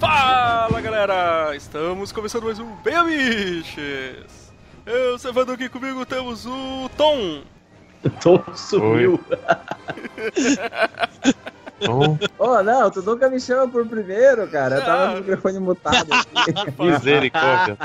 Fala galera! Estamos começando mais um Bem Amiches! Eu sou Evandro aqui comigo temos o Tom! Tom sumiu. Tom, Oh, não, tu nunca me chama por primeiro, cara. Eu tava Ah. no microfone mutado aqui. misericórdia.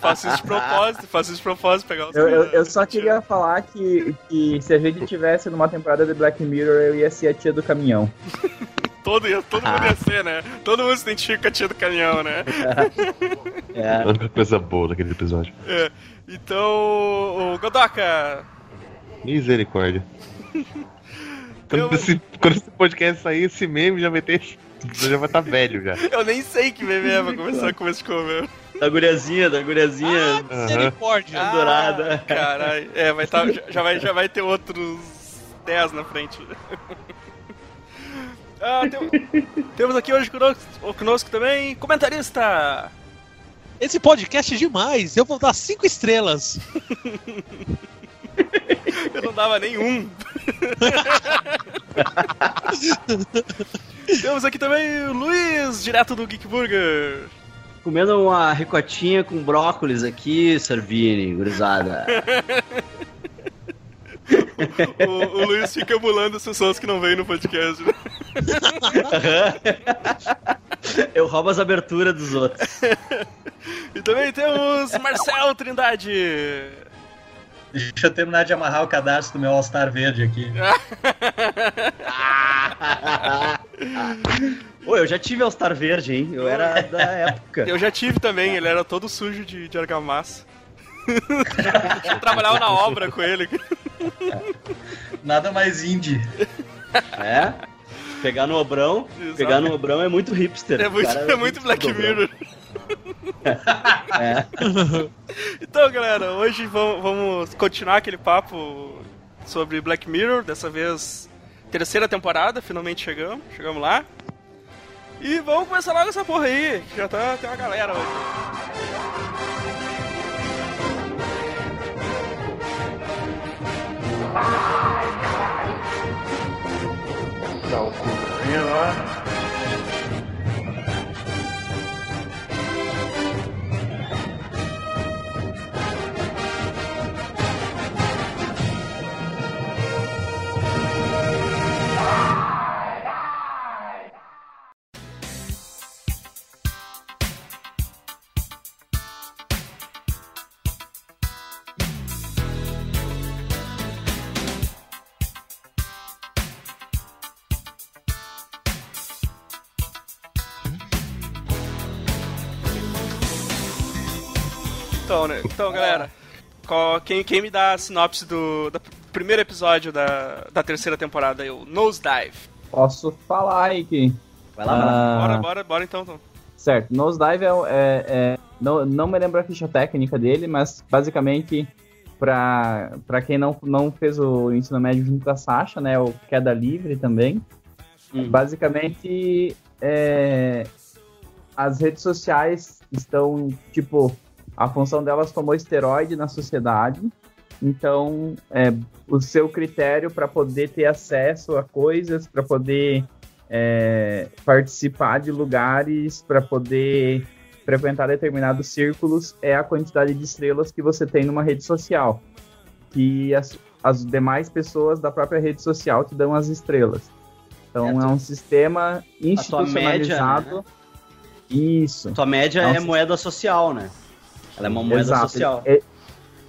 Faço isso de propósito, faço isso de propósito, pegar os Eu, eu, eu só queria falar que, que se a gente tivesse numa temporada de Black Mirror, eu ia ser a tia do caminhão. Todo, todo mundo ia ser, né? Todo mundo se identifica com a tia do caminhão, né? É. A única coisa boa daquele episódio. É. Então, o Godoka, Misericórdia. Quando, Eu- esse, quando esse podcast sair, esse meme já vai ter. Já vai estar velho já. eu nem sei que meme é pra começar com esse comer. Da guriazinha, da guriazinha Misericórdia. dourada. Caralho. É, vai tá, já, já vai, já vai ter outros 10 na frente. Ah, tem- temos aqui hoje conosco, conosco também comentarista. Esse podcast é demais. Eu vou dar cinco estrelas. Eu não dava nenhum. temos aqui também o Luiz, direto do Geek Burger. Comendo uma ricotinha com brócolis aqui, Servini, gurizada. O, o Luiz fica emulando as pessoas que não vêm no podcast. né? Eu roubo as aberturas dos outros. E também temos Marcel Trindade. Deixa eu terminar de amarrar o cadastro do meu All-Star verde aqui. Ô, eu já tive All-Star Verde, hein? Eu era da época. Eu já tive também, ele era todo sujo de, de argamassa. Eu trabalhava na obra com ele. Nada mais indie. É? Pegar no obrão. Exato. Pegar no obrão é muito hipster. É muito, é muito Black. Mirror. É. Então, galera, hoje vamos, vamos continuar aquele papo sobre Black Mirror. Dessa vez, terceira temporada, finalmente chegamos. Chegamos lá. E vamos começar logo essa porra aí, que já tá, tem uma galera hoje. Dá o cu Então, né? Então, galera, qual- quem, quem me dá a sinopse do, do primeiro episódio da, da terceira temporada? Eu, Nosedive. Posso falar aí que. Vai lá, vai lá. Ah, Bora, bora, bora então. então. Certo, Nosedive é, é, é- não, não me lembro a ficha técnica dele, mas basicamente, pra, pra quem não, não fez o ensino médio junto com a Sasha, né, o Queda Livre também, Hum. basicamente, é, as redes sociais estão, tipo, a função delas tomou esteroide na sociedade, então, é, o seu critério para poder ter acesso a coisas, para poder é, participar de lugares para poder frequentar determinados círculos é a quantidade de estrelas que você tem numa rede social. Que as, as demais pessoas da própria rede social te dão as estrelas. Então É, é, um sistema média, institucionalizado. Isso. Tua média Nossa. é moeda social, né? Ela é uma moeda Exato. social. E-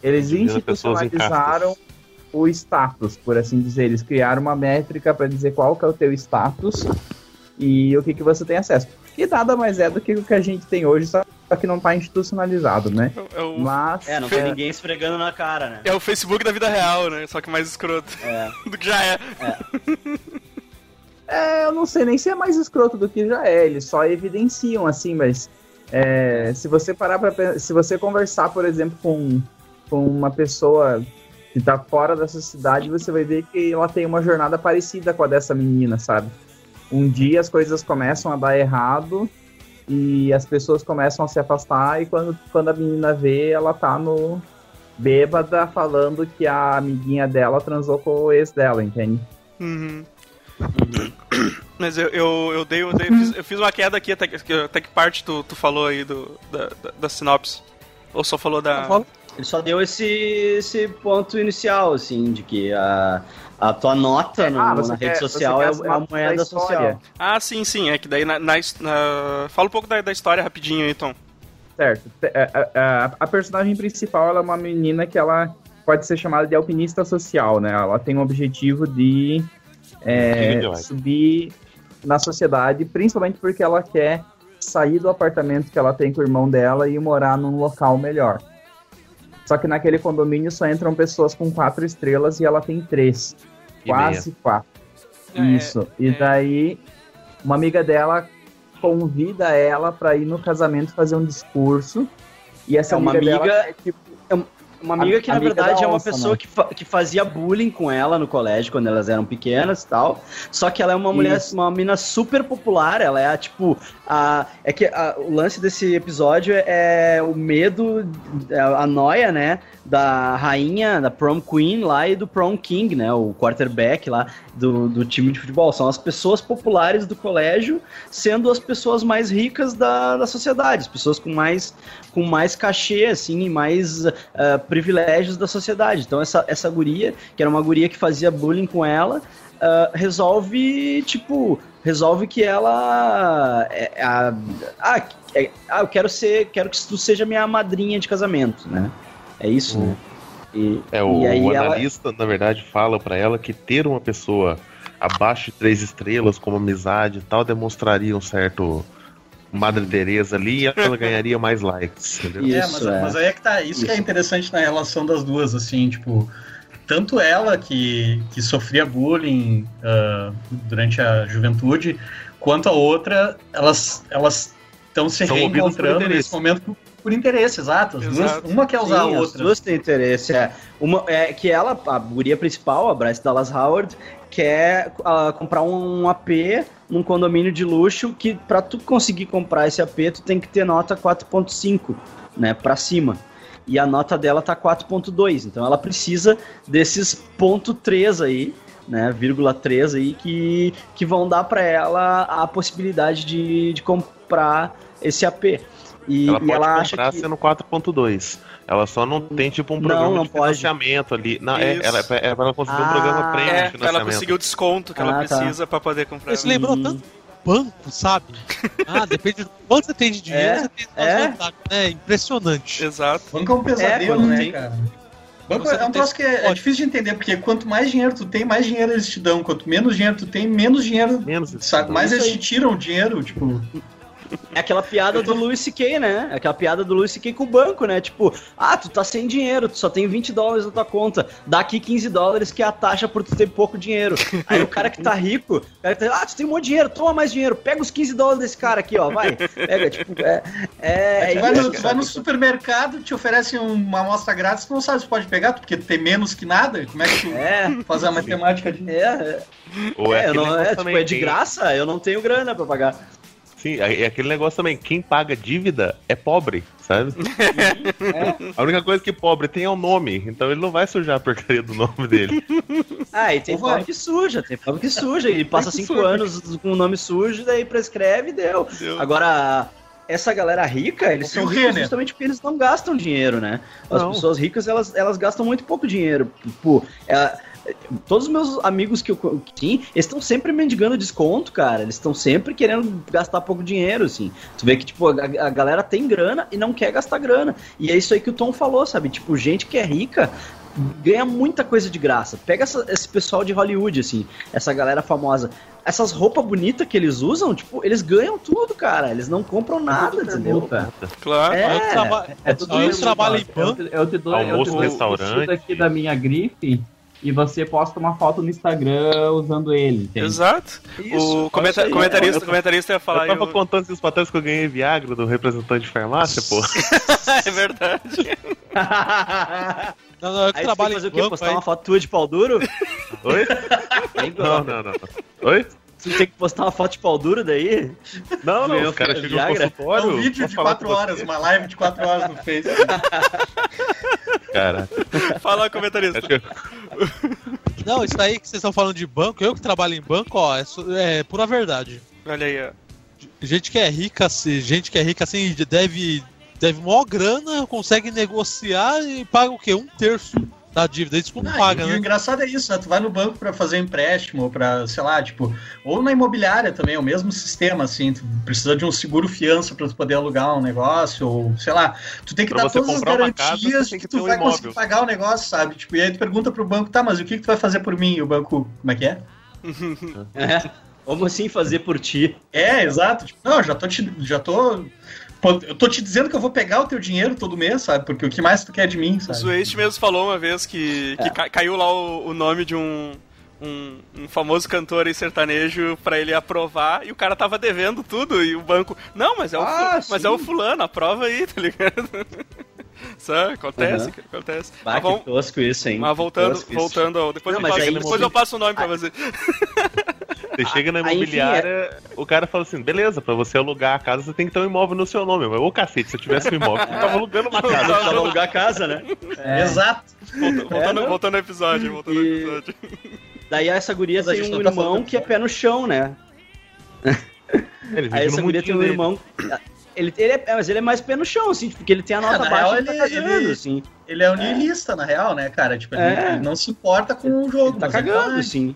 Eles institucionalizaram o status, por assim dizer. Eles criaram uma métrica para dizer qual que é o teu status e o que, que você tem acesso. Que nada mais é do que o que a gente tem hoje, só que não está institucionalizado, né? É o, Mas É, não tem ninguém esfregando na cara, né? é o Facebook da vida real, né? Só que mais escroto É. do que já é. é, eu não sei nem se é mais escroto do que já é. Eles só evidenciam assim, mas é, se você parar para se você conversar, por exemplo, com, com uma pessoa que tá fora dessa cidade, você vai ver que ela tem uma jornada parecida com a dessa menina, sabe? Um dia as coisas começam a dar errado e as pessoas começam a se afastar e quando, quando a menina vê, ela tá no bêbada falando que a amiguinha dela transou com o ex dela, entende? Uhum. Mas eu, eu, eu dei, eu, dei- eu fiz, eu fiz uma queda aqui, até que, até que parte tu, tu falou aí do, da, da, da sinopse. Ou só falou da. Ele só deu esse, esse ponto inicial, assim, de que a, a tua nota no- Ah, na quer- rede social é, é a da moeda social. Ah, sim, sim. É que daí na. na, na- fala um pouco da, da história rapidinho aí, Tom. Certo. Te- é, é, é, A personagem principal ela é uma menina que ela pode ser chamada de alpinista social, né? Ela tem o objetivo de é, ódio. subir na sociedade, principalmente porque ela quer sair do apartamento que ela tem com o irmão dela e morar num local melhor. Só que naquele condomínio só entram pessoas com quatro estrelas e ela tem três. E quase quatro. É, Isso. E é. daí, uma amiga dela convida ela pra ir no casamento fazer um discurso. E essa É uma amiga, amiga- dela é tipo. Uma amiga que, na Amiga verdade, da é uma onça, pessoa né? que, fa- que fazia bullying com ela no colégio quando elas eram pequenas e tal. Só que ela é uma mulher, Isso. uma mina super popular. Ela é a, tipo, a. É que a- o lance desse episódio é o medo, é a noia, né? Da rainha, da prom queen lá e do prom king, né? O quarterback lá do, do time de futebol. São as pessoas populares do colégio sendo as pessoas mais ricas da, da sociedade. As pessoas com mais, com mais cachê, assim, e mais ah, privilégios da sociedade. Então essa, essa guria, que era uma guria que fazia bullying com ela, ah, resolve, tipo, resolve que ela é, ah, é- ah, eu quero ser, quero que tu seja minha madrinha de casamento, né? É isso, né? E, É, o, aí o ela, analista, na verdade, fala pra ela que ter uma pessoa abaixo de três estrelas, como amizade e tal, demonstraria um certo Madre Teresa ali e ela ganharia mais likes, entendeu? Isso, é, mas, é. mas aí é que tá. Isso, que é Isso. interessante na relação das duas, assim, tipo. Tanto ela que, que sofria bullying ah, durante a juventude, quanto a outra, elas elas estão se São reencontrando nesse momento por, interesse, exato. As duas, Exato. uma quer usar Sim, a as outra. duas têm interesse. É. Uma, é que ela, a guria principal, a Bryce Dallas Howard, quer ah, comprar um AP num condomínio de luxo que pra tu conseguir comprar esse AP, tu tem que ter nota 4.5, né, pra cima. E a nota dela tá 4.2, então ela precisa desses ponto .3 aí, né, vírgula 3 aí, que, que vão dar pra ela a possibilidade de, de comprar esse AP. E Ela e pode ela comprar acha que... sendo 4.2. Ela só não tem tipo um Não, programa não de pode. financiamento ali. Não, é, Isso. ela, é pra- é pra ela conseguir um Ah, programa premium É, de pra ela financiamento. conseguir o desconto que ela Ah, tá. precisa pra poder comprar. Isso lembrou Hum. tanto banco, sabe? Ah, depende do quanto você tem de dinheiro, É, você tem é. as vantagens. É impressionante. Exato. Banco é um pesadelo, quando né, tem- cara? Banco Você é não um troço que é, é difícil de entender, porque quanto mais dinheiro tu tem, mais dinheiro eles te dão. Quanto menos dinheiro tu tem, menos dinheiro. Menos. Sabe? Mais eles te tiram o dinheiro, tipo. É aquela piada do Louis C.K., né? É Aquela piada do Louis C.K. com o banco, né? Tipo, ah, tu tá sem dinheiro, tu só tem 20 dólares na tua conta. Dá aqui 15 dólares que é a taxa por tu ter pouco dinheiro. Aí o cara que tá rico, o cara que tá, ah, tu tem um monte de dinheiro, toma mais dinheiro, pega os 15 dólares desse cara aqui, ó, vai. Pega, tipo, é. É, tu é vai, no, tu vai no supermercado, te oferecem uma amostra grátis, tu não sabe se pode pegar, porque tu tem menos que nada. Como é que tu É, faz a matemática de. é, é, Ou é, aquele não- é, tipo, é de graça, eu não tenho grana pra pagar. Sim, é é aquele negócio também. Quem paga dívida é pobre, sabe? A única coisa que pobre tem é o nome, então ele não vai sujar a porcaria do nome dele. Ah, e tem Ou vai. pobre que suja, tem pobre que suja, e passa cinco suja. anos com o nome sujo, daí prescreve e deu. Deu. Agora, essa galera rica, eles são ricos justamente porque eles não gastam dinheiro, né? As Não. pessoas ricas, elas, elas gastam muito pouco dinheiro. Tipo, é, todos os meus amigos que eu eles estão sempre mendigando desconto, cara. Eles estão sempre querendo gastar pouco dinheiro, assim. Tu vê que, tipo, a, a galera tem grana e não quer gastar grana. E é isso aí que o Tom falou, sabe? Tipo, gente que é rica ganha muita coisa de graça. Pega essa- esse pessoal de Hollywood, assim, essa galera famosa. Essas roupas bonitas que eles usam, tipo, eles ganham tudo, cara. Eles não compram nada, entendeu? Claro. É, eu, traba... É tudo eu isso. trabalho em Eu banco. te, eu te dou, eu Almoço te dou restaurante. da minha grife e você posta uma foto no Instagram usando ele. entende? Exato. Isso, o comenta- aí. comentarista, eu- comentarista ia falar eu aí. tava o- contando esses patrões que eu ganhei Viagra do representante de farmácia, pô. é verdade. Não, não, eu que Aí você tem que trabalho fazer em o quê? banco. Postar aí- uma foto tua de pau duro? Oi? Não, Glauco? não, não. não. Oi? Você tem que postar uma foto de pau duro daí? Não, não. Meu, Os caras chegam no Viagra? É consultório. um vídeo de falar 4 com você, horas, uma live de 4 horas no Facebook. Cara, Fala, comentarista. acho que Não, isso aí que vocês estão falando de banco, eu que trabalho em banco, ó, é, é pura verdade. Olha aí, ó. Gente que é rica, assim, gente que é rica assim, deve, deve maior grana, consegue negociar e paga o quê? Um terço da dívida. Isso não Ah, paga, e o né? engraçado é isso, né? Tu vai no banco pra fazer um empréstimo, ou pra, sei lá, tipo, ou na imobiliária também, é o mesmo sistema, assim, tu precisa de um seguro fiança pra tu poder alugar um negócio, ou sei lá, tu tem que Pra dar todas as casa, garantias tem que, que tu um vai imóvel. conseguir pagar o negócio, sabe? Tipo, e aí tu pergunta pro banco, tá, mas o que, que tu vai fazer por mim? E o banco, como é que é? É. Como assim fazer por ti? É, exato. Tipo, não, já tô te, já tô. Eu tô te dizendo que eu vou pegar o teu dinheiro todo mês, sabe? Porque o que mais tu quer de mim, O sabe? Zwest mesmo falou uma vez que, que ca- caiu lá o, o nome de um, um, um famoso cantor aí sertanejo pra ele aprovar e o cara tava devendo tudo e o banco. Não, mas é o, Ah, fu- mas é o fulano, aprova aí, tá ligado? Sabe? Acontece, Uhum. acontece. Bah, Mas, que vamos- tosco isso, hein? mas voltando, Tosco isso. voltando ao. Depois, Não, eu, mas passo, aí depois eu passo o nome pra você. Você chega na enfim, imobiliária, o cara fala assim: beleza, pra você alugar a casa, você tem que ter um imóvel no seu nome. Mas, ô cacete, se eu tivesse um imóvel, eu tava alugando uma Eu casa. precisava alugar a casa, né? É, Exato. Voltando, voltando ao episódio, voltando ao E- episódio. Daí essa guria Mas tem um tá irmão que é pé no chão, né? Ele Aí essa guria tem um dele. irmão. Ele, ele é, mas ele é mais pé no chão, assim, porque ele tem a nota na baixa real, e ele tá cagando, ele- assim. Ele é um niilista, na real, né, cara? Tipo, ele, É. ele não se importa com o jogo. Ele tá mas ele cagando, vai. assim.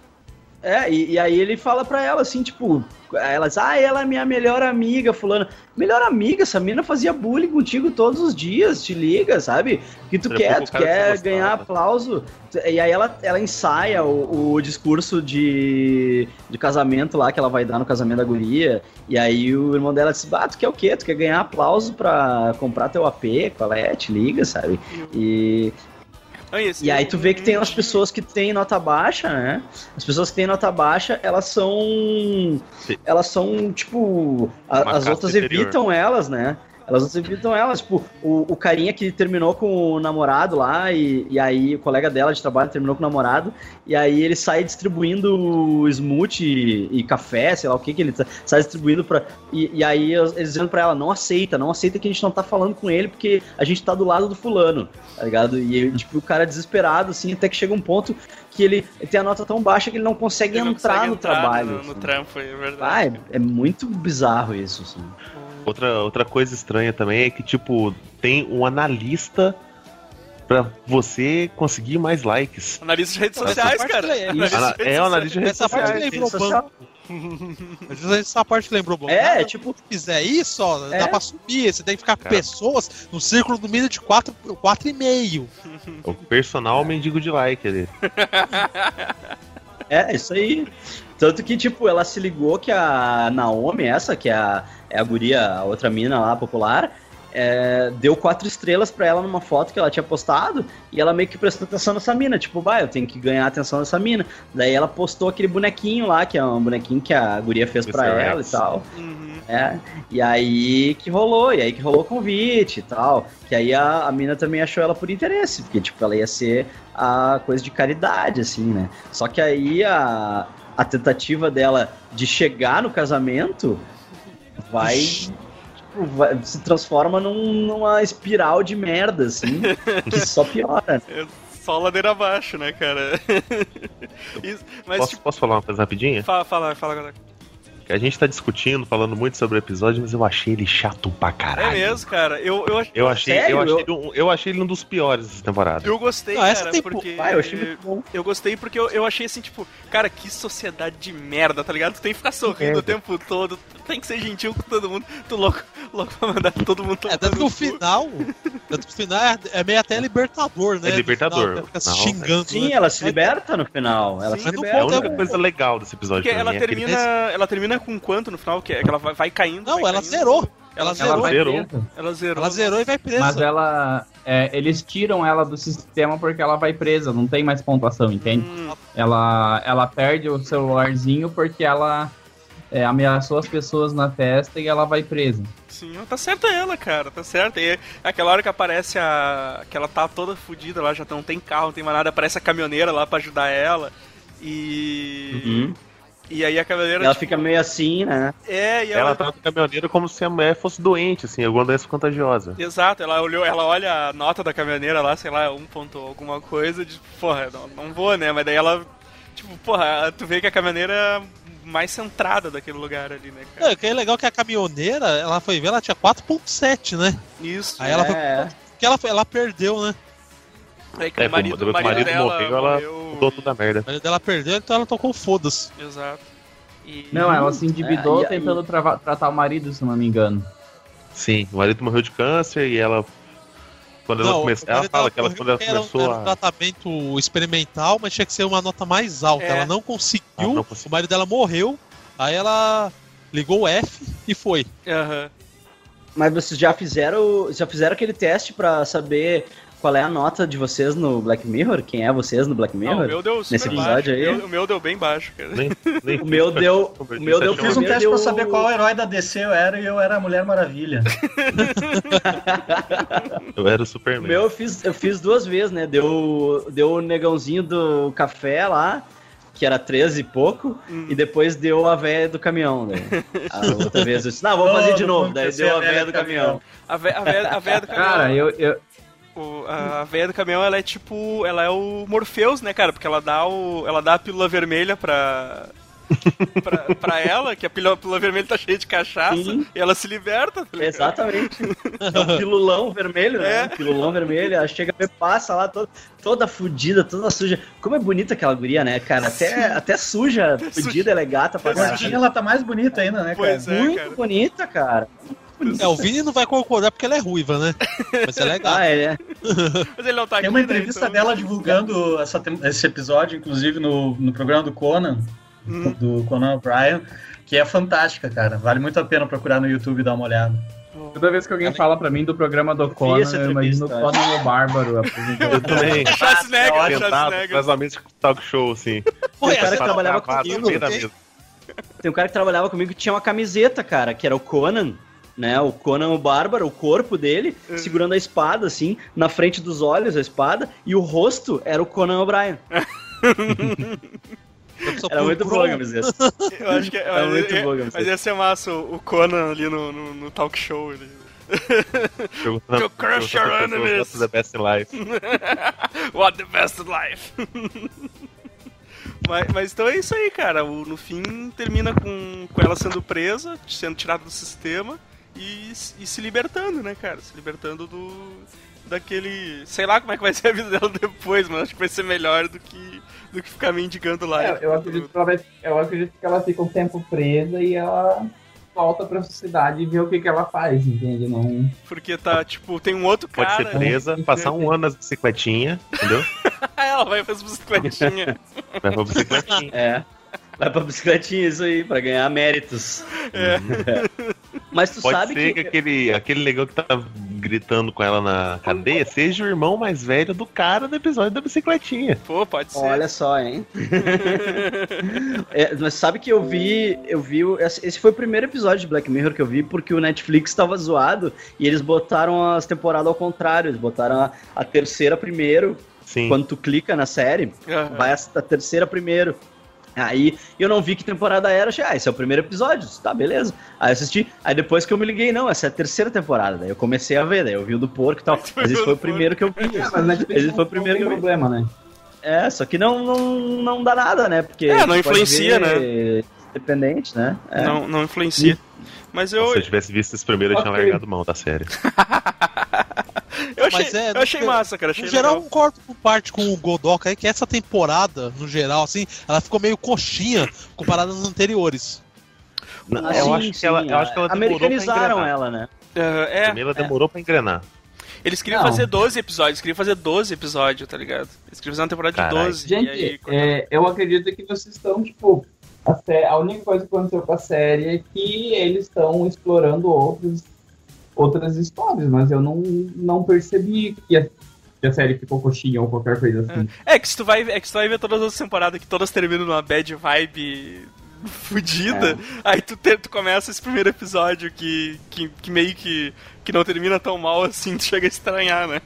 É, e, e aí ele fala pra ela, assim, tipo, ela diz, ah, ela é minha melhor amiga, fulana. Melhor amiga, essa mina fazia bullying contigo todos os dias, te liga, sabe? O que tu quer, tu quer se ganhar aplauso. E aí ela, ela ensaia o, o discurso de, de casamento lá que ela vai dar no casamento da guria. E aí o irmão dela diz, ah, tu quer o quê? Tu quer ganhar aplauso pra comprar teu AP? Qual é? Te liga, sabe? E, e aí tu vê que tem as pessoas que têm nota baixa, né? As pessoas que têm nota baixa, elas são. Sim. Elas são, tipo. a- as outras evitam elas, né? Elas evitam elas. Tipo, o, o carinha que terminou com o namorado lá, e, e aí o colega dela de trabalho terminou com o namorado, e aí ele sai distribuindo smoothie e, e café, sei lá o que que ele sai distribuindo pra. E, e aí eles dizendo pra ela: não aceita, não aceita que a gente não tá falando com ele porque a gente tá do lado do fulano tá ligado? E tipo, o cara desesperado, assim, até que chega um ponto que ele tem a nota tão baixa que ele não consegue ele não entrar consegue no entrar trabalho. No, no assim. trampo, é verdade. Ah, é, é muito bizarro isso, assim. Outra, outra coisa estranha também é que, tipo, tem um analista pra você conseguir mais likes. Analista de redes sociais, cara. é- Analista de Ana- redes É sociais. analista de redes Essa parte sociais. lembrou social. banco. Essa parte lembrou banco. É, tipo, Se fizer isso, ó, É. dá pra subir. Você tem que ficar com pessoas no círculo no mínimo de 4, 4,5. O personal mendigo de like ali. é, isso aí. Tanto que, tipo, ela se ligou que a Naomi, essa, que é a, é a guria, a outra mina lá, popular, é, deu quatro estrelas pra ela numa foto que ela tinha postado e ela meio que prestou atenção nessa mina, tipo, vai, eu tenho que ganhar a atenção dessa mina. Daí ela postou aquele bonequinho lá, que é um bonequinho que a guria fez pra Mr. ela e tal. Uhum. É, e aí que rolou, e aí que rolou o convite e tal. Que aí a, a mina também achou ela por interesse, porque, tipo, ela ia ser a coisa de caridade, assim, né? Só que aí a, a tentativa dela de chegar no casamento vai. tipo, vai- se transforma num- numa espiral de merda, assim, que só piora. É só ladeira abaixo, né, cara? Isso, mas, Posso, tipo, posso falar uma coisa rapidinha? fala, fala, fala a gente tá discutindo, falando muito sobre o episódio, mas eu achei ele chato pra É caralho. mesmo, cara. Eu, eu, ach- Eu achei, Sério? eu, achei um, eu achei ele um dos piores dessa temporada. eu gostei, Não, essa cara, tem- porque... Vai, eu achei muito bom. Eu gostei porque eu, eu achei assim, tipo, cara, que sociedade de merda, tá ligado? Tu tem que ficar sorrindo Merda. o tempo todo, tem que ser gentil com todo mundo, tu louco, louco pra mandar todo mundo tomar É, tanto que no final. Tanto que o final é, é meio até libertador, né? É libertador. No final, Fica se Não, xingando. Sim, né? ela se liberta no final. Ela Sim, se mas no É a liberta. única coisa legal desse episódio. Porque ela mim, é aquele- termina, ela termina com quanto no final? Que, é que ela vai, vai caindo. Não, vai ela caindo. zerou. Ela Ela zerou. Ela vai Zerou. Ela zerou. Ela zerou e vai presa. Mas ela. é, eles tiram ela do sistema porque ela vai presa, não tem mais pontuação, entende? Hum, Ela, ela perde o celularzinho porque ela é, ameaçou as pessoas na festa e ela vai presa. sim, tá certa ela, cara, tá certa. E é aquela hora que aparece a. que ela tá toda fodida lá, já não tem carro, não tem mais nada, aparece a caminhoneira lá pra ajudar ela. E. Uhum. E aí a caminhoneira. Ela tipo, fica meio assim, né? É, e ela. Ela trata a caminhoneira como se a mulher fosse doente, assim, alguma doença contagiosa. Exato, ela olhou, ela olha a nota da caminhoneira lá, sei lá, um ponto alguma coisa, de porra, não, não vou, né? Mas daí ela tipo, porra, tu vê que a caminhoneira é mais centrada daquele lugar ali, né, cara? É, o que é legal que a caminhoneira, ela foi ver, ela tinha 4.7, né? Isso. Aí ela foi. É. Porque ela, ela perdeu, né? Aí que É, o marido, o marido, marido dela morreu, ela morreu Mudou toda a merda. O marido dela perdeu, então ela tocou foda-se. Exato. E... Não, ela se endividou É, e aí- tentando tratar o marido, se não me engano. Sim, o marido morreu de câncer e ela. Quando ela Não, começou. o Ela fala que ela, quando ela era um- começou era um a. tratamento experimental, mas tinha que ser uma nota mais alta. É. Ela não conseguiu, Ah, não o marido dela morreu, aí ela ligou o F e foi. Aham. Mas vocês já fizeram, já fizeram aquele teste pra saber qual é a nota de vocês no Black Mirror? Quem é vocês no Black Não, Mirror? o meu deu super Nesse baixo. episódio aí? O meu, o meu deu bem baixo, cara. Nem, nem O meu deu, o meu deu Eu fiz um teste Deus. pra saber qual herói da DC eu era e eu era a Mulher Maravilha. Eu era o O Superman. meu eu fiz, eu fiz duas vezes, né? Deu, deu o negãozinho do café lá, que era 13 e pouco, Hum. e depois deu a véia do caminhão. Né? A outra vez eu disse, não, vamos fazer de novo. Daí ser deu a véia do caminhão. A véia, a véia, a véia do caminhão. Cara, eu, eu, o- a véia do caminhão, ela é tipo. Ela é o Morpheus, né, cara? Porque ela dá o. Ela dá a pílula vermelha pra. pra, pra ela, que a pílula, a pílula vermelha tá cheia de cachaça, Sim. e ela se liberta, tá? Exatamente. É um pilulão vermelho, né? É. Um pilulão vermelho. Ela chega ver, passa lá toda, toda fudida, toda suja. Como é bonita aquela guria, né, cara? Até, até suja, fudida, ela é gata pra caralho. ela tá mais bonita ainda, né, cara? Pois é, Muito cara. bonita, cara. É, o Vini não vai concordar porque ela é ruiva, né? Mas é legal. Ah, é. Mas ele não tá aqui, Tem uma né, entrevista então- dela divulgando essa esse episódio, inclusive no, no programa do Conan, Hum. do Conan O'Brien, que é fantástica, cara. Vale muito a pena procurar no YouTube e dar uma olhada. toda vez que alguém fala pra mim do programa do Conan, eu imagino o Conan o Bárbaro. Eu também. Schwarzenegger, mais ou menos talk show, assim. Pô, Tem um cara que trabalhava Gravado no comigo. Tem um cara que trabalhava comigo que tinha uma camiseta, cara, que era o Conan, né? O Conan o Bárbaro, o corpo dele, Uhum. segurando a espada, assim, na frente dos olhos, a espada, e o rosto era o Conan O'Brien. Era muito boa a camiseta. Eu acho que Era muito ia- a camiseta. Mas ia ser massa o Conan ali no, no, no talk show. Ele... Perguntando- To crush your enemies. what's the best in life. What the best in life. mas, mas então é isso aí, cara. O- no fim termina com, com ela sendo presa, sendo tirada do sistema e, e se libertando, né, cara? Se libertando do. Daquele. Sei lá como é que vai ser a vida dela depois, mas acho que vai ser melhor do que, do que ficar mendigando lá. É, eu, acredito que ela vai, eu acredito que ela fica um tempo presa e ela volta pra sociedade e vê o que, que ela faz, entende? Não. Porque tá, tipo, tem um outro Pode cara. ser presa, passar um ano nas bicicletinhas, entendeu? ela vai fazer bicicletinha. Vai pra bicicletinha. É. Vai pra bicicletinha isso aí, pra ganhar méritos. É. Mas tu Pode sabe ser que, que... aquele, aquele negão que tá gritando com ela na cadeia seja o irmão mais velho do cara do episódio da bicicletinha. Pô, pode ser. Olha só, hein? É, mas sabe que eu vi, eu vi, esse foi o primeiro episódio de Black Mirror que eu vi porque o Netflix tava zoado e eles botaram as temporadas ao contrário, eles botaram a, a terceira primeiro, Sim. quando tu clica na série, Aham. vai a, a terceira primeiro. Aí eu não vi que temporada era, achei, ah, esse é o primeiro episódio, tá, beleza. Aí eu assisti, aí depois que eu me liguei, não, essa é a terceira temporada, daí eu comecei a ver, daí eu vi o do porco e tal, mas esse foi o primeiro que eu vi. É, mas Netflix Esse foi o primeiro que eu vi. problema, né? É, só que não, não, não dá nada, né? Porque É, não influencia, ver Independente, né? É. Não, não influencia. Mas eu, Se eu tivesse visto esse primeiro, eu tinha largado mão da série. eu achei, Mas é, eu achei no- massa, cara. Achei No geral, eu legal. concordo com parte com o Godoka aí, que essa temporada, no geral, assim, ela ficou meio coxinha comparada às anteriores. Não, Ah, eu, sim, acho que sim, ela, eu acho que ela demorou pra Americanizaram ela, né? Aham, é, Primeiro ela demorou pra engrenar. eles queriam Não. fazer 12 episódios, queriam fazer 12 episódios, tá ligado? Eles queriam fazer uma temporada Caralho. de 12. e Gente, aí, é, eu acredito que vocês estão, tipo, a, a única coisa que aconteceu com a série é que eles estão explorando outros, outras histórias, mas eu não, não percebi que a, que a série ficou coxinha ou qualquer coisa assim. É que se tu vai, é que se tu vai ver todas as outras temporadas que todas terminam numa bad vibe fudida, aí tu, te- tu começa esse primeiro episódio que, que, que meio que, que não termina tão mal assim, tu chega a estranhar, né?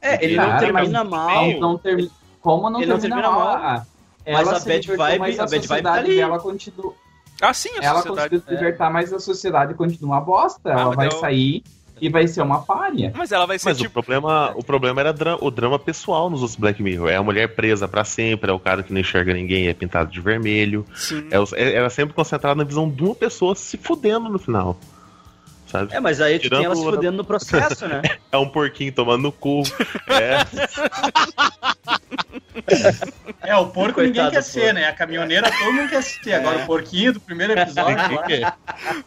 É, ele não Cara, termina mas mal. Não termi- Como não Ele não termina, termina mal? mal. Ah, Mas ela a bad vibe- a bad vibe tá ali. dela continua. Ah, sim, a Ela sociedade. conseguiu se libertar, mas a sociedade continua uma bosta. Ah, ela vai eu- sair e vai ser uma párea. Mas ela vai ser Mas o tipo. problema, o problema era dra- o drama pessoal nos outros Black Mirror. É a mulher presa pra sempre, é o cara que não enxerga ninguém, é pintado de vermelho. Sim. É, o- é- era sempre concentrado na visão de uma pessoa se fudendo no final. Sabe? É, mas aí tu tem Tirando ela se fudendo no processo, né? É um porquinho tomando no cu. É, É, o porco ninguém Coitado quer do ser, porco. né? A caminhoneira todo mundo quer ser. Agora o porquinho do primeiro episódio. ninguém quer.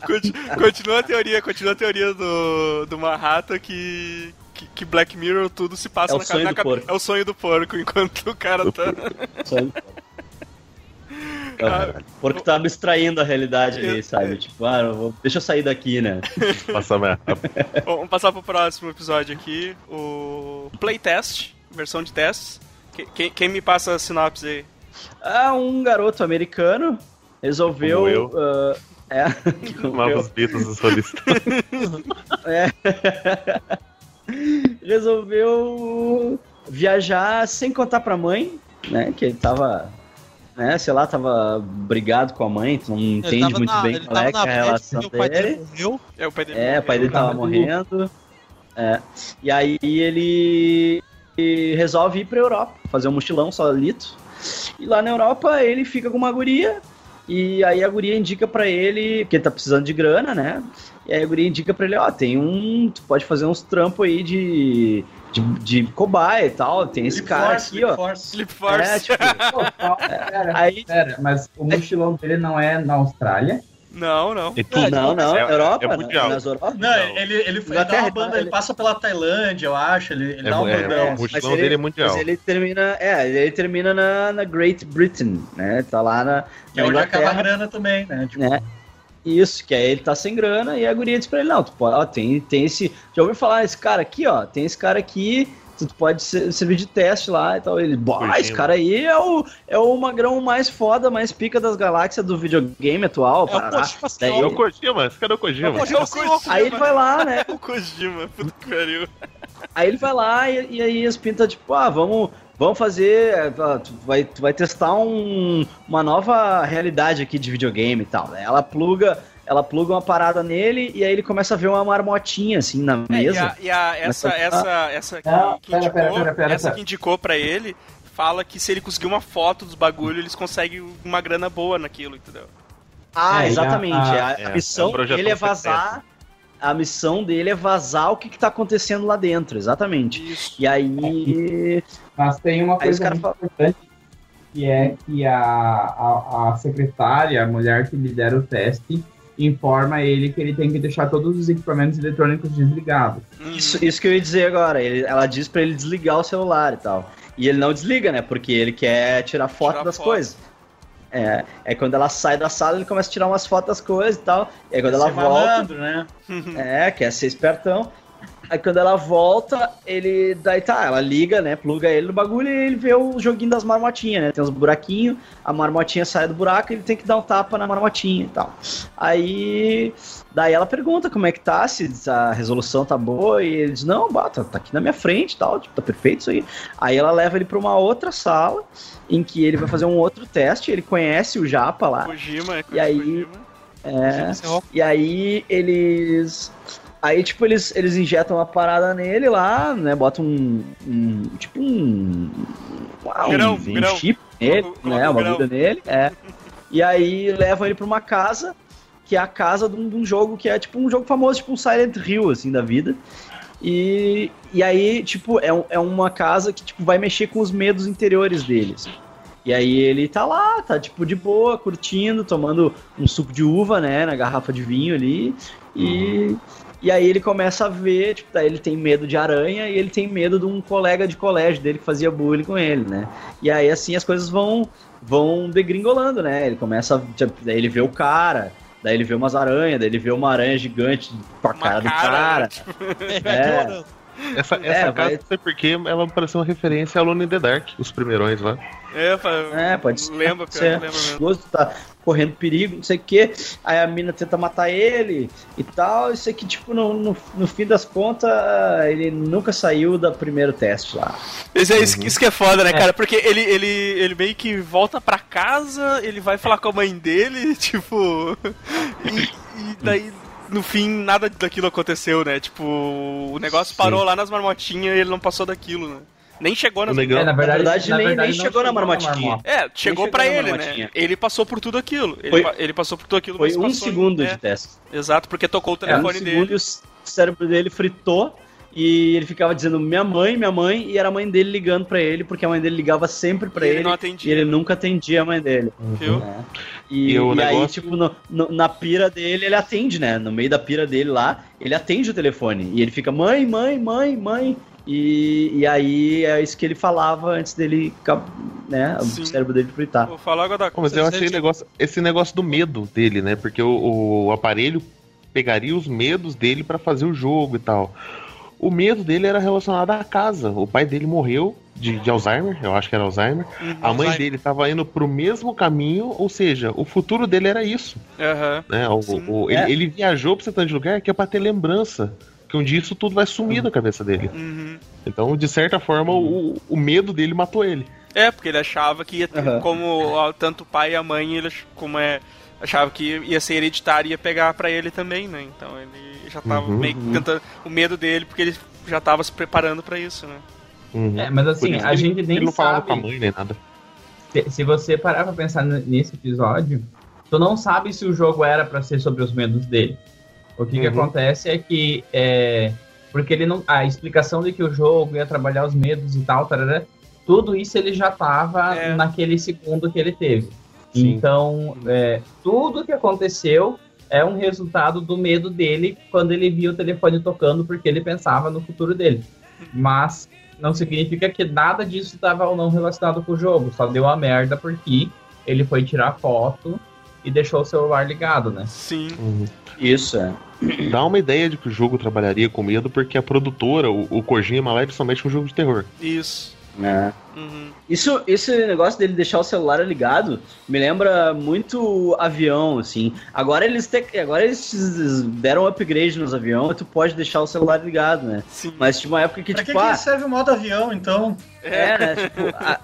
Conti- Continua a teoria, continua a teoria do, do Manhattan que, que, que Black Mirror tudo se passa É na, sonho na do cabe- porco. É o sonho do porco, enquanto o cara tá. Aham. Porque tá abstraindo a realidade ali, sabe? Tipo, ah, eu vou- deixa eu sair daqui, né? Passa. Bom, vamos passar pro próximo episódio aqui. O Playtest, versão de testes. Que- Quem, quem me passa a sinopse aí? Ah, um garoto americano resolveu. Como eu. ah, é. Novos Beatles do solista. É. resolveu viajar sem contar pra mãe, né? Que ele tava, né, sei lá, tava brigado com a mãe, tu não Ele entende muito na- bem ele qual é, é a relação porque o pai dele. dele morreu. É, o pai dele. É, o pai dele tava morrendo. É. E aí ele resolve ir pra Europa, fazer um mochilão solito. E lá na Europa ele fica com uma guria. E aí a guria indica pra ele, que ele tá precisando de grana, né? E aí a guria indica pra ele, ó, tem um. Tu pode fazer uns trampos aí de. De, de cobaia e tal. Tem esse Sleep cara Force, aqui, Sleep ó. Force. Sleep Force. É, tipo, Pô, calma, pera, aí. pera, mas o mochilão dele não é na Austrália? Não, não. Tudo. Não, não, É- Europa, é né? mundial. Nas Europa. Não, ele, ele, ele, dá uma banda, ele- passa pela Tailândia, eu acho. Ele, ele É, dá um é, o mochilão ele- dele é mundial. Mas ele termina, é, ele termina na, na Great Britain, né? Tá lá na, Que é onde acaba a grana também, né? Tipo, né? Isso, que aí ele tá sem grana e a guria diz pra ele, não, tu pode, ó, tem, tem esse. Já ouviu falar esse cara aqui, ó? Tem esse cara aqui, tu pode ser- servir de teste lá e tal. Ele, bah, Kojima. esse cara aí é o, é o magrão mais foda, mais pica das galáxias do videogame atual. É o parará. Kojima sem Daí- É o. Kojima, cadê o Kojima? É o Kojima sem óculos. Aí ele vai lá, né? O Kojima, puta que pariu. Aí ele vai lá e, e aí as pintas, tipo, ah, vamos, vamos fazer. ah, Tu vai, tu vai testar um- uma nova realidade aqui de videogame e tal. né? Ela pluga, ela pluga uma parada nele e aí ele começa a ver uma marmotinha assim na É, e mesa. a, e a- essa, essa, essa que, Não, que pera, indicou, pera, pera, pera, essa pera. que indicou pra ele, fala que se ele conseguir uma foto dos bagulho, eles conseguem uma grana boa naquilo, entendeu? Ah, É, e a- exatamente. a- A, a é, é missão um dele é vazar. A missão dele é vazar o que, que tá acontecendo lá dentro, exatamente. Isso. E aí. Mas tem uma coisa muito importante, que é que a, a, a secretária, a mulher que lidera o teste, informa ele que ele tem que deixar todos os equipamentos eletrônicos desligados. Hum. Isso, isso que eu ia dizer agora. Ele- ela diz pra ele desligar o celular e tal. E ele não desliga, né? Porque ele quer tirar foto Tirar das foto. coisas. É, é quando ela sai da sala, ele começa a tirar umas fotos das coisas e tal. E aí quando ela ser volta. malandro, né? É, quer ser espertão. Aí quando ela volta, ele. Daí tá, ela liga, né? Pluga ele no bagulho e ele vê o joguinho das marmotinhas, né? Tem uns buraquinhos, a marmotinha sai do buraco e ele tem que dar um tapa na marmotinha e tal. Aí. Daí ela pergunta como é que tá, se a resolução tá boa, e ele diz, não, bata, tá aqui na minha frente e tal, tipo, tá perfeito isso aí. Aí ela leva ele pra uma outra sala, em que ele vai fazer um outro teste, ele conhece o Japa lá. Kojima, é E aí- Kojima. É, e aí eles. Aí, tipo, eles, eles injetam uma parada nele lá, né? Botam um. um- tipo um. um, Grão, um grão. chip nele, né? Uma grão. agulha nele. É. E aí levam ele pra uma casa, que é a casa de um, de um jogo que é tipo um jogo famoso, tipo um Silent Hill, assim, da vida. E, e aí, tipo, é, é uma casa que tipo, vai mexer com os medos interiores deles. E aí ele tá lá, tá tipo de boa, curtindo, tomando um suco de uva, né, na garrafa de vinho ali. E, e aí ele começa a ver, tipo, daí ele tem medo de aranha e ele tem medo de um colega de colégio dele que fazia bullying com ele, né? E aí assim as coisas vão vão degringolando, né? Ele começa, a- tipo, daí ele vê o cara, daí ele vê umas aranhas, daí ele vê uma aranha gigante com a cara do cara, cara. né? Tipo, Ele vai É. ignorando. Essa, É, essa vai- casa, não sei porquê, ela me pareceu uma referência a Alone in the Dark, os primeirões lá. É, É, pode ser. Lembra, ser. lembra mesmo. Gosto tá correndo perigo, não sei o que. Aí a mina tenta matar ele e tal. Isso aqui, tipo, no, no, no fim das contas, ele nunca saiu do primeiro teste lá. Isso, é, isso, isso que é foda, né, É. cara? Porque ele, ele, ele meio que volta pra casa, ele vai falar com a mãe dele, tipo. E, e daí no fim nada daquilo aconteceu, né? Tipo, o negócio parou lá nas marmotinhas e ele não passou daquilo, né? Nem chegou nas O negão- É, na verdade, Na verdade, na nem- verdade, nem não chegou na na marmotinha. É, chegou chegou pra na ele, né? Ele passou por tudo aquilo. Ele, Foi- pa- ele passou por tudo aquilo, Foi mas um passou- segundo é, de teste. Exato, porque tocou o É, um telefone segundo dele. e o cérebro dele fritou e ele ficava dizendo minha mãe, minha mãe, e era a mãe dele ligando pra ele, porque a mãe dele ligava sempre pra E ele, ele não e ele nunca atendia a mãe dele. Viu? né? E, E o e aí, negócio- tipo, no- no- na pira dele, ele atende, né? No meio da pira dele lá, ele atende o telefone. E ele fica, mãe, mãe, mãe, mãe. E, e aí é isso que ele falava antes dele né? Sim. O cérebro dele fritar. Vou falar agora da mas eu achei sente- negócio, esse negócio do medo dele, né? Porque o, o aparelho pegaria os medos dele pra fazer o jogo e tal. O medo dele era relacionado à casa. O pai dele morreu de, de Alzheimer, eu acho que era Alzheimer. Uhum. A mãe Alzheimer. dele estava indo pro mesmo caminho, ou seja, o futuro dele era isso. Aham. Né? O- o- É. ele, ele viajou pra esse tanto de lugar que é pra ter lembrança. Que um dia isso tudo vai sumir da cabeça dele. Uhum. Então, de certa forma, o, o medo dele matou ele. É, porque ele achava que ia ter, Aham. como tanto o pai e a mãe, ele ach- como é, achava que ia ser hereditário e ia pegar pra ele também, né? Então ele já tava Uhum, meio que tentando o medo dele porque ele já tava se preparando pra isso, né? Uhum. É, mas assim, a ele- gente nem ele não falava com a sabe. mãe nem nada. Se, se você parar pra pensar nesse episódio, tu não sabe se o jogo era pra ser sobre os medos dele. O que, que Uhum. acontece é que é, porque ele não a explicação de que o jogo ia trabalhar os medos e tal, tarará, tudo isso ele já tava É. naquele segundo que ele teve. Sim. Então, é, tudo que aconteceu é um resultado do medo dele quando ele viu o telefone tocando, porque ele pensava no futuro dele. Mas não significa que nada disso estava ou não relacionado com o jogo. Só deu a merda porque ele foi tirar foto e deixou o celular ligado, né? Sim. Uhum. Isso, é. Dá uma ideia de que o jogo trabalharia com medo, porque a produtora, o, o Kojima lá, ele somente um jogo de terror. Isso. É. Uhum. Isso, esse negócio dele deixar o celular ligado me lembra muito avião, assim. Agora eles, te, agora eles deram um upgrade nos aviões, tu pode deixar o celular ligado, né? Sim. Mas tinha uma época que, Pra que, tipo, que ah, serve o modo avião, então? é, né? Tipo, a-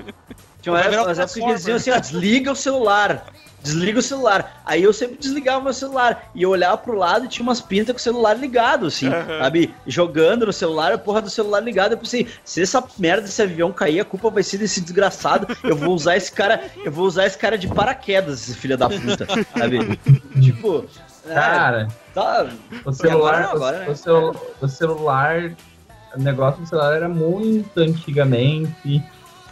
tinha uma época, um umas épocas que eles diziam assim, ó, desliga o celular. Desliga o celular. Aí eu sempre desligava meu celular. E eu olhava pro lado e tinha umas pintas com o celular ligado, assim, Aham. sabe? Jogando no celular, a porra do celular ligado. Eu pensei, se essa merda desse avião cair, a culpa vai ser desse desgraçado. Eu vou usar esse cara, eu vou usar esse cara de paraquedas, esse filho da puta, sabe? tipo, é, Cara, tá, o celular, agora não, agora, o, né? o celu- o celular, o negócio do celular era muito antigamente.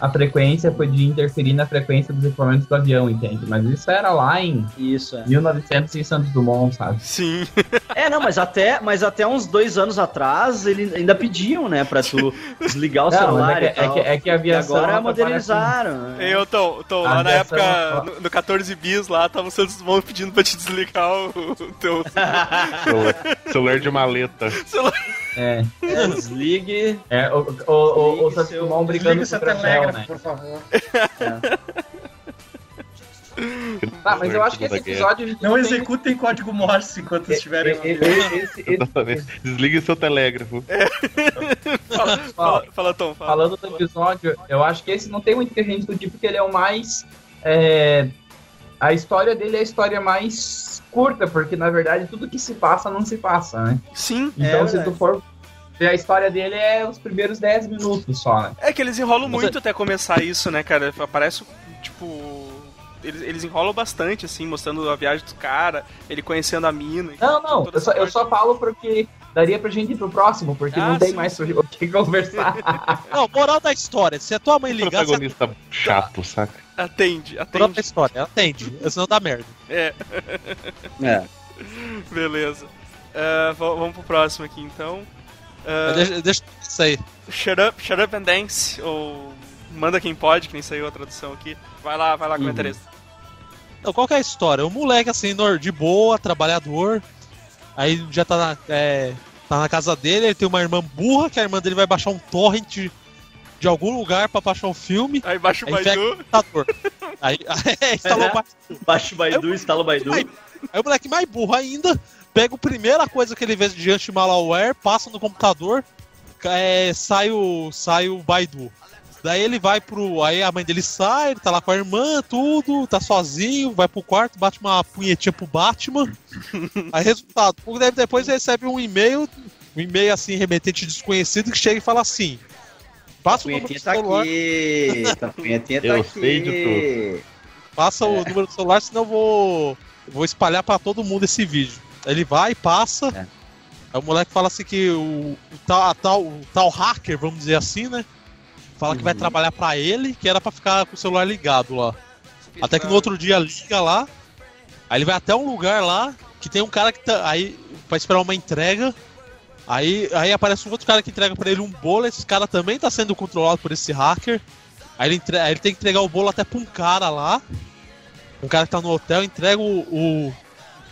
A frequência podia interferir na frequência dos equipamentos do avião, entende? Mas isso era lá em isso, é. 1900 em Santos Dumont, sabe? Sim. É, não, mas até, mas até uns dois anos atrás, eles ainda pediam, né, pra tu desligar o Não, celular mas é, que, e tal. é, que, é que a E aviação... agora ela modernizaram. né? Eu tô, tô lá na época, no, no 14 bis lá, tava o Santos Dumont pedindo pra te desligar o, o teu Celular, celular de maleta. celular. É, É, desligue. é o, o, o, o Ligue Santos seu- Dumont brigando o com o né? por favor. Ah, mas eu acho que esse episódio... Não tem- executem código Morse enquanto estiverem. Desligue seu telégrafo. Fala, fala, fala, Tom, fala. falando do episódio, eu acho que esse não tem muito que a gente discutir, porque ele é o mais. é, a história dele é a história mais curta, porque na verdade tudo que se passa não se passa, né? Sim. Então, É se tu for. Ver A história dele é os primeiros 10 minutos só, né? É que eles enrolam Mas muito até começar isso, né, cara? Parece, tipo... Eles, eles enrolam bastante, assim, mostrando a viagem do cara, ele conhecendo a mina. Não, não, eu só, eu só falo porque daria pra gente ir pro próximo, porque Ah, não tem sim, mais o que conversar. Não, moral da história. Se a tua mãe ligar, você Protagonista chato, saca? Atende, moral da atende. história. Atende. Senão dá merda. É, É. beleza. V- vamos pro próximo aqui, então. Ah, Deixa, deixa isso aí. shut Up, Shut Up and Dance, ou Manda Quem Pode, que nem saiu a tradução aqui. Vai lá, vai lá, Uhum. comentarista. Então, qual que é a história? O moleque, assim, de boa, trabalhador. Aí já tá na, é, tá na casa dele, ele tem uma irmã burra, que a irmã dele vai baixar um torrent de algum lugar pra baixar um filme. Aí baixa o Aí Baidu. Aí, aí instalou o Baidu. Baixa o Baidu, instala o Baidu. Aí, aí o moleque mais burro ainda pega a primeira coisa que ele vê de anti-malware, passa no computador, é, sai, o, sai o Baidu. Daí ele vai pro. Aí a mãe dele sai, ele tá lá com a irmã, tudo, tá sozinho, vai pro quarto, bate uma punhetinha pro Batman. Aí resultado, depois ele recebe um e-mail, um e-mail assim, remetente desconhecido, que chega e fala assim. Passa o número do tá celular, aqui. Tá, tá Eu aqui. sei de passa o número do celular, senão eu vou. eu vou espalhar pra todo mundo esse vídeo. Aí Ele vai, passa. É. Aí o moleque fala assim que o, o tal, a tal, o tal hacker, vamos dizer assim, né? Fala que vai Uhum. trabalhar pra ele, que era pra ficar com o celular ligado lá. Até que no outro dia liga lá. Aí ele vai até um lugar lá que tem um cara que tá. Aí, pra esperar uma entrega. Aí, aí aparece um outro cara que entrega pra ele um bolo. Esse cara também tá sendo controlado por esse hacker. Aí ele, entre- aí ele tem que entregar o bolo até pra um cara lá. Um cara que tá no hotel, entrega o. o-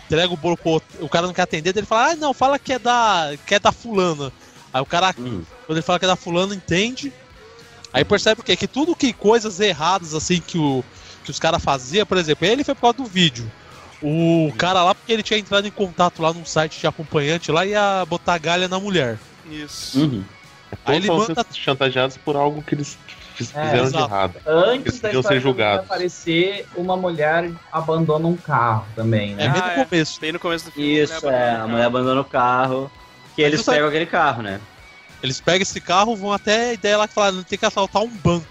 entrega o bolo pro O cara não quer atender, ele fala, ah não, fala que é da. que é da fulana. Aí o cara, Hum. quando ele fala que é da fulana, entende. Aí percebe o quê? Que tudo que coisas erradas assim que, o, que os caras faziam, por exemplo, ele foi por causa do vídeo. O cara lá, porque ele tinha entrado em contato lá num site de acompanhante lá e ia botar galha na mulher. Isso. Uhum. Aí ele Todos vão manda- chantageados por algo que eles É, fizeram de exato. errado. Antes da história ser julgados. aparecer, uma mulher abandona um carro também, É né? bem Ah, no é. começo. Bem no começo do filme. Isso, é. A abandona o mulher abandona o carro. Que Mas eles tu sabe- pegam aquele carro, né? Eles pegam esse carro, vão até a ideia lá que fala, tem que assaltar um banco.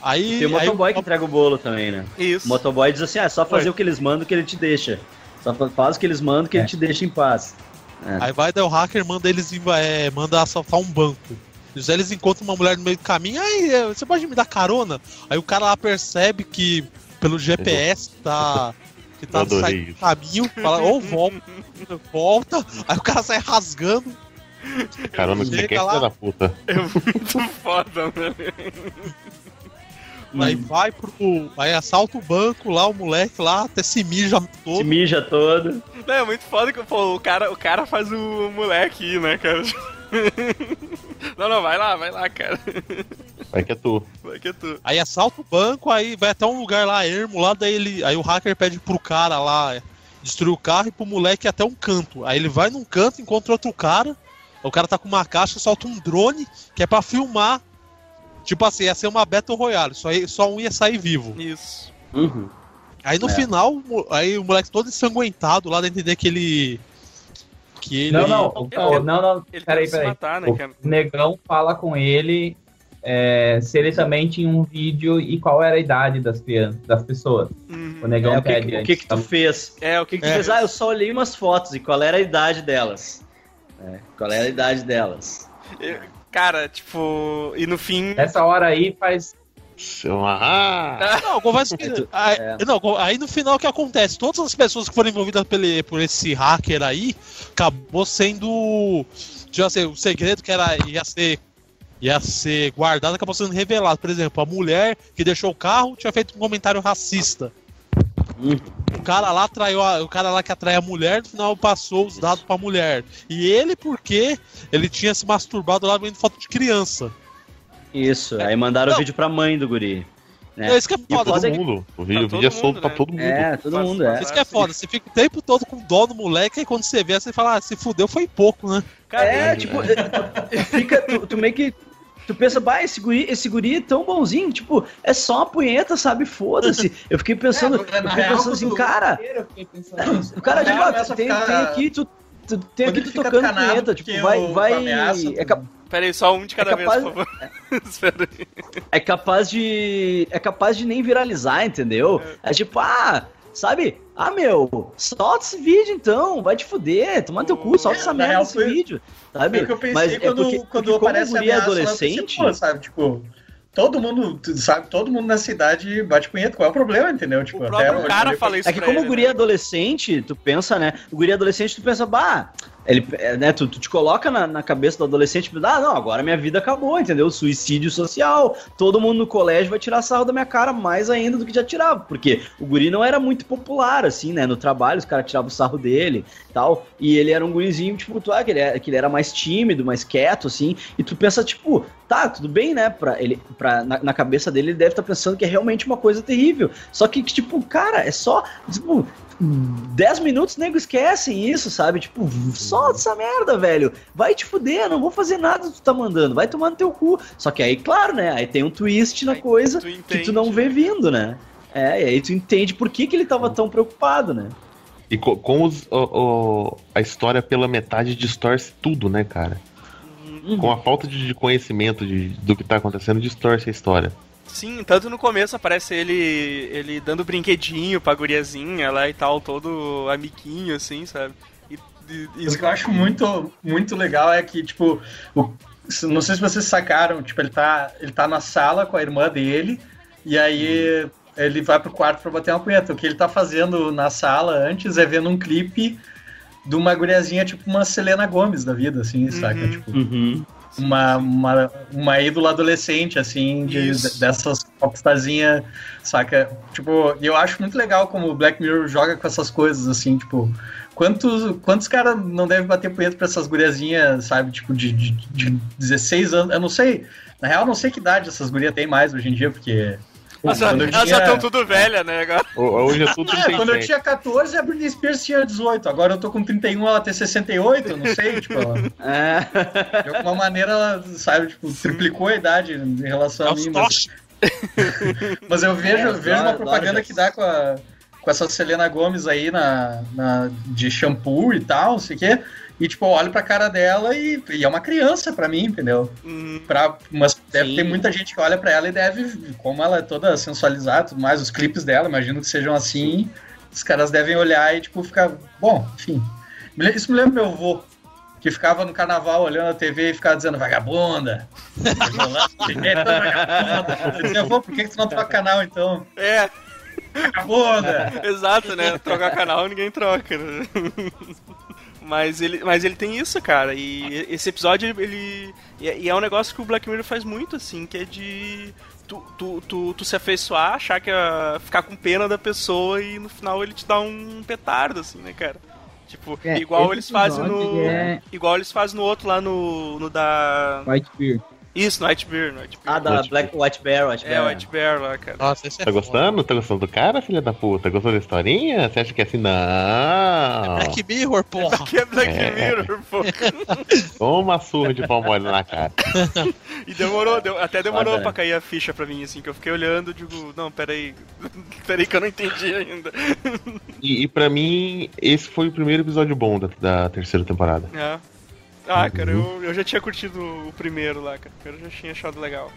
Aí, Tem o aí motoboy que entrega o bolo também, né? Isso. O motoboy diz assim: ah, é só fazer Oi. o que eles mandam que ele te deixa. Só fa- faz o que eles mandam que É. ele te deixa em paz. Aí vai daí o hacker manda eles é, manda assaltar um banco. E aí eles encontram uma mulher no meio do caminho, aí é, você pode me dar carona? Aí o cara lá percebe que pelo GPS tá. Que tá isso. caminho, fala, ou volta, volta, aí o cara sai rasgando. Caramba, que você quer, lá. filha da puta. É muito foda, né? Aí vai pro. Aí assalta o banco lá, o moleque lá, até se mija Se todo. mija todo. Não, é muito foda que pô, o, cara, o cara faz o moleque ir, né, cara? Não, não, vai lá, vai lá, cara. Vai que é tu. Vai que é tu. Aí assalta o banco, aí vai até um lugar lá, ermo lá, daí ele. Aí o hacker pede pro cara lá destruir o carro e pro moleque ir até um canto. Aí ele vai num canto, encontra outro cara. O cara tá com uma caixa, solta um drone, que é pra filmar. Tipo assim, ia ser uma Battle Royale, só, ia- só um ia sair vivo. Isso. Uhum. Aí no É. final, aí o moleque todo ensanguentado lá, dá a entender que ele. Que ele. Não, não, Ele não, não, Ele peraí, peraí. matar, né, O negão fala com ele é, se ele também tinha um vídeo e qual era a idade das crianças, das pessoas. Uhum. O negão É, o que, pede o antes, que, que tu tá? fez? É, o que, que, que tu É. fez? Ah, eu só olhei umas fotos e qual era a idade delas. É, qual era a idade delas? Cara, tipo. E no fim. Nessa hora aí faz. Ah! Não, que. aí, É. Não, aí no final o que acontece? Todas as pessoas que foram envolvidas pele- por esse hacker aí acabou sendo. Tipo assim, o segredo que era, ia ser. Ia ser guardado, acabou sendo revelado. Por exemplo, a mulher que deixou o carro tinha feito um comentário racista. O cara lá traiu a, o cara lá que atrai a mulher, no final passou os dados pra mulher. E ele, porque ele tinha se masturbado lá vendo foto de criança. Isso, aí mandaram o Não. vídeo pra mãe do guri. né? É isso que é o foda. Todo é mundo. O vídeo, Tá o é solto pra né? todo mundo. É, todo mundo é. Isso que é foda, você fica o tempo todo com dó do moleque, e quando você vê, você fala, ah, se fudeu foi pouco, né? Cara, É, tipo, tu, fica, tu, tu meio que. Tu pensa, bah, esse guri, esse guri é tão bonzinho, tipo, é só uma punheta, sabe? Foda-se. Eu fiquei pensando, É, eu na fiquei real, pensando assim, cara, o cara, tipo, ah, tem, ficar- tem aqui, tu, tu tem Quando aqui tu tocando punheta, tipo, vai, vai, ameaça- é, cap- Pera aí, só um de cada É vez, capaz- por favor. Espera aí. é capaz de, é capaz de nem viralizar, entendeu? É tipo, ah, sabe? Ah, meu, solta esse vídeo então, vai te fuder, toma teu cu, solta É, essa na merda desse foi- vídeo, sabe? O que eu pensei Mas é quando, porque, quando porque aparece o a guri é ameaça, lá, pensei, adolescente, pô, sabe, tipo, todo mundo, sabe, todo mundo na cidade bate punheta, qual é o problema, entendeu? Tipo, O próprio cara fala isso É que como ele, o guri né? é adolescente, tu pensa, né? O guri é adolescente, tu pensa, bah, ele, é, né, tu, tu te coloca na, na cabeça do adolescente, ah, não, agora minha vida acabou, entendeu? Suicídio social, todo mundo no colégio vai tirar sarro da minha cara mais ainda do que já tirava, porque o guri não era muito popular, assim, né? No trabalho, os caras tiravam o sarro dele tal, e ele era um gurizinho, tipo, tu, ah, que ele, era, que ele era mais tímido, mais quieto, assim, e tu pensa, tipo, tá, tudo bem, né? Pra ele, pra, na, na cabeça dele, ele deve estar pensando que é realmente uma coisa terrível. Só que, que, tipo, cara, é só. Tipo, 10 minutos nego esquecem isso, sabe? Tipo, solta essa merda, velho. Vai te fuder, não vou fazer nada que tu tá mandando. Vai tomar no teu cu. Só que aí, claro, né? Aí tem um twist na Aí coisa tu que entende. tu não vê vindo, né? É, e aí tu entende por que, que ele tava tão preocupado, né? E co- com os, o- o- a história pela metade distorce tudo, né, cara? Uhum. Com a falta de de conhecimento de, do que tá acontecendo, distorce a história. Sim, tanto no começo aparece ele ele dando brinquedinho pra guriazinha lá e tal, todo amiguinho, assim, sabe? E, e- e- Isso que eu acho muito, muito legal é que, tipo, o- não sei se vocês sacaram, tipo, ele tá, ele tá na sala com a irmã dele, e aí ele vai pro quarto pra bater uma punheta. O que ele tá fazendo na sala antes é vendo um clipe de uma guriazinha, tipo uma Selena Gomes da vida, assim, saca? Uhum. Tipo, Uhum. Uma, uma, uma ídola adolescente, assim, de, dessas popstarzinha, saca? Tipo, eu acho muito legal como o Black Mirror joga com essas coisas, assim, tipo, quantos, quantos caras não devem bater punheta pra essas guriazinhas, sabe, tipo, de, de, de 16 anos, eu não sei, na real, não sei que idade essas gurias têm mais hoje em dia, porque... Elas já tinha- estão tudo velha, né? Agora. Ho- Hoje é tudo É, quando eu 37. tinha 14, a Britney Spears tinha 18. Agora eu tô com 31, ela tem 68, eu não sei, tipo, ela- É. de alguma maneira ela, sabe, tipo, triplicou a idade em relação É a mim. Mas, mas eu vejo, É, eu vejo adoro- uma propaganda que dá com, a, com essa Selena Gomes aí na, na, de shampoo e tal, não sei o quê. E, tipo, eu olho pra cara dela e, e é uma criança pra mim, entendeu? Hum, Pra, mas deve Sim. ter muita gente que olha pra ela e deve, como ela é toda sensualizada e tudo mais, os clipes dela, imagino que sejam assim, os caras devem olhar e, tipo, ficar, bom, enfim. Isso me lembra meu avô, que ficava no carnaval olhando a TV e ficava dizendo vagabunda. vagabunda. Eu dizia, avô, por que, que tu não troca canal então? é, Vagabunda! exato, né? Trocar canal ninguém troca, né? Mas ele, mas ele tem isso, cara. E esse episódio, ele. E é- e é um negócio que o Black Mirror faz muito, assim, que é de. Tu, tu, tu, tu se afeiçoar, achar que é ficar com pena da pessoa e no final ele te dá um petardo, assim, né, cara? Tipo, É, igual eles fazem no. é- Igual eles fazem no outro lá no. no da. White Beer. Isso, White Bear, White Bear. Ah, da Black White Bear, White É, Bear. o White Bear lá, cara. Nossa, esse é Tá foda. gostando? Tá gostando do cara, filha da puta? Gostou da historinha? Você acha que é assim? Não! Black Mirror, porra. Que é Black É. Mirror, pô. Toma uma surra de pau mole na cara. E demorou, deu- até demorou Foda, pra né? cair a ficha pra mim, assim, que eu fiquei olhando e digo, não, peraí, peraí que eu não entendi ainda. E, e pra mim, esse foi o primeiro episódio bom da, da terceira temporada. É. Ah, cara, eu, eu já tinha curtido o primeiro lá, cara. O primeiro eu já tinha achado legal.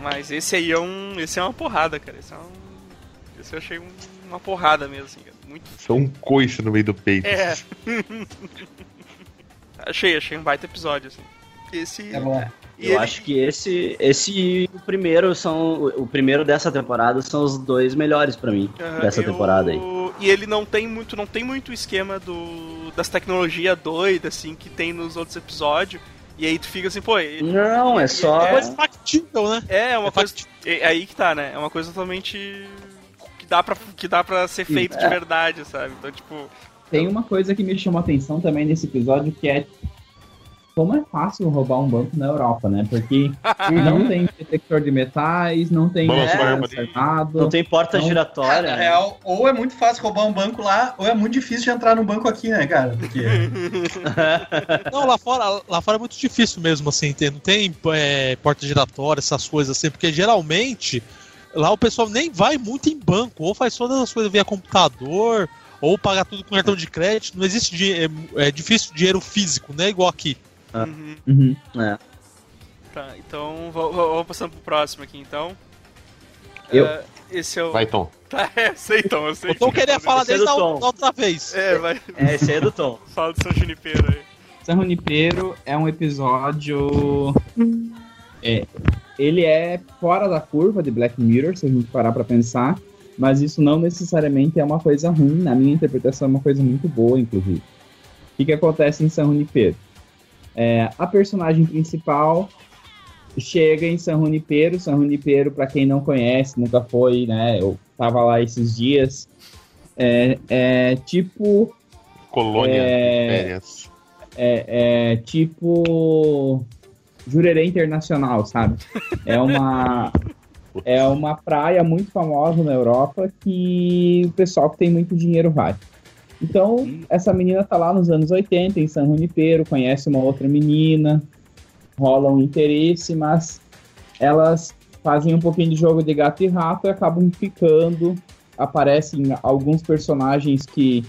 Mas esse aí é um. Esse é uma porrada, cara. Esse é um. Esse eu achei um- uma porrada mesmo, assim, cara. Muito. São um coice no meio do peito. É. achei, achei um baita episódio, assim. Esse. É bom. E Eu ele- acho que esse, esse e o primeiro são. O primeiro dessa temporada são os dois melhores pra mim. Aham, dessa eu- temporada aí. E ele não tem muito, não tem muito esquema do das tecnologias doidas assim que tem nos outros episódios. E aí tu fica assim, pô, e- Não, é só. É. Coisa factível, né? é uma É coisa é aí que tá, né? É uma coisa totalmente que dá para que dá para ser feito de É. verdade, sabe? Então, tipo, Tem uma coisa que me chamou a atenção também nesse episódio, que é como é fácil roubar um banco na Europa, né? Porque não tem detector de metais, não tem armado. Não tem porta Não. Giratória. na né? real, ou é muito fácil roubar um banco lá, ou é muito difícil de entrar num banco aqui, né, cara? Porque Não, lá fora, lá fora é muito difícil mesmo, assim, ter, não tem é, porta giratória, essas coisas assim, porque geralmente lá o pessoal nem vai muito em banco, ou faz todas as coisas via computador, ou pagar tudo com cartão de crédito, não existe dinhe- é, é difícil dinheiro físico, né? Igual aqui. Uhum. Uhum. É. Tá, então vou, vou- vou passando pro próximo aqui, então. Eu. É, esse é o. Vai, Tom. Tá, é, sei então, eu sei. O Tom queria falar é do da, Tom. da outra vez. É, vai. É, esse aí é do Tom. Fala do São Junipero aí. San Junipero é um episódio. É, ele é fora da curva de Black Mirror, se a gente parar pra pensar, mas isso não necessariamente é uma coisa ruim. Na minha interpretação, é uma coisa muito boa, inclusive. O que, que acontece em San Junipero? É, a personagem principal chega em San Junipero. San Junipero, para quem não conhece, nunca foi, né? Eu tava lá esses dias. É, é tipo Colônia É. de férias. é, é tipo Jurerê Internacional, sabe? É uma É uma praia muito famosa na Europa que o pessoal que tem muito dinheiro vai. Então, essa menina tá lá nos anos 80, em San Junipero, conhece uma outra menina, rola um interesse, mas elas fazem um pouquinho de jogo de gato e rato e acabam ficando. Aparecem alguns personagens que,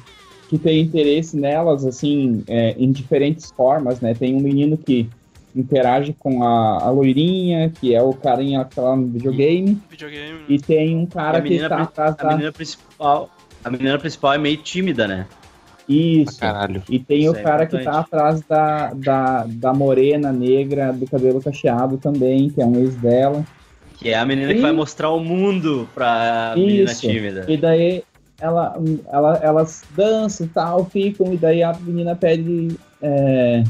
que têm interesse nelas, assim, é, em diferentes formas, né? Tem um menino que interage com a, a loirinha, que é o carinha que tá lá no videogame, Videogame. e tem um cara a que tá atrás A da... menina principal. A menina principal é meio tímida, né? Isso. Caralho. E tem Isso o é cara que tá atrás da, da, da morena negra do cabelo cacheado também, que é um ex dela. Que é a menina que E- vai mostrar o mundo pra menina Isso. tímida. E daí ela, ela, elas dançam e tal, ficam, e daí a menina pede é,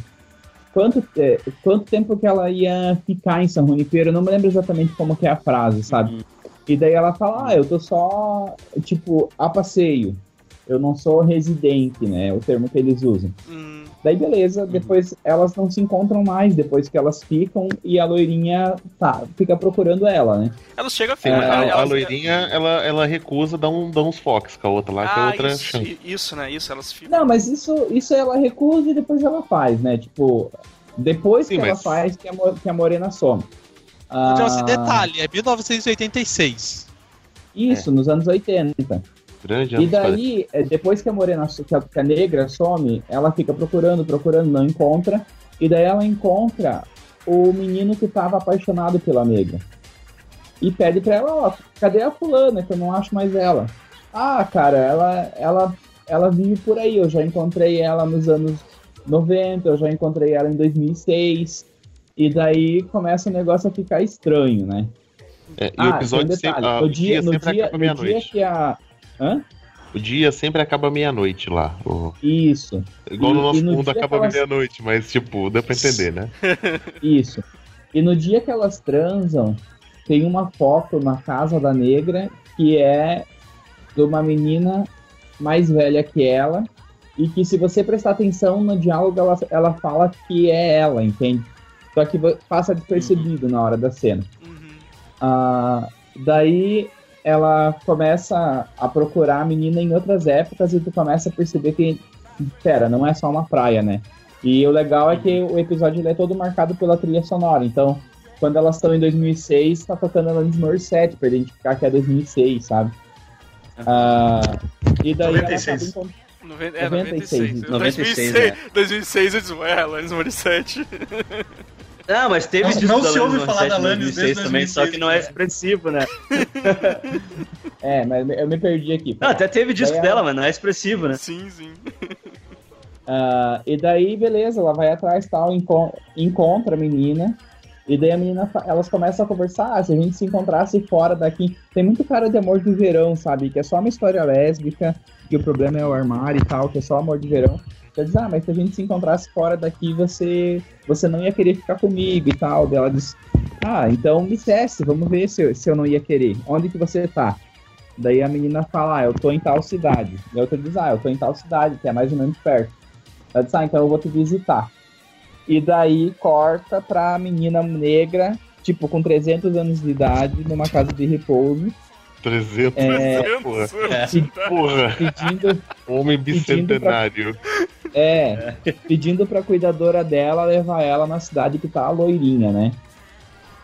quanto, é, quanto tempo que ela ia ficar em São Junipero, eu não me lembro exatamente como que é a frase, sabe? Uhum. E daí ela fala, ah, eu tô só, tipo, a passeio. Eu não sou residente, né? É o termo que eles usam. Hum, Daí beleza, depois elas não se encontram mais, depois que elas ficam e a loirinha tá, fica procurando ela, né? elas chegam a A, filmar. a- a elas- loirinha, ela, ela recusa dar, um, dar uns fox com a outra lá, que a Ah, outra isso, isso, né? Isso, elas ficam. Não, mas isso, isso ela recusa e depois ela faz, né? Tipo, depois Sim, que ela mas- faz que a, que a morena some. Ah, Então, esse detalhe, é 1986. Isso, nos anos 80. Grande E anos 40. daí, é, depois que a morena, so- que a, que a negra some, ela fica procurando, procurando, não encontra. E daí ela encontra o menino que estava apaixonado pela negra. E pede pra ela, ó, cadê a fulana, que eu não acho mais ela? Ah, cara, ela, ela, ela vive por aí, eu já encontrei ela nos anos 90, eu já encontrei ela em 2006. E daí começa o negócio a ficar estranho, né? É, e o Ah, episódio tem um sempre, ah, o dia, dia, sempre dia, acaba meia-noite. que a... Hã? O dia sempre acaba meia-noite lá. O- Isso. Igual E- no nosso no mundo acaba elas- meia-noite, mas tipo, deu pra entender, né? Isso. E no dia que elas transam, tem uma foto na casa da negra que é de uma menina mais velha que ela. E que se você prestar atenção no diálogo, ela, ela fala que é ela, entende? Só que passa despercebido na hora da cena. Uhum. Ah, daí ela começa a procurar a menina em outras épocas e tu começa a perceber que, pera, não é só uma praia, né? E o legal é que o episódio ele é todo marcado pela trilha sonora. Então, quando elas estão em 2006, tá tocando Alanis Morissette pra identificar que é 2006, sabe? Ah, e daí 96. ela acaba Noven- é, 96, 96. 96, 2006, né? 2006 eu disse, ué, Alanis Morissette. Ah, mas teve Não- disco não da se ouve falar da em Alanis 2006 desde também, só que não é 2006, expressivo, né? É, mas eu me perdi aqui. Não, até teve disco Daí dela, ela- mas não é expressivo, né? Sim, sim. Ah, e daí, beleza, ela vai atrás tal, enco- encontra a menina. E daí a menina, elas começam a conversar, ah, se a gente se encontrasse fora daqui. Tem muito cara de amor de verão, sabe? Que é só uma história lésbica, que o problema é o armário e tal, que é só amor de verão. Ela diz, ah, mas se a gente se encontrasse fora daqui, você, você não ia querer ficar comigo e tal. Daí ela diz, ah, então me teste, vamos ver se eu, se eu não ia querer. Onde que você tá? Daí a menina fala, ah, eu tô em tal cidade. E a outra diz, ah, eu tô em tal cidade, que é mais ou menos perto. Ela disse, ah, então eu vou te visitar. E daí corta pra menina negra, tipo, com 300 anos de idade, numa casa de repouso, 300 É. porra. pe- Porra, pedindo, homem Pedindo pra- bicentenário. é, pedindo pra cuidadora dela levar ela na cidade que tá a loirinha, né?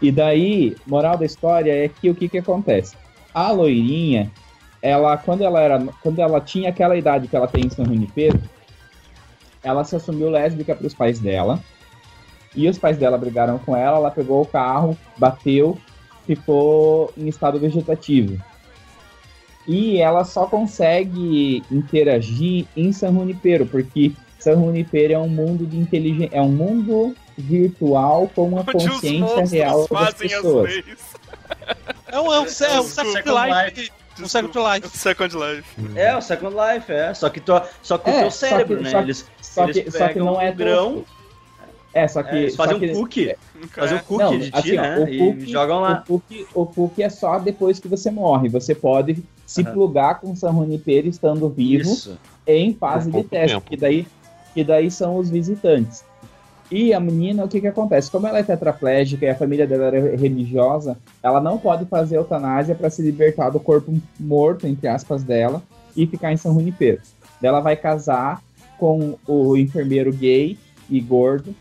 E daí, moral da história é que o que que acontece? A loirinha, ela, quando ela era, quando ela tinha aquela idade que ela tem em São Junipero, ela se assumiu lésbica para os pais dela. E os pais dela brigaram com ela, ela pegou o carro, bateu, ficou em estado vegetativo. E ela só consegue interagir em San Junipero, porque San Junipero é um mundo de inteligência, é um mundo virtual com uma Onde os consciência real das fazem as pessoas. leis. É um, é um, é um Second Life. Um Second Life. Second Life. É, o Second Life, é. Só que, tu, só que o É, teu só cérebro, que- né? só- eles Só eles que, só que não é um grão, tosco. É, só que é, eles só fazem que- um cookie. Fazem um Cara, cookie Não, de ti, assim, ó, né? o e cookie- jogam lá. O cookie, o cookie é só depois que você morre. Você pode se Aham. plugar com San Junipero estando vivo Isso. em fase Por de teste, tempo. que daí, que daí são os visitantes. E a menina, o que que acontece? Como ela é tetraplégica e a família dela era religiosa, ela não pode fazer eutanásia para se libertar do corpo morto, entre aspas, dela e ficar em São Junipero. Daí Ela vai casar com o enfermeiro gay e gordo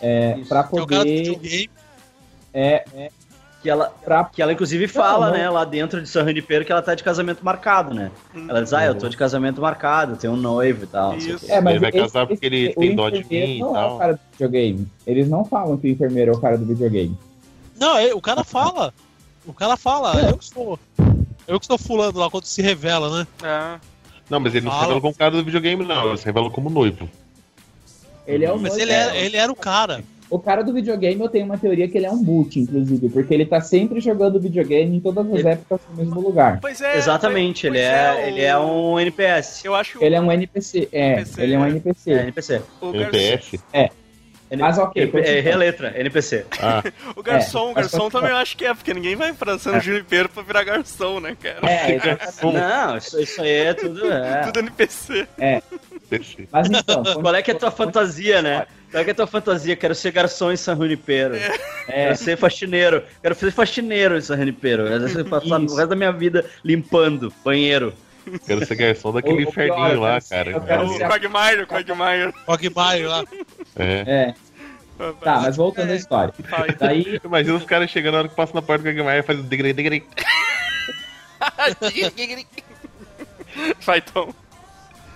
é, para Que é o cara do poder é, é, Que ela, pra, que ela inclusive fala, não. né, lá dentro de São Junipero que ela tá de casamento marcado, né? Hum. Ela diz, ah, eu tô de casamento marcado, tenho um noivo e tal. não é, mas Ele vai esse- casar porque ele esse- tem o dó de mim e não é tal. o cara do videogame. Eles não falam que o enfermeiro é o cara do videogame. Não, é, o cara fala. O cara fala, eu que sou. Eu que estou fulano lá quando se revela, né? É. Não, mas ele não se revela como cara do videogame, não. Ele se revela como noivo. Ele é o Mas ele era, ele era o cara. O cara do videogame, eu tenho uma teoria que ele é um boot, inclusive, porque ele tá sempre jogando videogame em todas as Ele- épocas no mesmo lugar. Pois é. Exatamente, pois ele é, o- ele é um NPS. Eu acho que Ele é um NPC, é, NPC, ele é um é. NPC. É, NPC. o, gar... NPF. Mas ok, É, continua. reletra, NPC. Ah, o garçom, É, o garçom também eu acho que é, porque ninguém vai pra São Junipero pra virar garçom, né, cara? É, exatamente. Não, isso, isso aí é tudo. É. Tudo NPC. Deixa. Mas então, Qual é que é a tua fantasia, né? Qual é que é a tua fantasia? Quero ser garçom em São Junipero. É, Quero ser faxineiro. Quero ser faxineiro em São Junipero. Quero passar o resto da minha vida limpando banheiro. Quero ser garçom daquele O- o pior, inferninho eu lá, cara. eu quero O ser- Quagmire, o Quagmire. Quagmire lá. É. é. Tá, mas voltando à história. Vai. Daí, Imagina os caras chegando na hora que passa na porta do Gagmar e faz o degrei, degrei. Vai, Tom.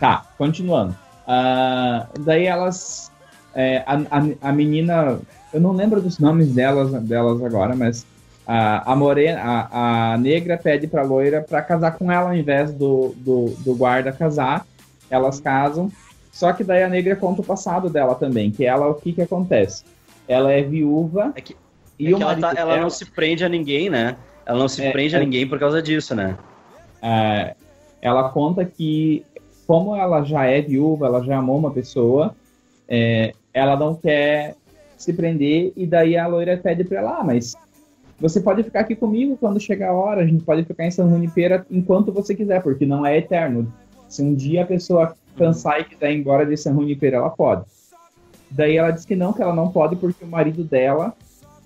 Tá, continuando. Ah, daí elas. é, a, a, a menina. Eu não lembro dos nomes delas, delas agora, mas a, a morena, a, a negra pede pra loira pra casar com ela ao invés do, do, do guarda casar. Elas casam. Só que daí a negra conta o passado dela também, que ela, o que que acontece? Ela é viúva. É que- e É que ela, tá- ela dela- não se prende a ninguém, né? Ela não se É, prende a ninguém por causa disso, né? É, ela conta que, como ela já é viúva, ela já amou uma pessoa, é, ela não quer se prender, e daí a loira pede pra ela, ah, mas você pode ficar aqui comigo quando chegar a hora, a gente pode ficar em São Junipero enquanto você quiser, porque não é eterno. Se um dia a pessoa cansar e quiser ir embora de São Junipero, ela pode. Daí ela diz que não, que ela não pode, porque o marido dela,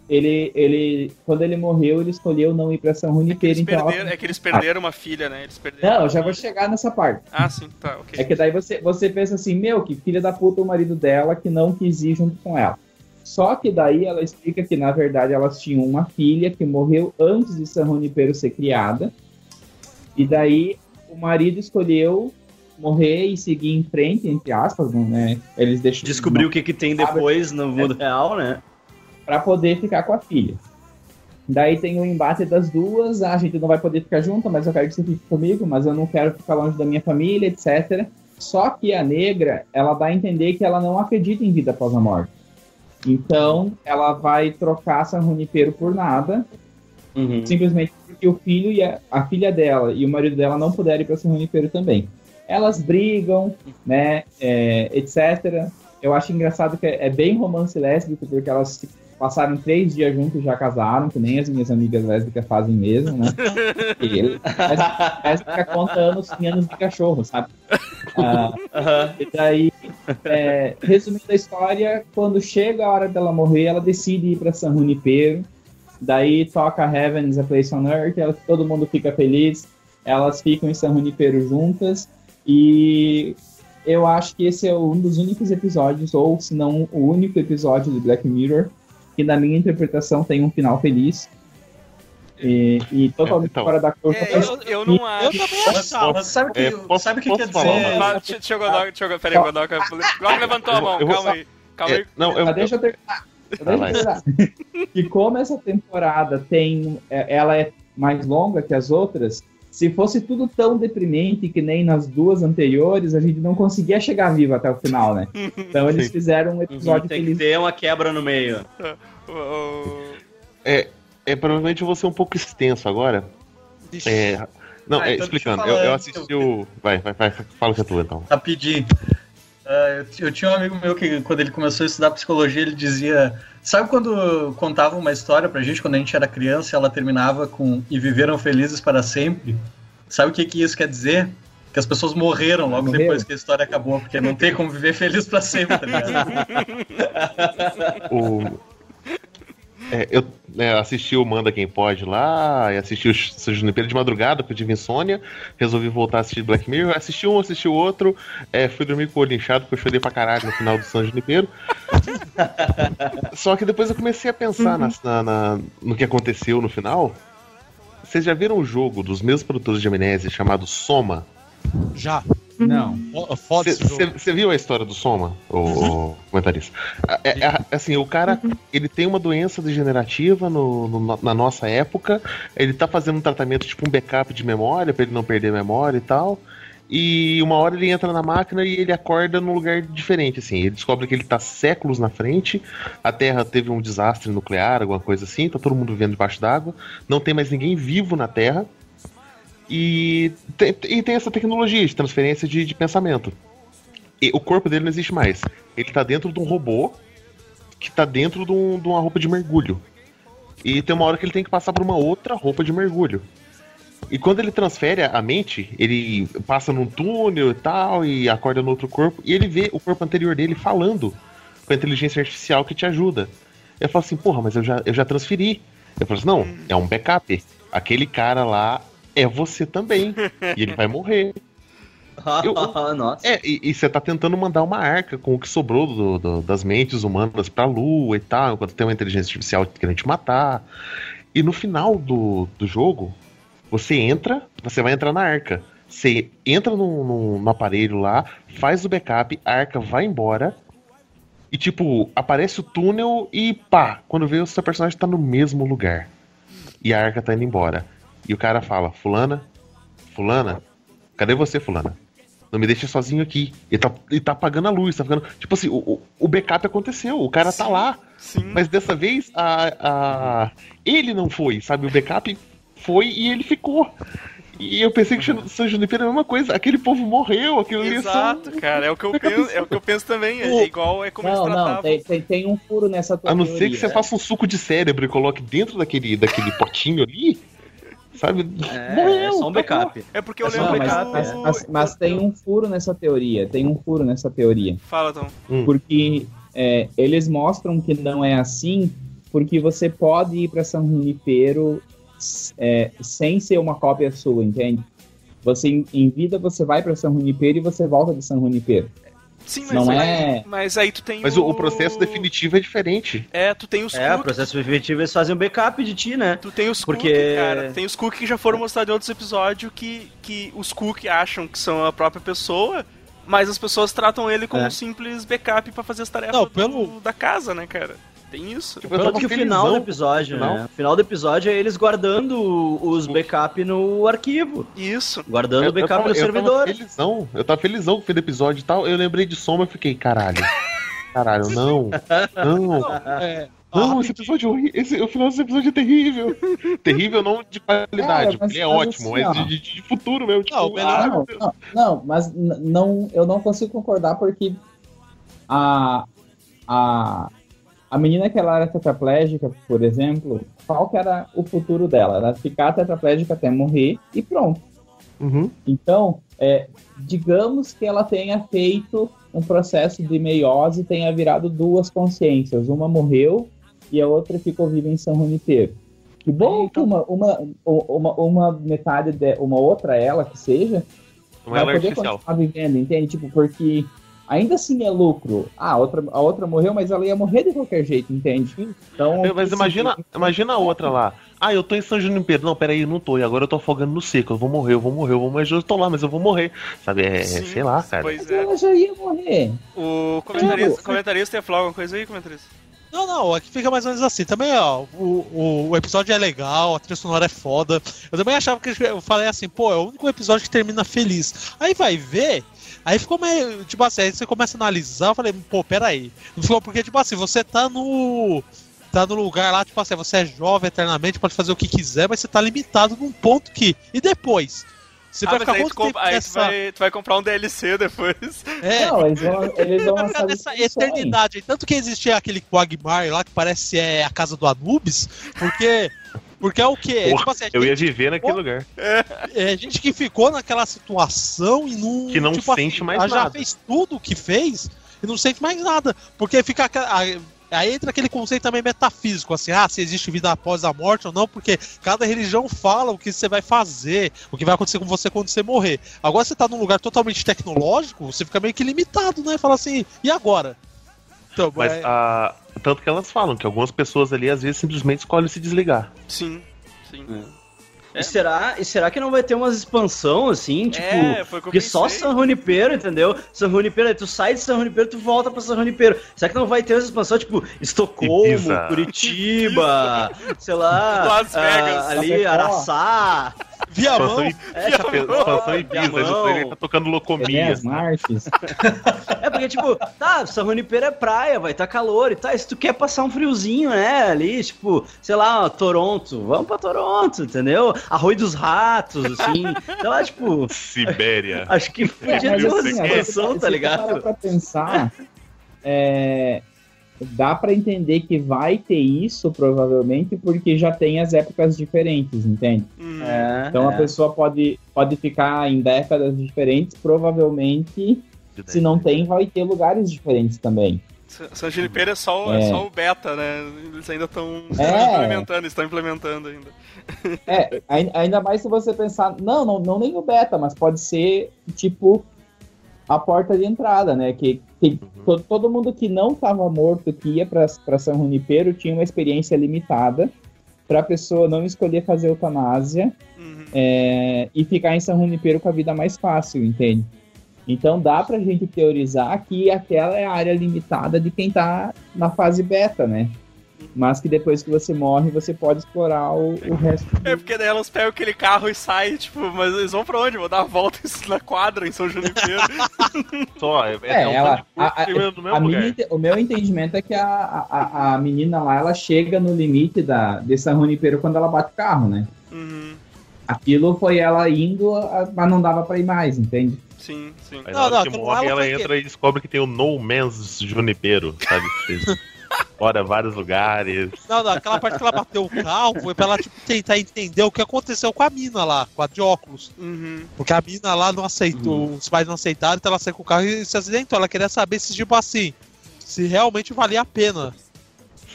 ele, ele, quando ele morreu, ele escolheu não ir pra São É que, Junipero, eles então perderam, é que eles perderam uma filha, né? Eles perderam não, eu já vou chegar nessa parte. Ah, sim, tá, ok. É que daí você, você pensa assim, meu, que filha da puta o marido dela que não quis ir junto com ela. Só que daí ela explica que, na verdade, elas tinham uma filha que morreu antes de San Junipero ser criada. E daí o marido escolheu morrer e seguir em frente, entre aspas, né? Eles deixam Descobrir o que, que tem depois no mundo real, né? Para poder ficar com a filha. Daí tem o embate das duas, ah, a gente não vai poder ficar junto, mas eu quero que você fique comigo, mas eu não quero ficar longe da minha família, etc. Só que a negra, ela dá a entender que ela não acredita em vida após a morte. Então, ela vai trocar San Junipero por nada, Uhum. simplesmente porque o filho e a, a filha dela e o marido dela não puderam ir para San Junipero também. Elas brigam, né, é, etc. Eu acho engraçado que é, é bem romance lésbico, porque elas passaram três dias juntos e já casaram, que nem as minhas amigas lésbicas fazem mesmo, né? E ele, lésbica- conta anos em anos de cachorro, sabe? Ah, e daí, é, resumindo a história, quando chega a hora dela morrer, ela decide ir para San Junipero. Daí toca Heaven is a Place on Earth, ela- todo mundo fica feliz. Elas ficam em San Junipero juntas. E eu acho que esse é um dos únicos episódios, ou se não o único episódio de Black Mirror, que na minha interpretação tem um final feliz. E, e totalmente então. fora da curva. É, mas- eu, eu não Eu acho. também Mas, achava. mas sabe o que, É, posso- sabe o que posso quer falar dizer? uma Vai, deixa eu deixa eu Peraí, Godoka. Godoka levantou a mão, Eu calma aí. Calma aí. É, não, eu, Mas deixa eu terminar. Deixa eu terminar. E como essa temporada tem, é- ela é mais longa que as outras, se fosse tudo tão deprimente que nem nas duas anteriores, a gente não conseguia chegar vivo até o final, né? Então eles Sim. fizeram um Uhum, episódio Tem que feliz. ter uma quebra no meio. O- é, provavelmente eu vou ser um pouco extenso agora. É, não, Ah, é, então explicando. deixa eu Eu, assisti o. Vai, vai, vai. Fala que é tua então. Rapidinho. Ah, eu, eu tinha um amigo meu que, quando ele começou a estudar psicologia, ele dizia. Sabe quando contava uma história pra gente quando a gente era criança e ela terminava com E viveram felizes para sempre? Sabe o que, que isso quer dizer? que as pessoas morreram logo Morreram. depois que a história acabou, porque não tem como viver feliz pra sempre, tá ligado? O... É, eu né, assisti o Manda Quem Pode lá, e assisti o São Junipero de madrugada, porque eu tive insônia, resolvi voltar a assistir Black Mirror, assisti um, assisti o outro, é, fui dormir com o olho inchado, porque eu chorei pra caralho no final do São Junipero. Só que depois eu comecei a pensar nas- na- na- no que aconteceu no final. Vocês já viram o jogo dos mesmos produtores de Amnésia chamado Soma? Já. Não. Você viu a história do Soma, o, o comentarista? É, é, assim, o cara, ele tem uma doença degenerativa no- no- na nossa época, ele tá fazendo um tratamento, tipo um backup de memória, pra ele não perder memória e tal, e uma hora ele entra na máquina e ele acorda num lugar diferente, assim, ele descobre que ele tá séculos na frente, a Terra teve um desastre nuclear, alguma coisa assim, tá todo mundo vivendo debaixo d'água, não tem mais ninguém vivo na Terra, e tem, e tem essa tecnologia de transferência de, de pensamento. E o corpo dele não existe mais. Ele tá dentro de um robô que tá dentro de, um- de uma roupa de mergulho. E tem uma hora que ele tem que passar por uma outra roupa de mergulho. E quando ele transfere a mente, ele passa num túnel e tal, e acorda no outro corpo, e ele vê o corpo anterior dele falando com a inteligência artificial que te ajuda. Eu falo assim, porra, mas eu já, eu já transferi. Eu falo assim, não, é um backup. Aquele cara lá é você também. e ele vai morrer. Eu- Nossa. É, e, e você tá tentando mandar uma arca com o que sobrou do- do- das mentes humanas pra lua e tal, enquanto tem uma inteligência artificial querendo te matar. E no final do, do jogo, você entra, você vai entrar na arca. Você entra no, no- no aparelho lá, faz o backup, a arca vai embora. E tipo, aparece o túnel e pá, quando vê o seu personagem tá no mesmo lugar. E a arca tá indo embora. E o cara fala, fulana, fulana, cadê você, fulana? Não me deixa sozinho aqui. Ele tá, ele tá apagando a luz, tá ficando. Tipo assim, o, o- backup aconteceu, o cara tá Sim. lá. Sim. Mas dessa vez, a, a... ele não foi, sabe? O backup foi e ele ficou. E eu pensei que o São Junipero é a mesma coisa. Aquele povo morreu, aquilo ali é só- Exato, cara. É o que eu penso, é o que eu penso também. É igual é como Não, eles não, tratavam. tem, tem, tem um furo nessa tua A não ser que teoria. você faça um suco de cérebro e coloque dentro daquele, daquele potinho ali, sabe? É, é só um backup. É porque eu É lembro Não, um mas, do... mas, mas, mas tem um furo nessa teoria. Tem um furo nessa teoria. Fala, Tom. Porque é, eles mostram que não é assim, porque você pode ir para São Junipero é, sem ser uma cópia sua, entende? Você em, em vida você vai para São Junipero e você volta de São Junipero. Sim, mas, Não aí, é- mas aí tu tem Mas o, o processo definitivo é diferente. É, tu tem os É, o cookies. processo definitivo eles fazem um backup de ti, né? Tu tem os Porque- cookies, cara. Tem os cookies que já foram mostrados em outros episódios que, que os cookies acham que são a própria pessoa, mas as pessoas tratam ele como É. um simples backup pra fazer as tarefas Não, do- pelo- da casa, né, cara? Tem isso. Tipo, eu Tanto que o final do episódio, com o final. né? O final do episódio é eles guardando os backup no arquivo. Isso. Guardando Eu- o backup tava, no eu servidor. tava felizão. Eu tava felizão com o fim do episódio e tal. Eu lembrei de soma e fiquei, caralho. Caralho, não. Não. É, Não, ah, esse episódio é horrível. Esse, o final desse episódio é terrível. terrível não de qualidade, É, mas- ele é mas ótimo, assim, mas de, de- de futuro mesmo. Tipo, Não, melhor- ah, não, não, não, mas não, eu não consigo concordar porque a, a, a menina que ela era tetraplégica, por exemplo, qual que era o futuro dela? Era ficar tetraplégica até morrer e pronto. uhum. Então, é, digamos que ela tenha feito um processo de meiose tenha virado duas consciências. Uma morreu e a outra ficou viva em São Junipero. Que bom que uma, uma, uma, uma metade, de, uma outra ela que seja, Não é vai poder artificial. continuar vivendo, entende? Tipo, porque ainda assim é lucro. Ah, a outra, a outra morreu, mas ela ia morrer de qualquer jeito, entende? Então, Mas imagina, imagina a outra lá. Ah, eu tô em São Junipero. Não, peraí, não tô. E agora eu tô afogando no seco. Eu vou morrer, eu vou morrer, eu vou morrer. Eu tô lá, mas eu vou morrer. Sabe? É, Sim, sei lá, cara. Pois é. ela já ia morrer. O comentarista, Tipo, comentarista ia falar alguma coisa aí, comentarista? Não, não, aqui fica mais ou menos assim. Também, ó, o, o, o episódio é legal, a trilha sonora é foda. Eu também achava que eu falei assim, pô, é o único episódio que termina feliz. Aí vai ver. Aí ficou meio. Tipo assim, aí você começa a analisar, eu falei, pô, peraí. Não ficou porque, tipo assim, você tá no. Tá no lugar lá, tipo assim, você é jovem eternamente, pode fazer o que quiser, mas você tá limitado num ponto que. E depois? Você ah, vai ficar tu, comp- tempo aí tu, nessa. vai, tu vai comprar um DLC depois. É, Não, eles vão, eles vão lançar nessa eternidade. Tanto que existia aquele Quagmire lá que parece é a casa do Anubis, porque Porque é o quê? É, Porra, tipo assim, Eu ia gente, viver naquele lugar. é gente que ficou naquela situação e não. Que não tipo sente assim, mais ela já nada. fez tudo o que fez e não sente mais nada. Porque fica. aí entra aquele conceito também metafísico, assim, ah, se existe vida após a morte ou não, porque cada religião fala o que você vai fazer, o que vai acontecer com você quando você morrer. Agora você tá num lugar totalmente tecnológico, você fica meio que limitado, né? Fala assim, e agora? Então, Mas é- a... tanto que elas falam que algumas pessoas ali às vezes simplesmente escolhem se desligar. Sim, sim. É. E, será, e será que não vai ter umas expansão assim? Tipo, É, foi porque só pensei. San Junipero, entendeu? San Junipero, aí tu sai de San Junipero, tu volta pra San Junipero. Será que não vai ter essa expansão, tipo, Estocolmo, Ibiza. Curitiba, sei lá, Las Vegas. ah, ali, Chapecó. Araçá, Viamão, Expansão em- é, expansão em Pisa, ele tá tocando locomia. Marches. É porque, tipo, tá, São Junipero é praia, vai tá calor e tal. E se tu quer passar um friozinho, né, ali, tipo, sei lá, Toronto, vamos pra Toronto, entendeu? Arroio dos Ratos, assim. sei lá, tipo, Sibéria. acho que podia mas ter uma assim, se expansão, você tá ligado? pra pensar, é, dá pra entender que vai ter isso, provavelmente, porque já tem as épocas diferentes, entende? Hum, É, Então a é. pessoa pode, pode ficar em décadas diferentes, provavelmente, se não tem, vai ter lugares diferentes também. San Junipero é só, É. é só o beta, né? Eles ainda estão É. implementando, estão implementando ainda. É, ai- ainda mais se você pensar, não, não, não nem o beta, mas pode ser, tipo, a porta de entrada, né? Que, que to- todo mundo que não estava morto, que ia para São Junipero, tinha uma experiência limitada para a pessoa não escolher fazer eutanásia Uhum. é, e ficar em São Junipero com a vida mais fácil, entende? Então dá pra gente teorizar que aquela é a área limitada de quem tá na fase beta, né? Mas que depois que você morre, você pode explorar o, o resto. É porque daí elas pegam aquele carro e saem, tipo, mas eles vão pra onde? Vou dar uma volta na quadra em São Junipero. Só, é, É, é um ela- de curso a- a- A minha o meu entendimento é que a, a, a menina lá, ela chega no limite da, de São Junipero quando ela bate o carro, né? uhum. Aquilo foi ela indo, a- mas não dava pra ir mais, entende? Sim, sim. Aí Não, na hora não, que então morre, ela entra e descobre que tem o No Man's Junipero, sabe? Fora vários lugares. Não, não, aquela parte que ela bateu o carro foi pra ela tipo, tentar entender o que aconteceu com a mina lá, com a de óculos. Uhum. Porque a mina lá não aceitou, os pais não aceitaram, então ela saiu com o carro e se acidentou. Ela queria saber se, tipo assim, se realmente valia a pena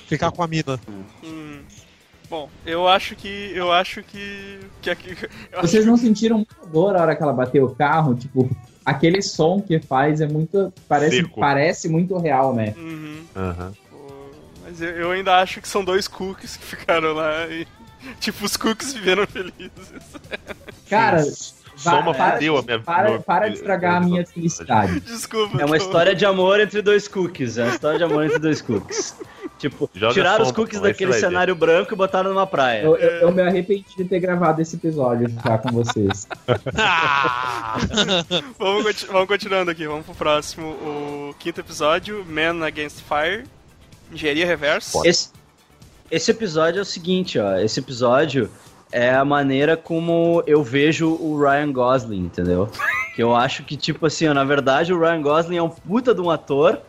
ficar com a mina. Hum. Bom, eu acho que. Eu acho que. que aqui, eu acho Vocês não sentiram muita dor a hora que ela bateu o carro? Tipo, aquele som que faz é muito. Parece, parece muito real, né? Uhum. Pô, Mas eu, eu ainda acho que são dois cookies que ficaram lá e. Tipo, os cookies viveram felizes. Cara, Só uma para, fudeu a minha para, meu- para de estragar a minha felicidade. Desculpa. É uma tô- história de amor entre dois cookies. É uma história de amor entre dois cookies. Tipo, Joga tiraram os sombra, cookies então, aí daquele ver. cenário branco e botaram numa praia. Eu, eu, eu me arrependi de ter gravado esse episódio já com vocês. Vamos, conti- vamos continuando aqui, vamos pro próximo. O quinto episódio, Man Against Fire. Engenharia reversa. Esse, esse episódio é o seguinte, ó. Esse episódio é a maneira como eu vejo o Ryan Gosling, entendeu? Que eu acho que, tipo assim, ó, na verdade, o Ryan Gosling é um puta de um ator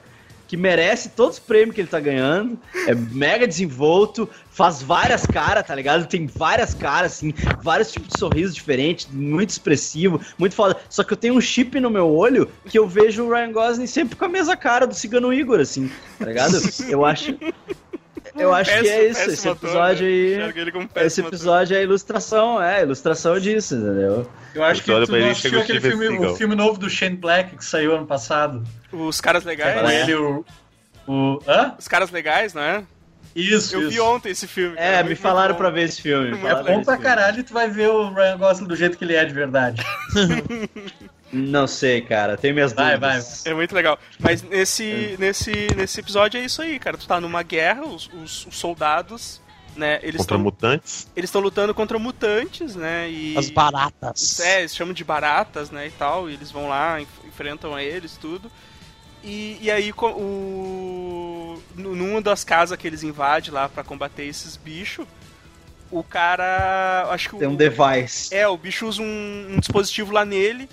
que merece todos os prêmios que ele tá ganhando, é mega desenvolto, faz várias caras, tá ligado? Tem várias caras, assim, vários tipos de sorrisos diferentes, muito expressivo, muito foda. Só que eu tenho um chip no meu olho que eu vejo o Ryan Gosling sempre com a mesma cara do Cigano Igor, assim, tá ligado? Eu acho. Eu acho que é Péssimo- isso, esse péssimo ator, episódio né? aí. Esse péssimo ator. episódio é a ilustração, é, a ilustração disso, entendeu? Eu acho que Você olha tu não assistiu o aquele filme, o filme novo do Shane Black que saiu ano passado. Os caras legais. Com ele, o. o hã? Os caras legais, não é? Isso, Eu isso. vi ontem esse filme. É, me falaram bom. pra ver esse filme. me É bom pra filme. caralho e tu vai ver o Ryan Gosling do jeito que ele é de verdade. Não sei, cara, tenho minhas Vai, dúvidas. É muito legal. Mas nesse, nesse, nesse episódio é isso aí, cara. Tu tá numa guerra, os, os- os soldados, né? Eles Contra estão mutantes. eles estão lutando contra mutantes, né? E As baratas. É, eles chamam de baratas, né, e tal, e eles vão lá, enf- enfrentam a eles, tudo. E, e aí, o... nu- numa das casas que eles invadem lá pra combater esses bichos, o cara... Acho que Tem o... um device. É, o bicho usa um, um dispositivo lá nele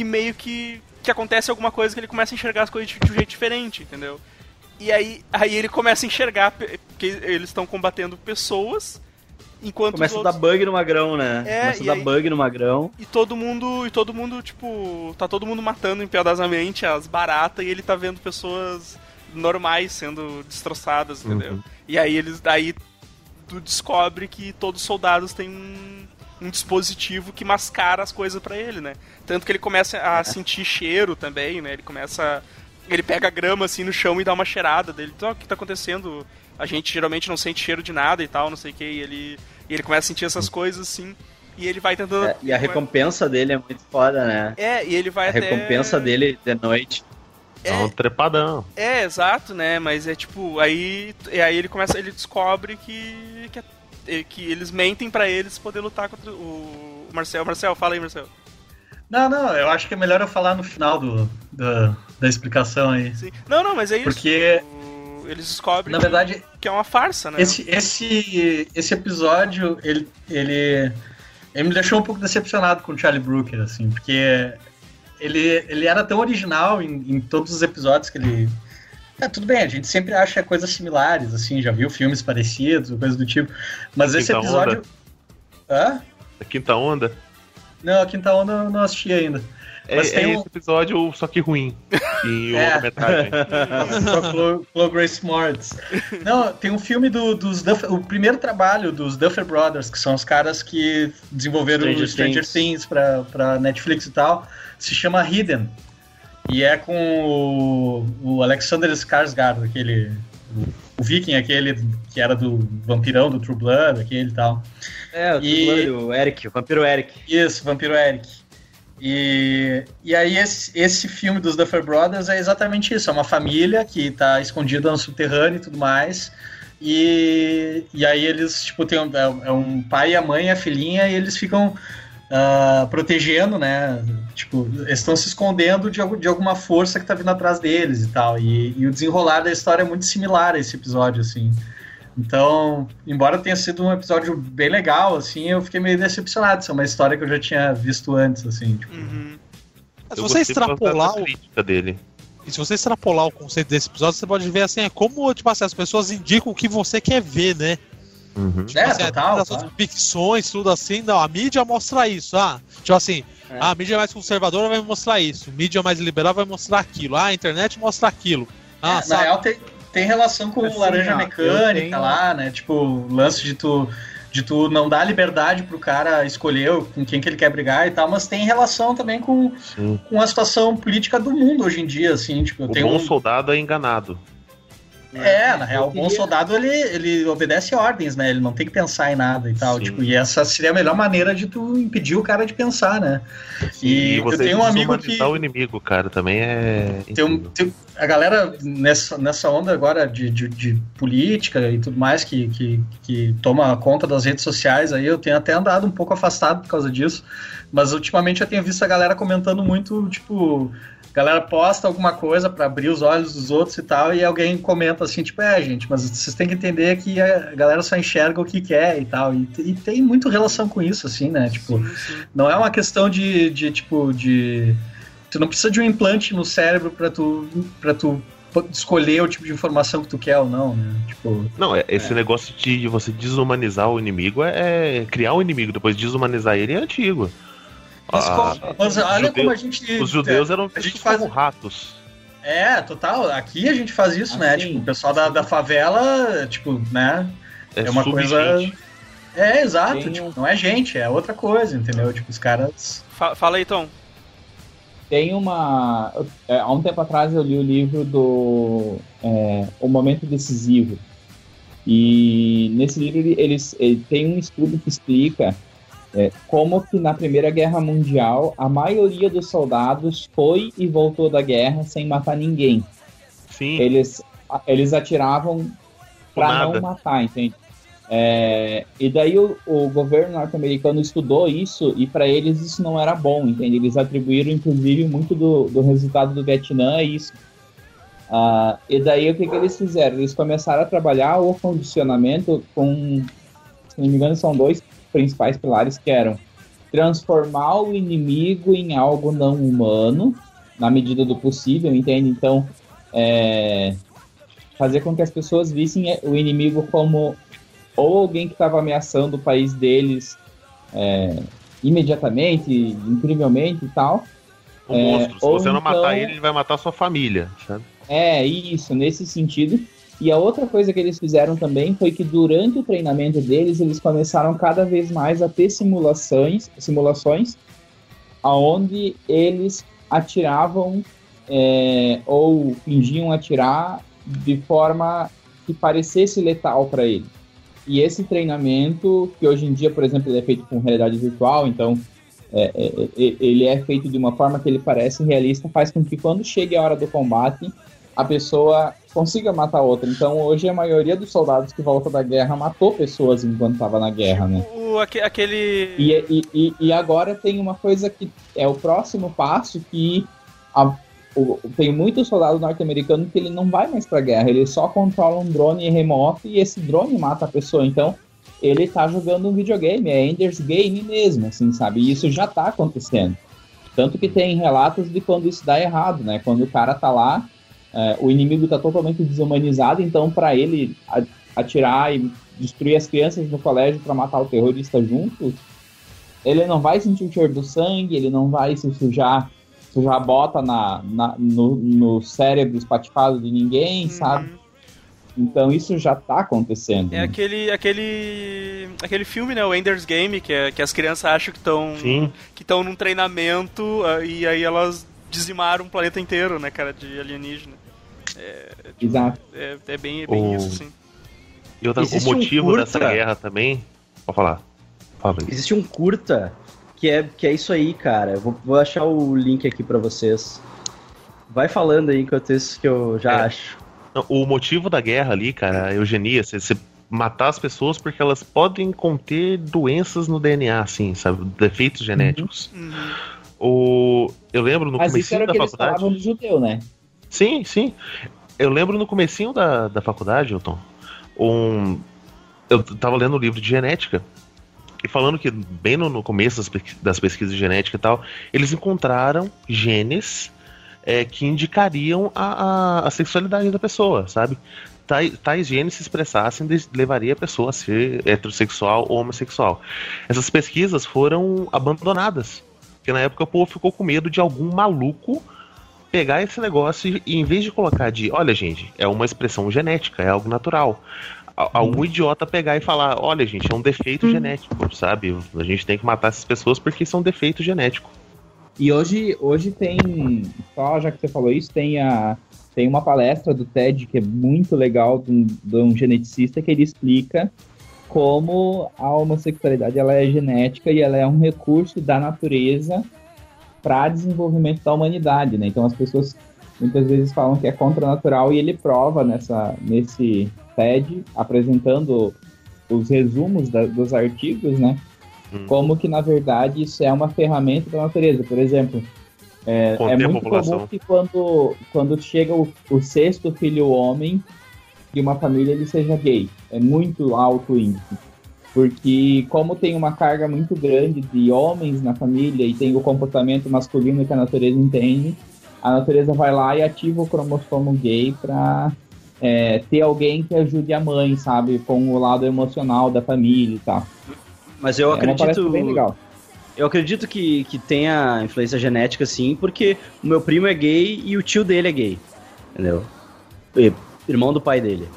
que meio que... que acontece alguma coisa que ele começa a enxergar as coisas de, de um jeito diferente, entendeu? E aí, aí ele começa a enxergar, porque eles estão combatendo pessoas, enquanto Começa os a dar outros... bug no magrão, né? É, Começa a e dar aí- bug no magrão. E todo mundo, e todo mundo, tipo, tá todo mundo matando impiedosamente as baratas e ele tá vendo pessoas normais sendo destroçadas, entendeu? Uhum. E aí eles daí tu descobre que todos os soldados têm um, um dispositivo que mascara as coisas pra ele, né? Tanto que ele começa a sentir cheiro também, né? Ele começa ele pega a grama assim no chão e dá uma cheirada dele. Então, o que tá acontecendo? A gente geralmente não sente cheiro de nada e tal, não sei o que, e ele e ele começa a sentir essas coisas assim. E ele vai tentando. É, e a recompensa dele é muito foda, né? É, e ele vai A até. recompensa dele de noite. É um trepadão. É, exato, né? Mas é tipo, aí, e aí ele começa, ele descobre que que, é- que eles mentem pra eles poder lutar contra o Marcel. Marcel, fala aí, Marcel. Não, não, eu acho que é melhor eu falar no final do, da, da explicação aí. Sim. Não, não, mas é isso. Porque- eles descobrem Na que- verdade, que é uma farsa, né? esse, esse, esse episódio, ele, ele, ele me deixou um pouco decepcionado com o Charlie Brooker, assim, porque ele, ele era tão original em, em todos os episódios que ele. É, tudo bem, a gente sempre acha coisas similares, assim, já viu filmes parecidos, coisas do tipo. Mas esse episódio. Hã? A quinta onda. Não, a quinta onda eu não assisti ainda. É, Mas tem é um- esse episódio, só que ruim. E É. outra metragem. Pra Chloe- Chloe Grace Moretz. Não, tem um filme do, dos Duffer, o primeiro trabalho dos Duffer Brothers, que são os caras que desenvolveram Stranger o Stranger Things. Things, pra, pra Netflix e tal, se chama Hidden. E é com o, o Alexander Skarsgård, aquele o, viking aquele que era do vampirão do True Blood, aquele e tal. É, o, E- Tublano, o Eric, o vampiro Eric. Isso, Vampiro Eric. E, e aí esse, esse filme dos Duffer Brothers é exatamente isso, é uma família que tá escondida no subterrâneo e tudo mais. E, e aí eles, tipo, tem um, é é um pai, a mãe e a filhinha, e eles ficam ah, protegendo, né? Tipo, eles estão se escondendo de, de alguma força que tá vindo atrás deles e tal. E, e o desenrolar da história é muito similar a esse episódio, assim. Então, embora tenha sido um episódio bem legal, assim, eu fiquei meio decepcionado. Isso é uma história que eu já tinha visto antes, assim. Tipo, Uhum. Mas Eu você extrapolar da o, crítica dele. e se você extrapolar o conceito desse episódio, você pode ver assim, é como tipo assim, as pessoas indicam o que você quer ver, né? Uhum. Tipo É, assim, total, claro. ficções, tudo assim, não, a mídia mostra isso. Ah, tipo assim, É. ah, a mídia mais conservadora vai mostrar isso, mídia mais liberal vai mostrar aquilo, ah, a internet mostra aquilo. Ah, É, na sabe? real, tem, tem relação com Assim, laranja ó, mecânica tenho- lá, né? Tipo, o lance de tu, de tu não dar liberdade pro cara escolher com quem que ele quer brigar e tal, mas tem relação também com, Sim. com a situação política do mundo hoje em dia, assim. Tipo, O bom um. soldado é enganado. É, na real, Eu o bom soldado ele, ele obedece ordens, né? Ele não tem que pensar em nada e tal. Sim. Tipo, e essa seria a melhor maneira de tu impedir o cara de pensar, né? E, eu você tenho um amigo que. o inimigo, cara, também é. Tem, um- tem- a galera nessa, nessa onda agora de, de, de política e tudo mais que, que, que toma conta das redes sociais aí, eu tenho até andado um pouco afastado por causa disso, mas ultimamente eu tenho visto a galera comentando muito, tipo, a galera posta alguma coisa pra abrir os olhos dos outros e tal, e alguém comenta assim, tipo, é, gente, mas vocês têm que entender que a galera só enxerga o que quer e tal, e, e tem muito relação com isso, assim, né, tipo, Sim, sim. não é uma questão de, de tipo, de. Tu não precisa de um implante no cérebro pra tu, pra tu escolher o tipo de informação que tu quer ou não, né? Tipo. Não, é- esse negócio de você desumanizar o inimigo é, é criar um inimigo, depois desumanizar ele é antigo. Mas, Ah, como- mas olha judeu- como a gente. os judeus eram a gente faz- como ratos. É, total. Aqui a gente faz isso, né? Assim, Tipo, o pessoal da, da favela, tipo, né? É, É uma coisa-. É, exato. Tem Tipo, não é gente, é outra coisa, entendeu? Tipo, os caras. Fa- fala aí, Tom. Tem uma. é, há um tempo atrás eu li o livro do é, O Momento Decisivo. E nesse livro ele, eles, ele tem um estudo que explica é, como que na Primeira Guerra Mundial a maioria dos soldados foi e voltou da guerra sem matar ninguém. Sim, Eles, eles atiravam para não matar, entende? É, e daí o, o governo norte-americano estudou isso e para eles isso não era bom, entende? Eles atribuíram inclusive muito do, do resultado do Vietnã a isso. Ah, e daí o que, que eles fizeram? Eles começaram a trabalhar o condicionamento com, se não me engano, são dois principais pilares que eram transformar o inimigo em algo não humano, na medida do possível, entende? Então, é, fazer com que as pessoas vissem o inimigo como ou alguém que estava ameaçando o país deles é, imediatamente, incrivelmente e tal. Um É, monstro. Se você não então- matar ele, ele vai matar sua família, sabe? É, isso, nesse sentido. E a outra coisa que eles fizeram também foi que durante o treinamento deles, eles começaram cada vez mais a ter simulações, simulações aonde eles atiravam é, ou fingiam atirar de forma que parecesse letal para ele. E esse treinamento, que hoje em dia, por exemplo, ele é feito com realidade virtual, então é, é, é, ele é feito de uma forma que ele parece realista, faz com que quando chegue a hora do combate, a pessoa consiga matar outra. Então, hoje a maioria dos soldados que voltam da guerra matou pessoas enquanto estava na guerra, né? O, aque- aquele. E, e, e, e agora tem uma coisa que é o próximo passo que a- o- tem muito soldado norte-americano que ele não vai mais pra guerra, ele só controla um drone remoto e esse drone mata a pessoa. Então, ele tá jogando um videogame, é Ender's Game mesmo, assim, sabe? E isso já tá acontecendo. Tanto que tem relatos de quando isso dá errado, né? Quando o cara tá lá, é, o inimigo tá totalmente desumanizado, então para ele atirar e destruir as crianças no colégio para matar o terrorista junto, ele não vai sentir o cheiro do sangue, ele não vai se sujar, sujar a bota na, na- no, no cérebro espatifado de ninguém, sabe? Uhum. Então isso já tá acontecendo. É né? aquele, aquele, aquele filme, né, o Ender's Game, que, é, que as crianças acham que estão que estão num treinamento ah, e aí elas dizimaram o planeta inteiro, né, cara, de alienígena. Exato. É, é bem, é bem O- isso, assim. E outra, o Existe um motivo curta. dessa guerra também. Pode falar. Fala aí. Existe um curta que é, que é isso aí, cara. Vou, vou achar o link aqui pra vocês. Vai falando aí enquanto isso que eu já É. acho. O motivo da guerra ali, cara, a eugenia, você, matar as pessoas porque elas podem conter doenças no DNA, assim, sabe? Defeitos genéticos. Uhum. O... Eu lembro no Mas isso era o da que eles faculdade. falavam do judeu, né? Sim, sim. Eu lembro no comecinho da, da faculdade, Hilton, um... eu tava lendo um livro de genética e falando que bem no, no começo das, das pesquisas de genética e tal, eles encontraram genes é, que indicariam a, a, a sexualidade da pessoa, sabe? Tais, tais genes se expressassem levaria a pessoa a ser heterossexual ou homossexual. Essas pesquisas foram abandonadas, porque na época o povo ficou com medo de algum maluco pegar esse negócio e em vez de colocar de, olha gente, é uma expressão genética, é algo natural. Algum idiota pegar e falar, olha gente, é um defeito genético, sabe? A gente tem que matar essas pessoas porque isso é um defeito genético. E hoje, hoje tem, só já que você falou isso, tem, a, tem uma palestra do TED que é muito legal, de um, de um geneticista, que ele explica como a homossexualidade ela é genética e ela é um recurso da natureza para desenvolvimento da humanidade, né? Então as pessoas muitas vezes falam que é contranatural e ele prova nessa, nesse TED, apresentando os resumos da- dos artigos, né? Hum. Como que, na verdade, isso é uma ferramenta da natureza. Por exemplo, é, é muito comum que quando, quando chega o, o sexto filho homem de uma família, ele seja gay. É muito alto índice. Porque como tem uma carga muito grande de homens na família e tem o comportamento masculino que a natureza entende, a natureza vai lá e ativa o cromossomo gay para ter alguém que ajude a mãe, sabe? Com o lado emocional da família e tal. Mas eu é acredito. bem legal. Eu acredito que, que tenha influência genética, sim, porque o meu primo é gay e o tio dele é gay. Entendeu? E- irmão do pai dele.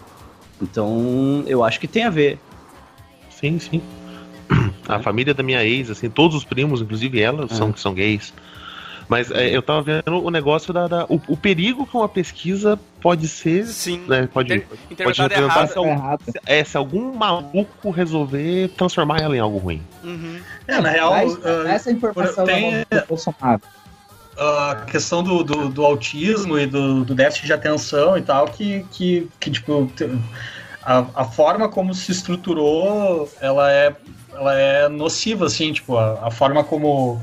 Então, eu acho que tem a ver. Sim, sim. A família da minha ex, assim, todos os primos, inclusive ela, são, são gays. Mas é, eu tava vendo o negócio da. da- o, o perigo que uma pesquisa pode ser. Sim. Né, pode, Inter- pode representar se, algum, errado. é, se algum maluco resolver transformar ela em algo ruim. Uhum. É, na real, Mas ah, essa informação tem- do Bolsonaro. a questão do, do, do autismo e do, do déficit de atenção e tal, que, que, que tipo, a, a forma como se estruturou, ela é, ela é nociva, assim, tipo, a, a forma como,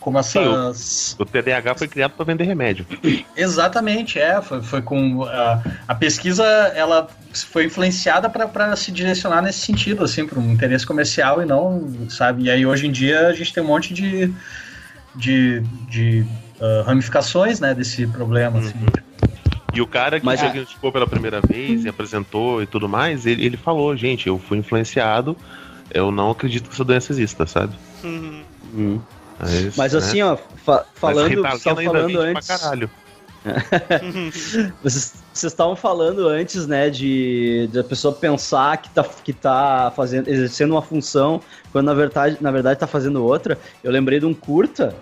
como essas... O TDAH foi criado para vender remédio. Exatamente, é, foi, foi com... A, a pesquisa, ela foi influenciada para se direcionar nesse sentido, assim, para um interesse comercial e não, sabe, e aí hoje em dia a gente tem um monte de... de, de ah, ramificações, né, desse problema, assim. E o cara que Mas- diagnosticou pela primeira vez e apresentou e tudo mais, ele, ele falou, gente, eu fui influenciado, eu não acredito que essa doença exista, sabe? Uhum. Mas, Mas né? assim, ó, fa- Mas falando, estavam ainda falando pra antes. caralho. Vocês estavam falando antes, né, de, de a pessoa pensar que tá, que tá fazendo, exercendo uma função, quando na verdade, na verdade tá fazendo outra. Eu lembrei de um curta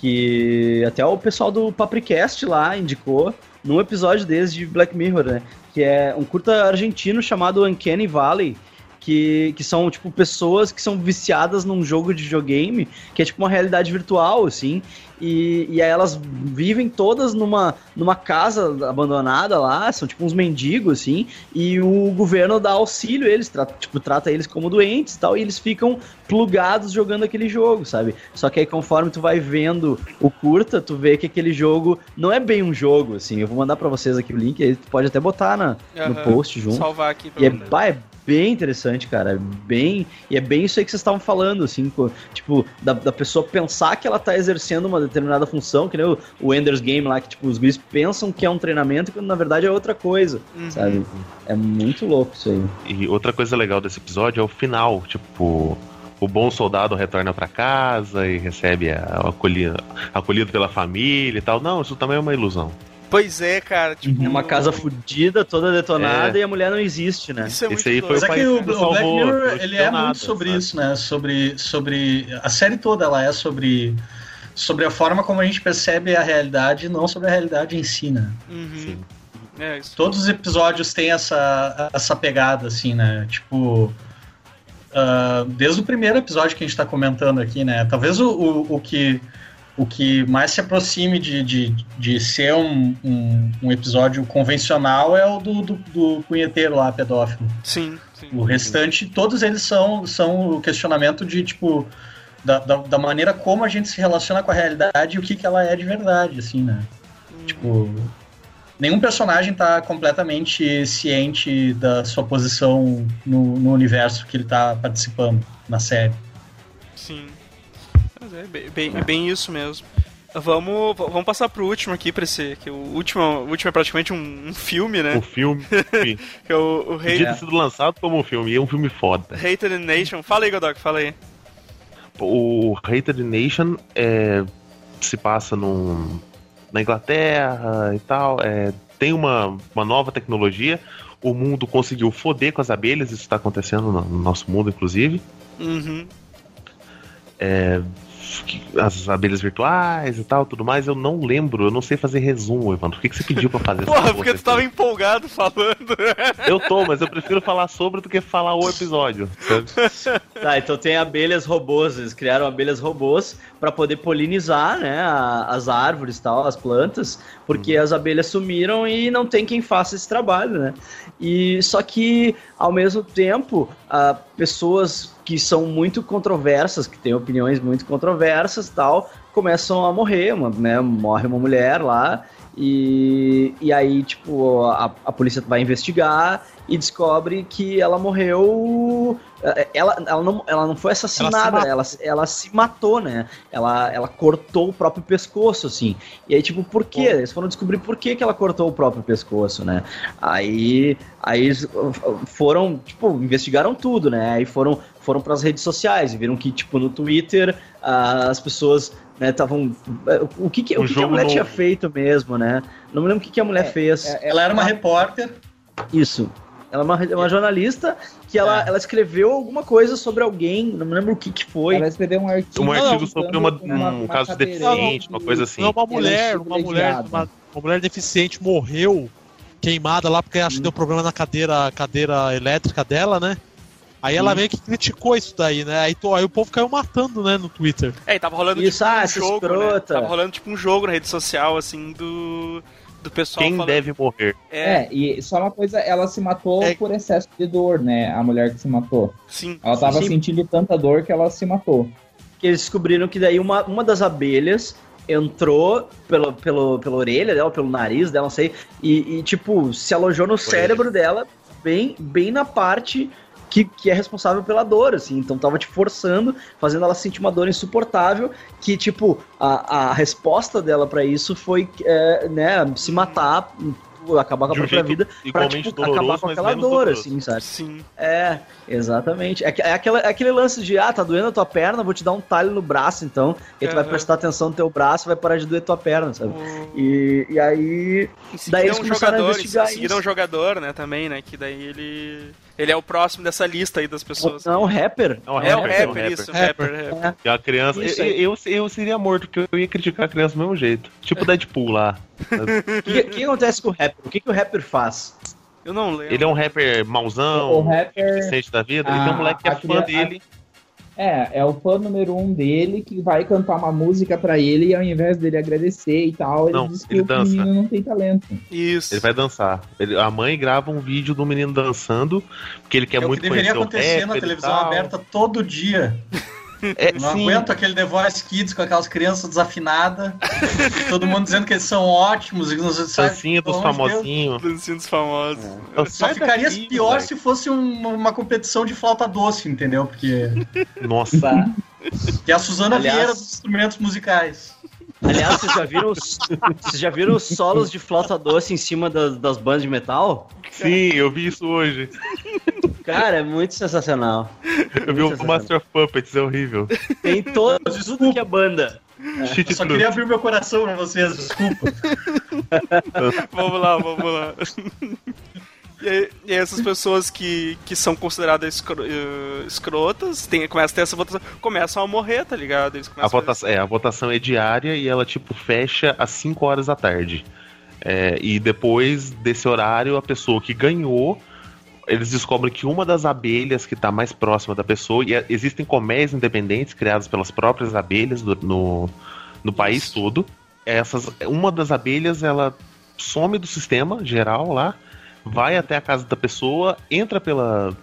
que até o pessoal do Papricast lá indicou num episódio deles de Black Mirror, né? Que é um curta argentino chamado Uncanny Valley, que, que são, tipo, pessoas que são viciadas num jogo de videogame, que é tipo uma realidade virtual, assim, e, e aí elas vivem todas numa, numa casa abandonada lá, são tipo uns mendigos, assim, e o governo dá auxílio a eles, trata, tipo, trata eles como doentes e tal, e eles ficam plugados jogando aquele jogo, sabe? Só que aí conforme tu vai vendo o curta, tu vê que aquele jogo não é bem um jogo, assim, eu vou mandar pra vocês aqui o link, aí tu pode até botar na, no Aham. post junto. Salvar aqui pra E é, é bem interessante, cara. Bem, e é bem isso aí que vocês estavam falando, assim, tipo, da, da pessoa pensar que ela tá exercendo uma determinada função, que nem o, o Ender's Game lá, que tipo, os guris pensam que é um treinamento, quando na verdade é outra coisa, Uhum. sabe? É muito louco isso aí. E outra coisa legal desse episódio é o final, tipo, o bom soldado retorna pra casa e recebe a, acolhido, acolhido pela família e tal. Não, isso também é uma ilusão. Pois é, cara. Tipo, É uma casa fudida, toda detonada, e a mulher não existe, né? Isso é muito Esse aí foi. Mas é pai que o, o Black salvou, Mirror, ele é nada, muito sobre sabe? isso, né? Sobre, sobre... A série toda, ela é sobre... Sobre a forma como a gente percebe a realidade, não sobre a realidade em si, né? Uhum. Sim. É, isso. Todos os episódios têm essa, essa pegada, assim, né? Tipo... ah, desde o primeiro episódio que a gente tá comentando aqui, né? Talvez o, o, o que... O que mais se aproxime de, de, de ser um, um, um episódio convencional é o do, do, do punheteiro lá, pedófilo. Sim, sim. O restante, todos eles são, são o questionamento de, tipo, da, da, da maneira como a gente se relaciona com a realidade e o que, que ela é de verdade, assim, né? Tipo, nenhum personagem tá completamente ciente da sua posição no, no universo que ele tá participando na série. Sim. É bem, é bem isso mesmo. Vamos, vamos passar pro último aqui, pra esse. Que o último, o último é praticamente um, um filme, né? filme Que é o, o podia ter sido lançado como um filme, e é um filme foda. Hated Nation. Fala aí, Godok, fala aí. O Hated Nation é, se passa num, na Inglaterra e tal. é, tem uma, uma nova tecnologia. O mundo conseguiu foder com as abelhas, isso está acontecendo no, no nosso mundo, inclusive. Uhum. As abelhas virtuais e tal, tudo mais. Eu não lembro, eu não sei fazer resumo, Evandro. Por que, que você pediu pra fazer Porra, porque tu tava empolgado falando. Eu tô, mas eu prefiro falar sobre do que falar o episódio. sabe? Tá, então tem abelhas robôs, eles criaram abelhas robôs para poder polinizar, né, a- as árvores e tal, as plantas, porque as abelhas sumiram e não tem quem faça esse trabalho, né? E só que ao mesmo tempo, ah, pessoas que são muito controversas, que têm opiniões muito controversas, tal, começam a morrer, né, morre uma mulher lá e, e aí, tipo, a, a polícia vai investigar e descobre que ela morreu. Eh, Ela, ela, não, ela não foi assassinada, matou. ela, ela, se matou, né? Ela, ela cortou o próprio pescoço, assim. E aí, tipo, por quê? Eles foram descobrir por que, que ela cortou o próprio pescoço, né? Aí, aí eles uh, foram, tipo, investigaram tudo, né? Aí foram, foram para as redes sociais e viram que, tipo, no Twitter ah, as pessoas né, estavam. O que, que, Um o que, que a mulher novo. tinha feito mesmo, né? Não me lembro o que, que a mulher É, fez. é- Ela era uma repórter, Isso. Ela é uma, é uma jornalista que ela, É. ela escreveu alguma coisa sobre alguém, não me lembro o que, que foi. Ela escreveu um artigo. Um artigo sobre uma- uma- um uma caso deficiente, uma coisa assim. Não, uma Ela mulher, é uma mulher, uma, uma mulher deficiente morreu queimada lá porque acho que deu problema na cadeira, cadeira elétrica dela, né? Aí ela meio que criticou isso daí, né? Aí, aí o povo caiu matando, né, no Twitter. É, e tava rolando Isso, tipo ah, um essa jogo, né? Tava rolando tipo um jogo na rede social, assim, do. Do pessoal Quem falando. deve morrer? É, É, e só uma coisa, ela se matou É. por excesso de dor, né? A mulher que se matou. sim. Ela tava Sim. sentindo tanta dor que ela se matou. Que eles descobriram que daí uma, uma das abelhas entrou pelo, pelo, pela orelha dela, pelo nariz dela, não sei, e, e, tipo, se alojou no cérebro dela, bem, bem na parte que, que é responsável pela dor, assim. Então tava te forçando, fazendo ela sentir uma dor insuportável, que, tipo, a, a resposta dela pra isso foi, é, né, se matar acabar com a um própria vida pra, tipo, acabar doloroso, com mas aquela dor, doloroso. assim, sabe? Sim. É, exatamente. É, é aquela, é aquele lance de, ah, tá doendo a tua perna, vou te dar um talho no braço, então. E aí tu vai prestar atenção no teu braço vai parar de doer tua perna, sabe? O... E, e aí. Seguida Daí é eles um começaram a jogador, investigar em seguida é um jogador, né, também, né, que daí ele... Ele é o próximo dessa lista aí das pessoas. Não, um rapper. É um É o rapper, é um rapper, isso, Rapper. rapper, rapper. E a criança. Eu, eu, eu seria morto, porque eu ia criticar a criança do mesmo jeito. Tipo Deadpool lá. O que, que acontece com o rapper? O que, que o rapper faz? Eu não lembro. Ele é um rapper mauzão, O rapper da vida, e a- tem um moleque que é a fã cria- dele. É, é o fã número um dele que vai cantar uma música pra ele e ao invés dele agradecer e tal, ele Não, diz que ele o dança. menino não tem talento. Isso. Ele vai dançar. Ele- a mãe grava um vídeo do menino dançando, porque ele quer é o muito que deveria conhecer o acontecer na rapper e televisão aberta todo dia. É, Não sim, aguento aquele The Voice Kids com aquelas crianças desafinadas, todo mundo dizendo que eles são ótimos e que não sabe, dancinha dos famosinhos. Dancinhos famosos. Eu Só ficaria daqui, pior moleque. se fosse um- uma competição de flauta doce, entendeu? Porque Nossa, que é a Suzana Aliás- Vieira dos instrumentos musicais. Aliás, vocês já viram os, vocês já viram os solos de flauta doce em cima das, das bandas de metal? sim, eu vi isso hoje. Cara, é muito sensacional. Eu vi o Master of Puppets, é horrível. Tem todo, tudo que é banda. Eu só queria abrir meu coração pra vocês, desculpa. Vamos lá, vamos lá. E, aí- e aí essas pessoas que, que são consideradas escro- eh, escrotas, tem, começam a ter essa votação, começam a morrer, tá ligado? Eles A começam a votação, é, a votação é diária e ela, tipo, fecha às 5 horas da tarde. É, e depois desse horário, a pessoa que ganhou, eles descobrem que uma das abelhas que está mais próxima da pessoa, e é- existem colmeias independentes criadas pelas próprias abelhas do- no, no país todo. Essas, uma das abelhas, ela some do sistema geral lá, vai até a casa da pessoa, entra pela,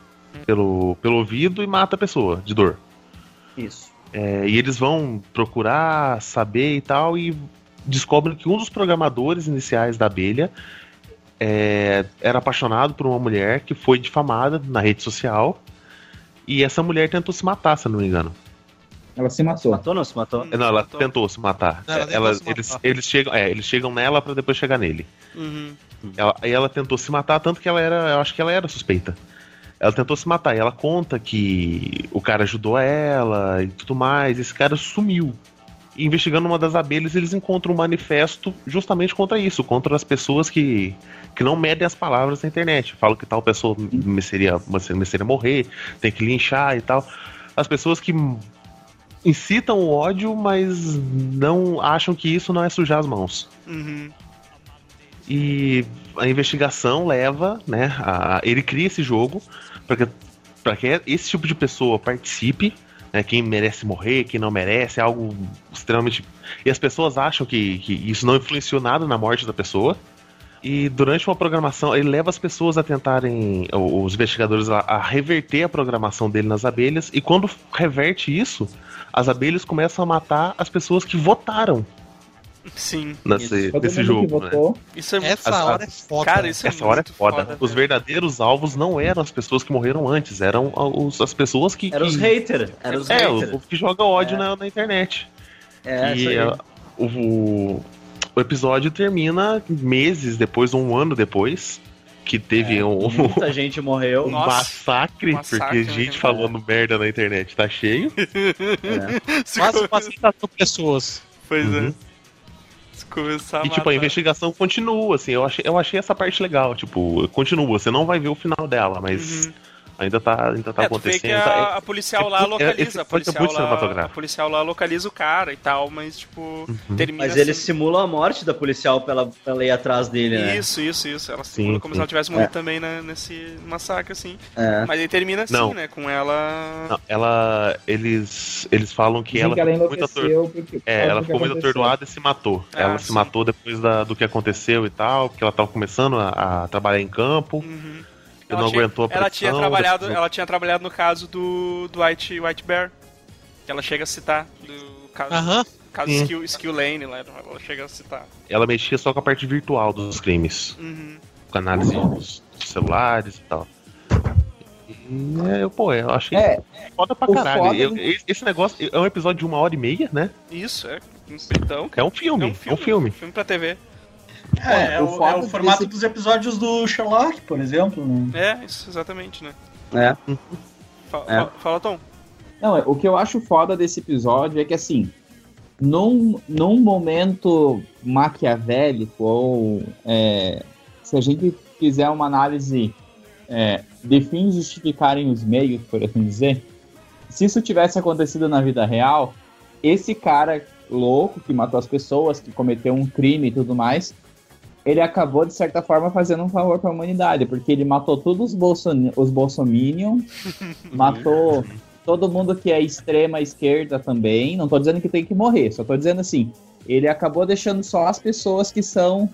pelo, pelo ouvido e mata a pessoa de dor. Isso. É, e eles vão procurar saber e tal, e descobrem que um dos programadores iniciais da abelha é, era apaixonado por uma mulher que foi difamada na rede social. E essa mulher tentou se matar, se eu não me engano. Ela se Se matou. matou, não se matou? Não, ela matou. tentou se matar. Não, ela tentou Ela- se matar. eles, eles, chegam, é, eles chegam nela pra depois chegar nele. Uhum. Ela, aí ela tentou se matar, tanto que ela era. Eu acho que ela era suspeita. Ela tentou se matar e ela conta que o cara ajudou ela e tudo mais. Esse cara sumiu. E investigando uma das abelhas, eles encontram um manifesto justamente contra isso, contra as pessoas que, que não medem as palavras na internet. Falam que tal pessoa mereceria, mereceria morrer, tem que linchar e tal. As pessoas que incitam o ódio, mas não acham que isso não é sujar as mãos. Uhum. E a investigação leva, né? A, ele cria esse jogo para que, pra que esse tipo de pessoa participe. Né, quem merece morrer, quem não merece, é algo extremamente. E as pessoas acham que, que isso não influenciou nada na morte da pessoa. E durante uma programação, ele leva as pessoas a tentarem, os investigadores, a, a reverter a programação dele nas abelhas. E quando reverte isso, as abelhas começam a matar as pessoas que votaram Sim. nesse, nesse jogo. Né? Isso é Essa As- hora é foda. Cara, isso é Essa hora é muito foda. Os verdadeiros alvos não eram as pessoas que morreram antes, eram os- as pessoas que. Era os haters. Era os É, haters. o, o que joga ódio É. na, na internet. É, isso e aí. a- o, o, episódio termina meses depois, um ano depois, que teve É, um, Muita gente morreu. um Nossa, massacre, massacre, porque né, gente falando merda na internet tá cheio. É. Quase 40 mil pessoas. Pois Uhum. é. Se começar E tipo, a investigação continua, assim, eu achei, eu achei essa parte legal, tipo, continua, você não vai ver o final dela, mas Uhum. Ainda tá, ainda tá é, acontecendo. que a, tá- a policial é lá é- localiza, esse a é policial lá, a policial lá localiza o cara e tal, mas tipo, termina Mas assim. eles simulam a morte da policial pra ela, pra ela ir atrás dele, né? Isso, isso, isso. Ela Sim, simula como sim. se ela tivesse morrido também né, nesse massacre, assim. É. Mas aí termina assim, Não. né? Com ela. Não, ela. Eles. Eles falam que Dizem ela, que ela ficou muito ator- porque, por É, ela ficou muito atordoada e se matou. Ah, ela se sim. matou depois da- do que aconteceu e tal, porque ela tava começando a, a trabalhar em campo. Uhum. E não tinha, aguentou a ela tinha pressão, trabalhado, ela tinha trabalhado no caso do, do White, White Bear. Que ela chega a citar. Do caso, Aham. caso Sim. Skill, Skill Lane lá, ela chega a citar. Ela mexia só com a parte virtual dos crimes. Uhum. Com a análise dos celulares e tal. E, é, eu, pô, eu achei É, foda pra caralho. foda Eu- do- esse- negócio é um episódio de uma hora e meia, né? Isso, é. Então, É um filme. É um filme. Filme pra TV. É, é, o o, é o formato desse- dos episódios do Sherlock, por exemplo. Né? É, isso, exatamente, né? É. Fa- É. fa- Fala, Tom. Não, é, o que eu acho foda desse episódio é que, assim, num, num momento maquiavélico, ou é, se a gente fizer uma análise é, de fins justificarem os meios, por assim dizer, se isso tivesse acontecido na vida real, esse cara louco que matou as pessoas, que cometeu um crime e tudo mais, ele acabou, de certa forma, fazendo um favor para a humanidade, porque ele matou todos os, Bolson os Bolsominion, matou todo mundo que é extrema esquerda também. Não tô dizendo que tem que morrer, só tô dizendo assim, ele acabou deixando só as pessoas que são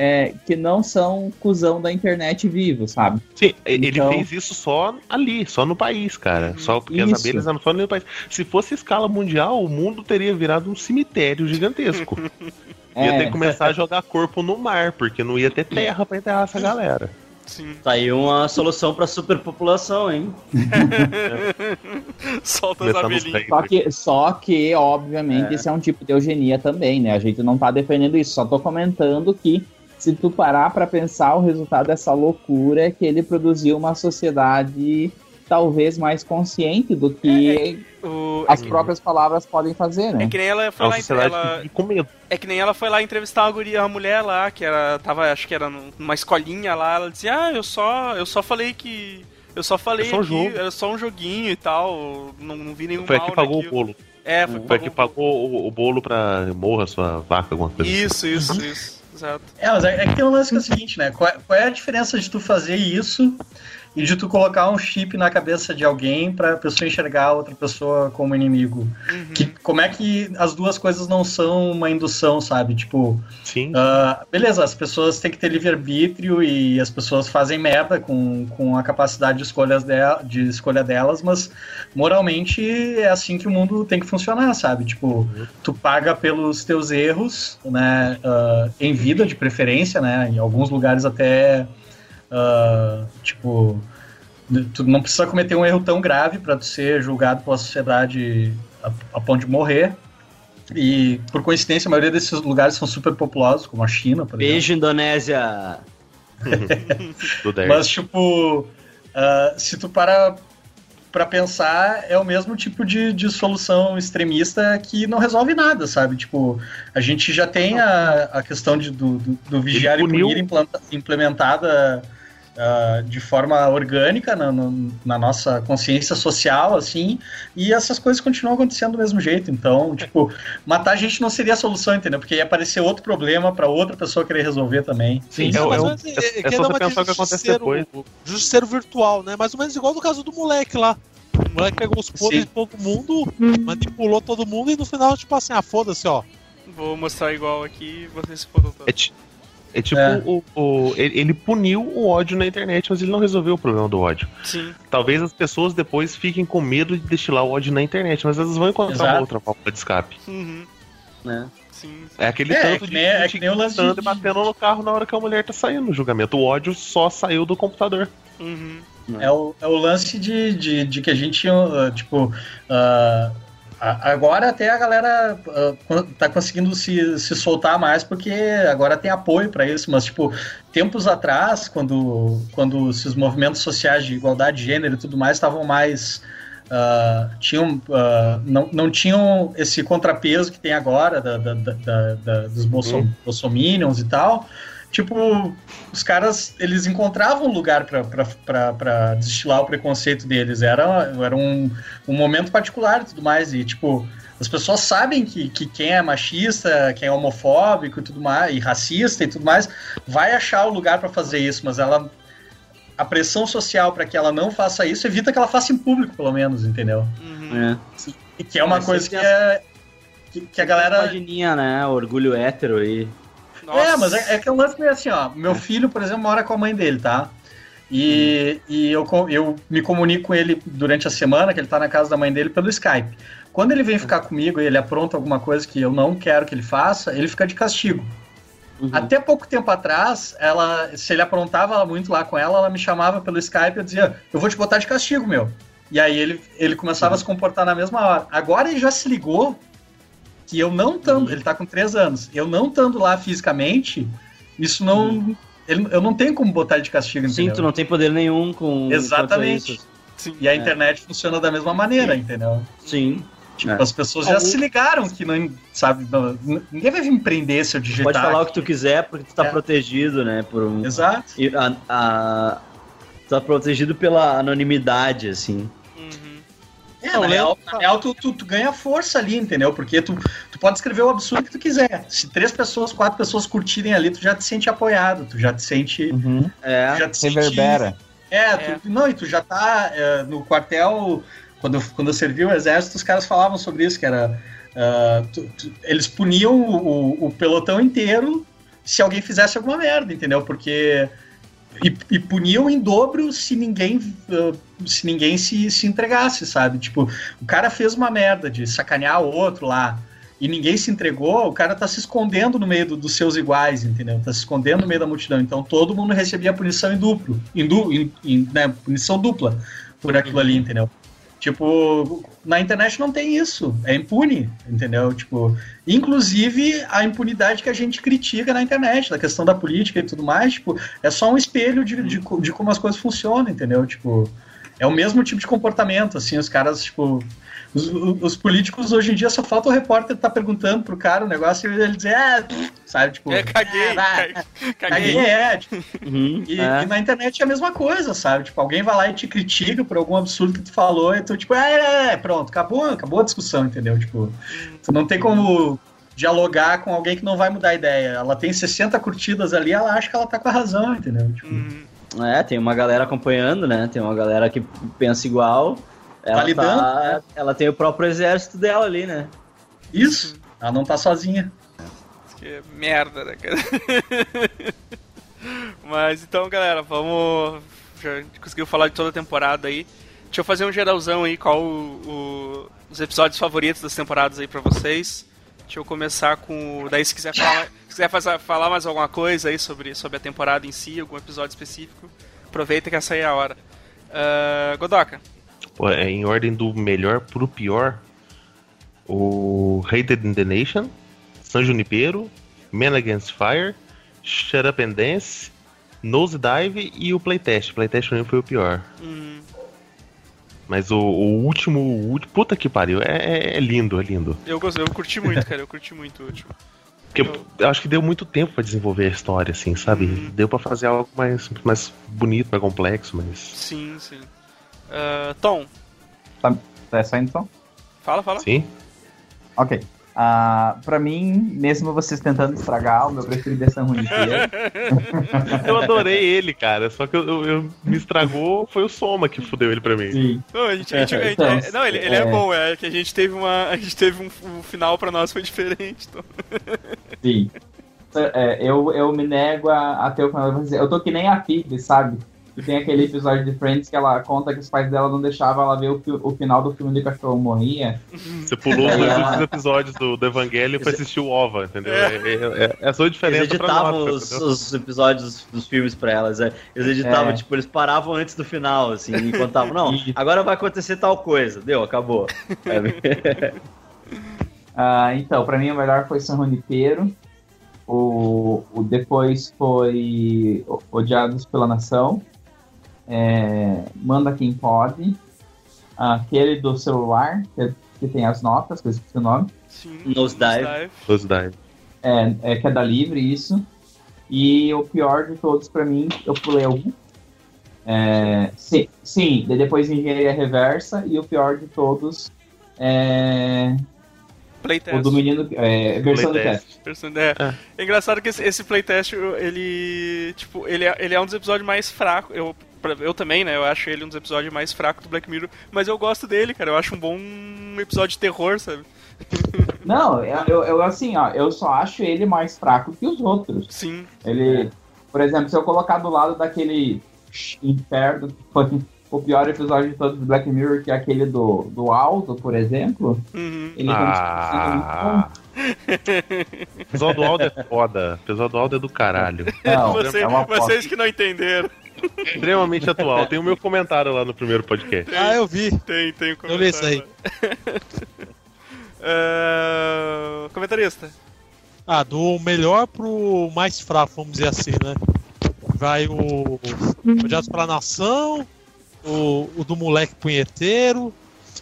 é, que não são cuzão da internet vivo, sabe? Sim, ele Então- fez isso só ali, só no país, cara. Só porque as Isso. abelhas eram só no país. Se fosse escala mundial, o mundo teria virado um cemitério gigantesco. Ia ter É, que começar a jogar corpo no mar, porque não ia ter terra pra enterrar essa galera. Sim. Tá aí uma solução pra superpopulação, hein? Solta as abelhinhas. só que, só que, obviamente, É. esse é um tipo de eugenia também, né? A gente não tá defendendo isso, só tô comentando que se tu parar pra pensar, o resultado dessa loucura é que ele produziu uma sociedade talvez mais consciente do que O- as próprias palavras podem fazer, né? É que nem ela É foi uma lá, ela, que é que nem ela foi lá entrevistar uma guria, uma mulher lá, que era, tava, acho que era numa escolinha lá, ela dizia, ah, eu só, eu só falei que, eu só falei É só um jogo. era só um joguinho e tal, não, não vi nenhum Foi a mal que pagou naquilo. o bolo. É, foi, Foi a que pagou o, o bolo pra morra sua vaca, alguma coisa. assim. Isso, isso, isso, exato. É, mas é, é que tem um lance que é o seguinte, né? Qual é, qual é a diferença de tu fazer isso e de tu colocar um chip na cabeça de alguém pra pessoa enxergar a outra pessoa como inimigo? Uhum. Que, como é que as duas coisas não são uma indução, sabe? Tipo, Sim. ah, beleza, as pessoas têm que ter livre-arbítrio e as pessoas fazem merda com, com a capacidade de, escolhas de, de escolha delas, mas moralmente é assim que o mundo tem que funcionar, sabe? Tipo, tu paga pelos teus erros, né? ah, em vida, de preferência, né? Em alguns lugares até, ah, tipo, tu não precisa cometer um erro tão grave para ser julgado pela sociedade a, a ponto de morrer. E, por coincidência, a maioria desses lugares são super populosos, como a China, por exemplo. Beijo, Indonésia! Do Derek. Mas, tipo, ah, se tu para pra pensar, é o mesmo tipo de, de solução extremista que não resolve nada, sabe? Tipo, a gente já tem a, a questão de, do, do, do vigiar e punir implanta- implementada ah, de forma orgânica na, na nossa consciência social, assim, e essas coisas continuam acontecendo do mesmo jeito. Então, tipo, matar a gente não seria a solução, entendeu? Porque ia aparecer outro problema pra outra pessoa querer resolver também. Sim, Não, é, mais é, ou menos, é- é- é só você pensar o que acontece depois. Justiceiro virtual, né? Mais ou menos igual no caso do moleque lá. O moleque pegou os poderes Sim. de todo mundo, manipulou todo mundo e no final, tipo assim, ah, foda-se, ó. Vou mostrar igual aqui e vocês se fodam É, todos. É tipo, É. O, o- ele, ele puniu o ódio na internet, mas ele não resolveu o problema do ódio. Sim, Talvez as pessoas depois fiquem com medo de destilar o ódio na internet, mas elas vão encontrar Exato. uma outra válvula de escape. uhum, Né? sim. É aquele É, é tanto que de nem- é gente que nem o lance de- e batendo no carro na hora que a mulher tá saindo no julgamento. O ódio só saiu do computador. Uhum. É o, é o lance de, de, de que a gente, uh, tipo, uh, agora até a galera uh, tá conseguindo se, se soltar mais porque agora tem apoio para isso, mas, tipo, tempos atrás, quando, quando esses movimentos sociais de igualdade de gênero e tudo mais estavam mais. uh, tinham, uh, não, não tinham esse contrapeso que tem agora da, da- da- da- dos bolso, Uhum. e tal. Tipo, os caras, eles encontravam um lugar pra destilar o preconceito deles. Era, era um, um momento particular e tudo mais. E, tipo, as pessoas sabem que, que quem é machista, quem é homofóbico e tudo mais, e racista e tudo mais, vai achar o lugar pra fazer isso, mas ela. A pressão social pra que ela não faça isso evita que ela faça em público, pelo menos, entendeu? Uhum. É. E que é uma Mas coisa que tem é. Que, que a galera. Pagininha, né? Orgulho hétero aí. Nossa. É, mas é, é que é um lance meio assim, ó. Meu filho, por exemplo, mora com a mãe dele, tá? E, e eu, eu me comunico com ele durante a semana, que ele tá na casa da mãe dele, pelo Skype. Quando ele vem ficar comigo e ele apronta alguma coisa que eu não quero que ele faça, ele fica de castigo. Uhum. Até pouco tempo atrás, ela, se ele aprontava muito lá com ela, ela me chamava pelo Skype e eu dizia, eu vou te botar de castigo, meu. E aí ele, ele começava a se comportar na mesma hora. Agora ele já se ligou que eu não estando, ele tá com três anos, eu não estando lá fisicamente, isso não. ele- eu não tenho como botar ele de castigo, Sim, tu não tem poder nenhum com. Exatamente. Sim. E a É. internet funciona da mesma maneira, entendeu? Sim. Tipo, É. as pessoas já Algum- se ligaram que não, sabe, não- ninguém vai vir me prender se eu digitar. Pode falar o que tu quiser porque tu tá É. protegido, né? Por um. Exato. A, a- tu tá protegido pela anonimidade, assim. É, Não, na real, na real tu, tu, tu ganha força ali, entendeu? Porque tu, tu pode escrever o absurdo que tu quiser. Se três pessoas, quatro pessoas curtirem ali, tu já te sente apoiado, tu já te sente. Uhum. É. tu já te sente- Reverbera. É, tu- não, e tu já tá é, no quartel. Quando, eu- quando eu servi o exército, os caras falavam sobre isso, que era. ah, tu- tu- eles puniam o, o pelotão inteiro se alguém fizesse alguma merda, entendeu? Porque. E, e puniam em dobro se ninguém, ah, se, ninguém se, se entregasse, sabe? Tipo, o cara fez uma merda de sacanear o outro lá e ninguém se entregou, o cara tá se escondendo no meio do- dos seus iguais, entendeu? Tá se escondendo no meio da multidão. Então todo mundo recebia punição em duplo, em, du, em, em, né, punição dupla por aquilo ali, entendeu? Tipo, na internet não tem isso, é impune, entendeu? Tipo, inclusive a impunidade que a gente critica na internet, da questão da política e tudo mais, tipo, é só um espelho de, de, de como as coisas funcionam, entendeu? Tipo, é o mesmo tipo de comportamento, assim, os caras, tipo, os, os políticos hoje em dia só falta o repórter estar perguntando pro cara o negócio e ele dizer, ah, sabe, tipo, É, caguei, ah, caguei. caguei, é, tipo, Uhum, e, é. e na internet é a mesma coisa, sabe? Tipo, alguém vai lá e te critica por algum absurdo que tu falou, e tu, tipo, é, é, é, pronto, acabou, acabou a discussão, entendeu? Tipo, tu não tem como dialogar com alguém que não vai mudar a ideia. Ela tem 60 curtidas ali, ela acha que ela tá com a razão, entendeu? Tipo, Uhum. É, tem uma galera acompanhando, né? Tem uma galera que pensa igual. Ela, Validando, tá- né? ela tem o próprio exército dela ali, né? isso, ela não tá sozinha. Que merda, né, cara? Mas então, galera, vamos. Já conseguiu falar de toda a temporada aí. Deixa eu fazer um geralzão aí, qual o- o- os episódios favoritos das temporadas aí pra vocês. Deixa eu começar com. Daí, se quiser falar, se quiser fazer- falar mais alguma coisa aí sobre, sobre a temporada em si, algum episódio específico, aproveita que essa aí é a hora. Ah, Godoka. É em ordem do melhor pro pior. O Hated in the Nation, San Junipero, Man Against Fire, Shut Up and Dance, Nose Dive e o Playtest. Playtest mim foi o pior. Hum, Mas o, o último, o último. Puta que pariu. É, é- é lindo, é lindo. eu, eu curti muito, cara. Eu curti muito o último. Porque eu, eu acho que deu muito tempo pra desenvolver a história, assim, sabe? Uhum. Deu pra fazer algo mais, mais bonito, mais complexo, mas. Sim, sim. Ah, Tom, Tá saindo então? fala, fala. Sim. Ok. Ah, pra mim, mesmo vocês tentando estragar, o meu preferido é San Junipero. Eu adorei ele, cara. Só que eu, eu- eu- me estragou, foi o Soma que fudeu ele pra mim. Sim. Não, a gente, a gente- a gente- Então, é- não, ele, ele é, é. bom, é que a gente teve uma. A gente teve um, um final pra nós foi diferente. Então. Sim. É, eu, eu me nego a, a ter o final. Eu tô que nem a Phoebe, sabe? Tem aquele episódio de Friends que ela conta que os pais dela não deixavam ela ver o, o final do filme do cachorro morria. Você pulou os dois É. últimos episódios do, do Evangelho pra assistir o OVA, entendeu? É. É, é, é, é a Eles diferença pra editavam nós, os, os episódios dos filmes pra elas. é. Eles editavam, É. tipo, eles paravam antes do final, assim, e contavam, não, agora vai acontecer tal coisa. Deu, acabou. É, Ah, então, pra mim o melhor foi San Junipero. O, o depois foi Odiados pela Nação. É, Manda Quem Pode. Aquele do celular, que, que tem as notas, que eu esqueci o nome. Sim. Nosedive. Os Dive. É, é queda livre, isso. E o pior de todos pra mim, eu pulei algum. É, sim, sim, depois engenharia reversa e o pior de todos é Playtest. o do menino, é, versão do teste. Person- É. É engraçado que esse, esse playtest, ele. Tipo, ele é, ele é um dos episódios mais fracos. Eu, eu também, né? Eu acho ele um dos episódios mais fracos do Black Mirror. Mas eu gosto dele, cara. Eu acho um bom episódio de terror, sabe? Não, eu, eu, eu, assim, ó, eu só acho ele mais fraco que os outros. Sim. Ele, por exemplo, se eu colocar do lado daquele inferno que foi o pior episódio de todos do Black Mirror, que é aquele do, do Aldo, por exemplo, Uhum. ele. Ah. O episódio do Aldo é foda. O episódio do Aldo é do caralho. Não, Você- é vocês que não entenderam. Extremamente atual. Tem o meu comentário lá no primeiro podcast. Ah, eu vi. Tem, tem um Eu li isso aí. comentário. É, Comentarista. Ah, do melhor pro mais fraco, vamos dizer assim, né? Vai o Odiados pela Nação, o, o do moleque punheteiro,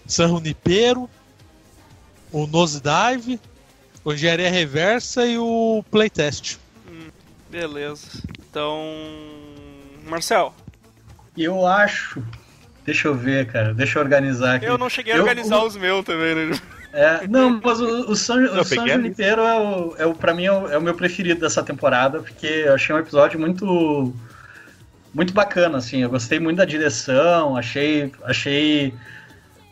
San Junipero, o Nosedive, o Engenharia Reversa e o Playtest. Beleza. Então. Marcel, Eu acho. Deixa eu ver, cara. Deixa eu organizar aqui. eu não cheguei a Eu- organizar o- os meus também, né? É, não, mas o, o San, Eu o Junipero é o, é o, pra mim, é o, é o meu preferido dessa temporada, porque eu achei um episódio muito muito bacana, assim. Eu gostei muito da direção, achei. achei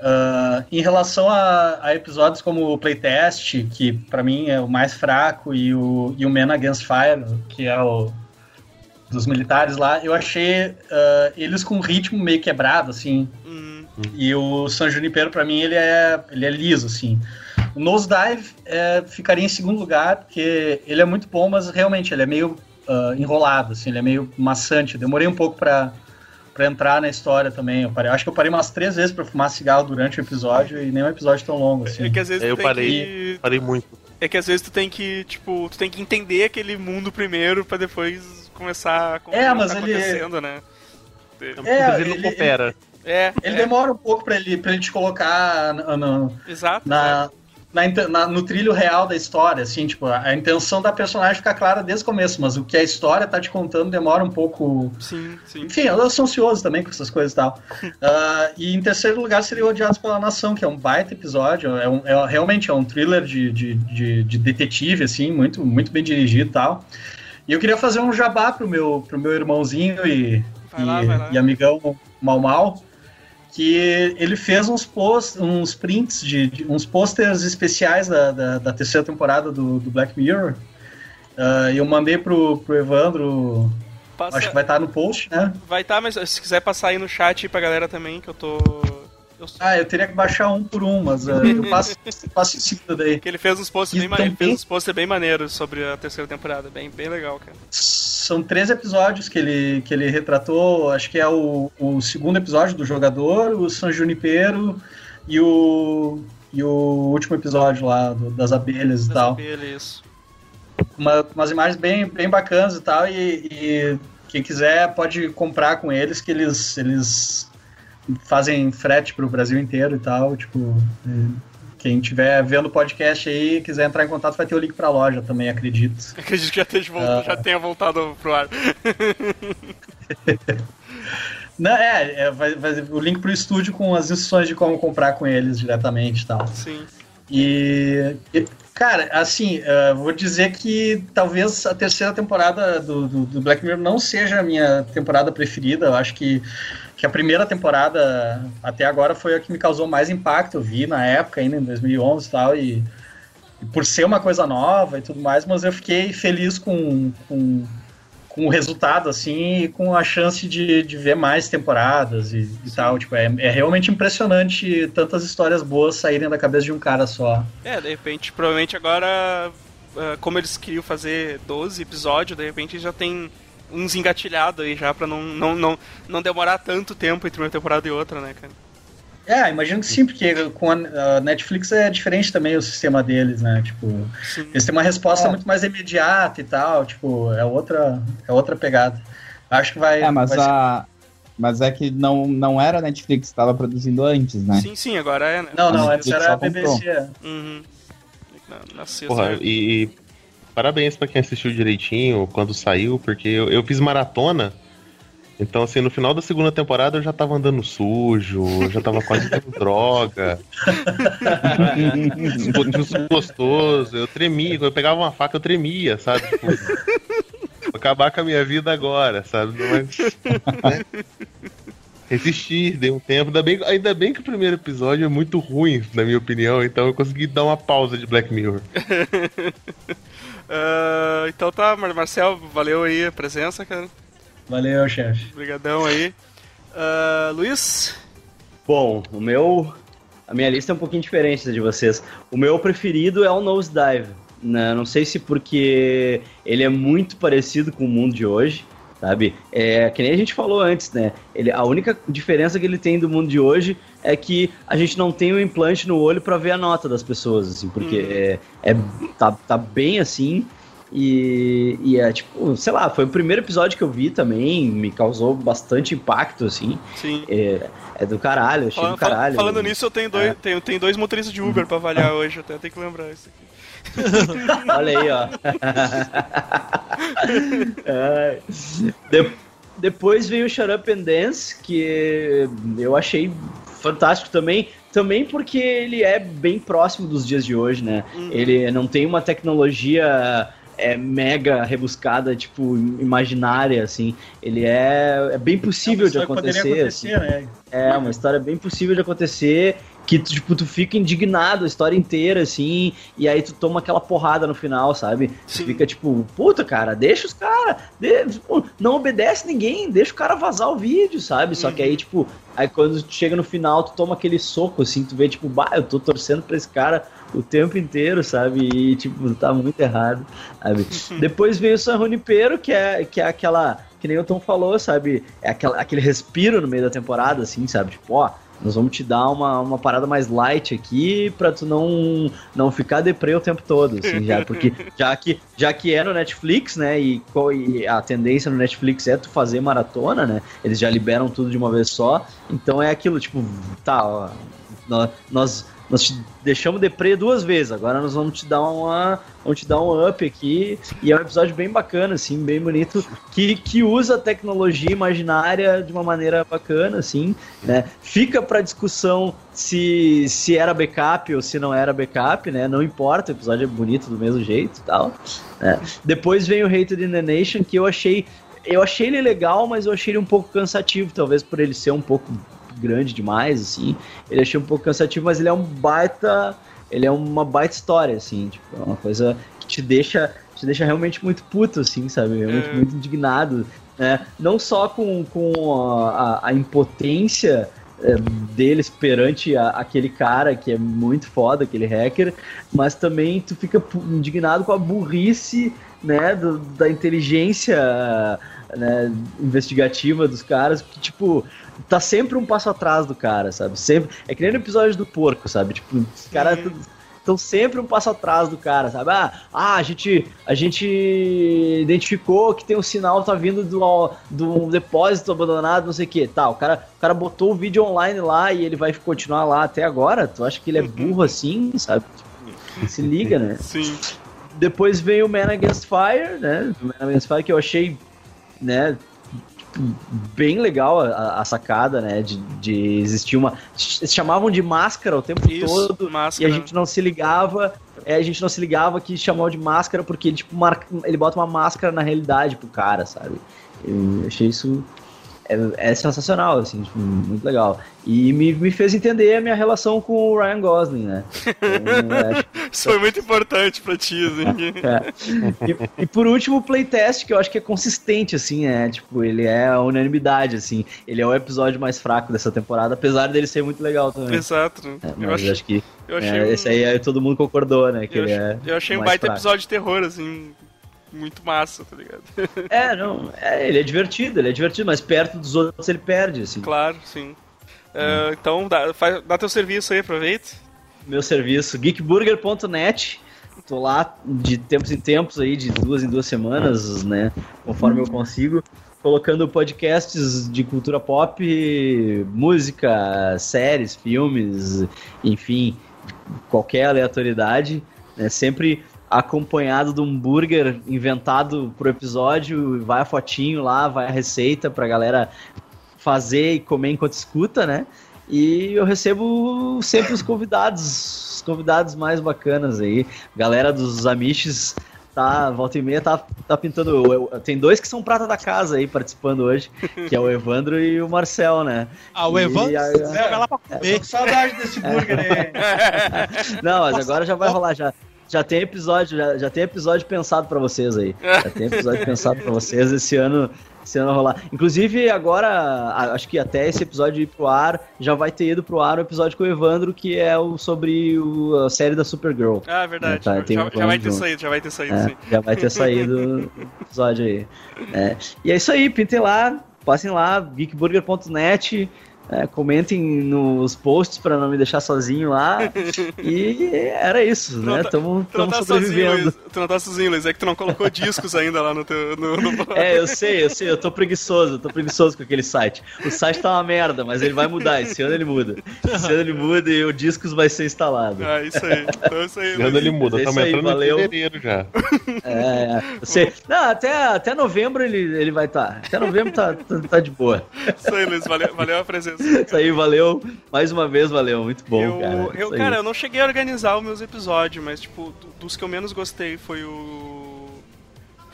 ah, em relação a, a episódios como o Playtest, que pra mim é o mais fraco, e o, e o Man Against Fire, que é o dos militares lá, eu achei ah, eles com um ritmo meio quebrado, assim. Hum, E o San Junipero, pra mim, ele é, ele é liso, assim. O Nosedive é, ficaria em segundo lugar, porque ele é muito bom, mas realmente ele é meio ah, enrolado, assim, ele é meio maçante. Eu demorei um pouco pra, pra entrar na história também. Eu parei, acho que eu parei umas três vezes pra fumar cigarro durante o episódio e nenhum episódio tão longo, assim. é que às vezes Eu tu tem parei. que. Falei muito. É que às vezes tu tem que, tipo, tu tem que entender aquele mundo primeiro pra depois começar a É, mas tá ele- acontecendo, né? É, Mas ele não ele- coopera. É, Ele é, demora um pouco pra ele, pra ele te colocar no- no, exato. na, na, inte- na- no trilho real da história, assim, tipo, a, a intenção da personagem fica clara desde o começo, mas o que a história tá te contando demora um pouco. Sim, sim. Enfim, eu sou ansioso também com essas coisas e tal. Ah, e em terceiro lugar seria Odiados pela Nação, que é um baita episódio, é, um, é realmente é um thriller de, de, de, de detetive, assim, muito, muito bem dirigido e tal. E eu queria fazer um jabá pro meu, pro meu irmãozinho e, e, lá, e amigão Mal Mal, que ele fez uns posts, uns prints de, de- uns posters especiais da, da, da terceira temporada do, do Black Mirror. E eu mandei pro, pro Evandro, Passa- acho que vai estar no post, né? Vai estar, mas se quiser passar aí no chat aí pra galera também, que eu tô. Eu sou... Ah, eu teria que baixar um por um, mas ah, eu passo, passo em seguida daí. Que ele fez uns posts E bem maneiros. também- Fez uns posts bem maneiros sobre a terceira temporada. Bem, bem legal, cara. São três episódios que ele, que ele retratou. Acho que é o, o segundo episódio do jogador, o San Junipero e o, e o último episódio lá do- das abelhas e Das tal. abelhas, isso. Uma, umas imagens bem, bem bacanas e tal. E, e quem quiser pode comprar com eles, que eles, eles fazem frete pro Brasil inteiro e tal. Tipo, é, quem estiver vendo o podcast aí quiser entrar em contato, vai ter o link pra loja também, acredito. Acredito que já, esteja voltado, Ah. já tenha voltado pro ar. Não, é, é, vai, vai o link pro estúdio com as instruções de como comprar com eles diretamente e tal. Sim. E, e, cara, assim, eh, vou dizer que talvez a terceira temporada do, do, do Black Mirror não seja a minha temporada preferida. Eu acho que, que a primeira temporada até agora foi a que me causou mais impacto. Eu vi na época, ainda em 2011 e tal, e, e por ser uma coisa nova e tudo mais, mas eu fiquei feliz com, com, com o resultado, assim, e com a chance de, de ver mais temporadas e, e tal. Tipo, é, é realmente impressionante tantas histórias boas saírem da cabeça de um cara só. É, de repente, provavelmente agora, ah, como eles queriam fazer 12 episódios, de repente já tem uns engatilhados aí já pra não, não, não, não demorar tanto tempo entre uma temporada e outra, né, cara? É, imagino que sim, porque com a, Netflix é diferente também o sistema deles, né? Tipo, Sim. eles têm uma resposta É. muito mais imediata e tal, tipo, é outra, é outra pegada. Acho que vai. É, mas, vai ser- a, mas é que não, não era a Netflix que estava produzindo antes, né? Sim, sim, agora é, né? Não, não, antes era a. BBC. Uhum. Na, na sexta. Porra, e, e parabéns pra quem assistiu direitinho quando saiu, porque eu, eu fiz maratona. Então, assim, no final da segunda temporada eu já tava andando sujo, eu já tava quase tendo droga, discurso gostoso, eu tremia, quando eu pegava uma faca eu tremia, sabe? Tipo, vou acabar com a minha vida agora, sabe? Mas, né? Resisti, dei um tempo. Ainda bem, ainda bem que o primeiro episódio é muito ruim, na minha opinião, então eu consegui dar uma pausa de Black Mirror. Ah, então tá, Mar- Marcel, valeu aí a presença, cara. Valeu, chefe. Obrigadão aí. Ah, Luiz? Bom, o meu. A minha lista é um pouquinho diferente da de vocês. O meu preferido é o Nosedive. Né? Não sei se porque ele é muito parecido com o mundo de hoje. Sabe? É que nem a gente falou antes, né? Ele, a única diferença que ele tem do mundo de hoje é que a gente não tem o implante no olho para ver a nota das pessoas, assim, porque Uhum. é, é tá, tá bem assim. E, e é tipo, sei lá, foi o primeiro episódio que eu vi também, me causou bastante impacto, assim. Sim. É, é do caralho, achei Falando, do caralho. falando nisso, eu tenho dois, É. tenho, tenho dois motoristas de Uber pra avaliar hoje, até tenho que lembrar isso aqui. Olha aí, ó. É. De- depois veio o Shut Up and Dance, que eu achei fantástico também. Também porque ele é bem próximo dos dias de hoje, né? Uhum. Ele não tem uma tecnologia é, mega rebuscada, tipo, imaginária, assim. Ele é, é bem possível de É uma coisa que acontecer. poderia assim. acontecer, né? É, uma história bem possível de acontecer, que tu, tipo, tu fica indignado a história inteira, assim, e aí tu toma aquela porrada no final, sabe? Tu fica tipo, puta, cara, deixa os caras, não obedece ninguém, deixa o cara vazar o vídeo, sabe? Só que aí, tipo, aí quando tu chega no final, tu toma aquele soco, assim, tu vê, tipo, bah, eu tô torcendo pra esse cara o tempo inteiro, sabe? E, tipo, tá muito errado, sabe? Depois veio o San Junipero, que é, que é aquela que nem o Tom falou, sabe? É aquela, aquele respiro no meio da temporada, assim, sabe? Tipo, ó, nós vamos te dar uma, uma parada mais light aqui pra tu não, não ficar deprê o tempo todo, assim, já, porque já que, já que é no Netflix, né, e, e a tendência no Netflix é tu fazer maratona, né, eles já liberam tudo de uma vez só, então é aquilo, tipo, tá, ó, nó- nós, nós te deixamos deprê duas vezes, agora nós vamos te dar uma, vamos te dar um up aqui, e é um episódio bem bacana, assim, bem bonito, que, que usa a tecnologia imaginária de uma maneira bacana, assim, né? Fica para discussão se, se era backup ou se não era backup, né? Não importa, o episódio é bonito do mesmo jeito e tal. né? Depois vem o Hated in the Nation, que eu achei. Eu achei ele legal, mas eu achei ele um pouco cansativo, talvez por ele ser um pouco grande demais, assim. Ele achei um pouco cansativo, mas ele é um baita. Ele é uma baita história, assim, tipo, é uma coisa que te deixa, te deixa realmente muito puto, assim, sabe? Realmente É. muito indignado, né? Não só com, com a, a- a impotência é, deles perante a- aquele cara que é muito foda, aquele hacker, mas também tu fica indignado com a burrice, né, do- da inteligência né, investigativa dos caras, que, tipo, tá sempre um passo atrás do cara, sabe? Sempre. É que nem no episódio do porco, sabe? Tipo, os caras estão sempre um passo atrás do cara, sabe? Ah, ah, a gente, a gente identificou que tem um sinal tá vindo do, do depósito abandonado, não sei o que, tá, o cara, o cara botou o vídeo online lá e ele vai continuar lá até agora, tu acha que ele é burro assim, sabe? Tipo, se liga, né? Sim. Depois veio o Man Against Fire, né? O Man Against Fire que eu achei, né? Bem legal a, a sacada, né? De, de existir uma. Chamavam de máscara o tempo Isso, todo. máscara. E a gente não se ligava. É, a gente não se ligava que chamou de máscara porque ele, tipo, mar... ele bota uma máscara na realidade pro cara, sabe? Eu achei isso. É, é sensacional, assim, tipo, muito legal. E me, me fez entender a minha relação com o Ryan Gosling, né? Então, acho Isso foi muito importante pra ti, assim. é. E, e por último, o playtest, que eu acho que é consistente, assim, é, tipo, ele é a unanimidade, assim. Ele é o episódio mais fraco dessa temporada, apesar dele ser muito legal também. Exato. É, eu, achei, eu acho que eu achei é, um- esse aí aí todo mundo concordou, né? Que eu ele achei, é eu achei um baita fraco. episódio de terror, assim. Muito massa, tá ligado? É, não, é, ele é divertido, ele é divertido, mas perto dos outros ele perde, assim. Claro, sim. É, então, dá, faz- dá teu serviço aí, aproveita. Meu serviço, geekburger.net. Tô lá de tempos em tempos aí, de duas em duas semanas, né? Conforme eu consigo. Colocando podcasts de cultura pop, música, séries, filmes, enfim, qualquer aleatoriedade, né? Sempre acompanhado de um burger inventado pro episódio, vai a fotinho lá, vai a receita pra galera fazer e comer enquanto escuta, né? E eu recebo sempre os convidados, os convidados mais bacanas aí. Galera dos Amiches tá, volta e meia, tá, tá pintando. eu- eu- Tem dois que são prata da casa aí participando hoje, que é o Evandro e o Marcel, né? Ah, o E Evan, a- joga lá pra comer. com saudade desse burger aí. Não, mas agora já vai rolar, já, já tem episódio, já, já tem episódio pensado pra vocês aí. Já tem episódio pensado pra vocês. Esse ano, Esse ano rolar. Inclusive, agora, acho que até esse episódio ir pro ar, já vai ter ido pro ar o episódio com o Evandro, que é o sobre o- a série da Supergirl. Ah, verdade. Tá, já, um já vai ter junto. saído, já vai ter saído, É, sim. já vai ter saído o episódio aí. É. E é isso aí, pintem lá, passem lá, geekburger.net, é, comentem nos posts pra não me deixar sozinho lá. E era isso, Tu né? tá- Tamo, Tu não tamo tá sozinho, sobrevivendo. Luiz. Tu não tá sozinho, Luiz. É que tu não colocou discos ainda lá no teu. No, no... É, eu sei, eu sei, eu tô preguiçoso, eu tô preguiçoso com aquele site. O site tá uma merda, mas ele vai mudar, esse ano ele muda. Esse ano ele muda e o Discos vai ser instalado. Ah, isso aí. Então é isso aí, Quando Luiz. ele muda, É estamos aí, entrando valeu. em fevereiro já. É, eu sei. Não, até, até novembro ele, ele vai estar. Até novembro tá, tá, tá de boa. Isso aí, Luiz. Valeu, valeu a presença. Isso aí, valeu. Mais uma vez, valeu. Muito bom, eu, cara. eu, cara, eu não cheguei a organizar os meus episódios, mas, tipo, do- dos que eu menos gostei foi o.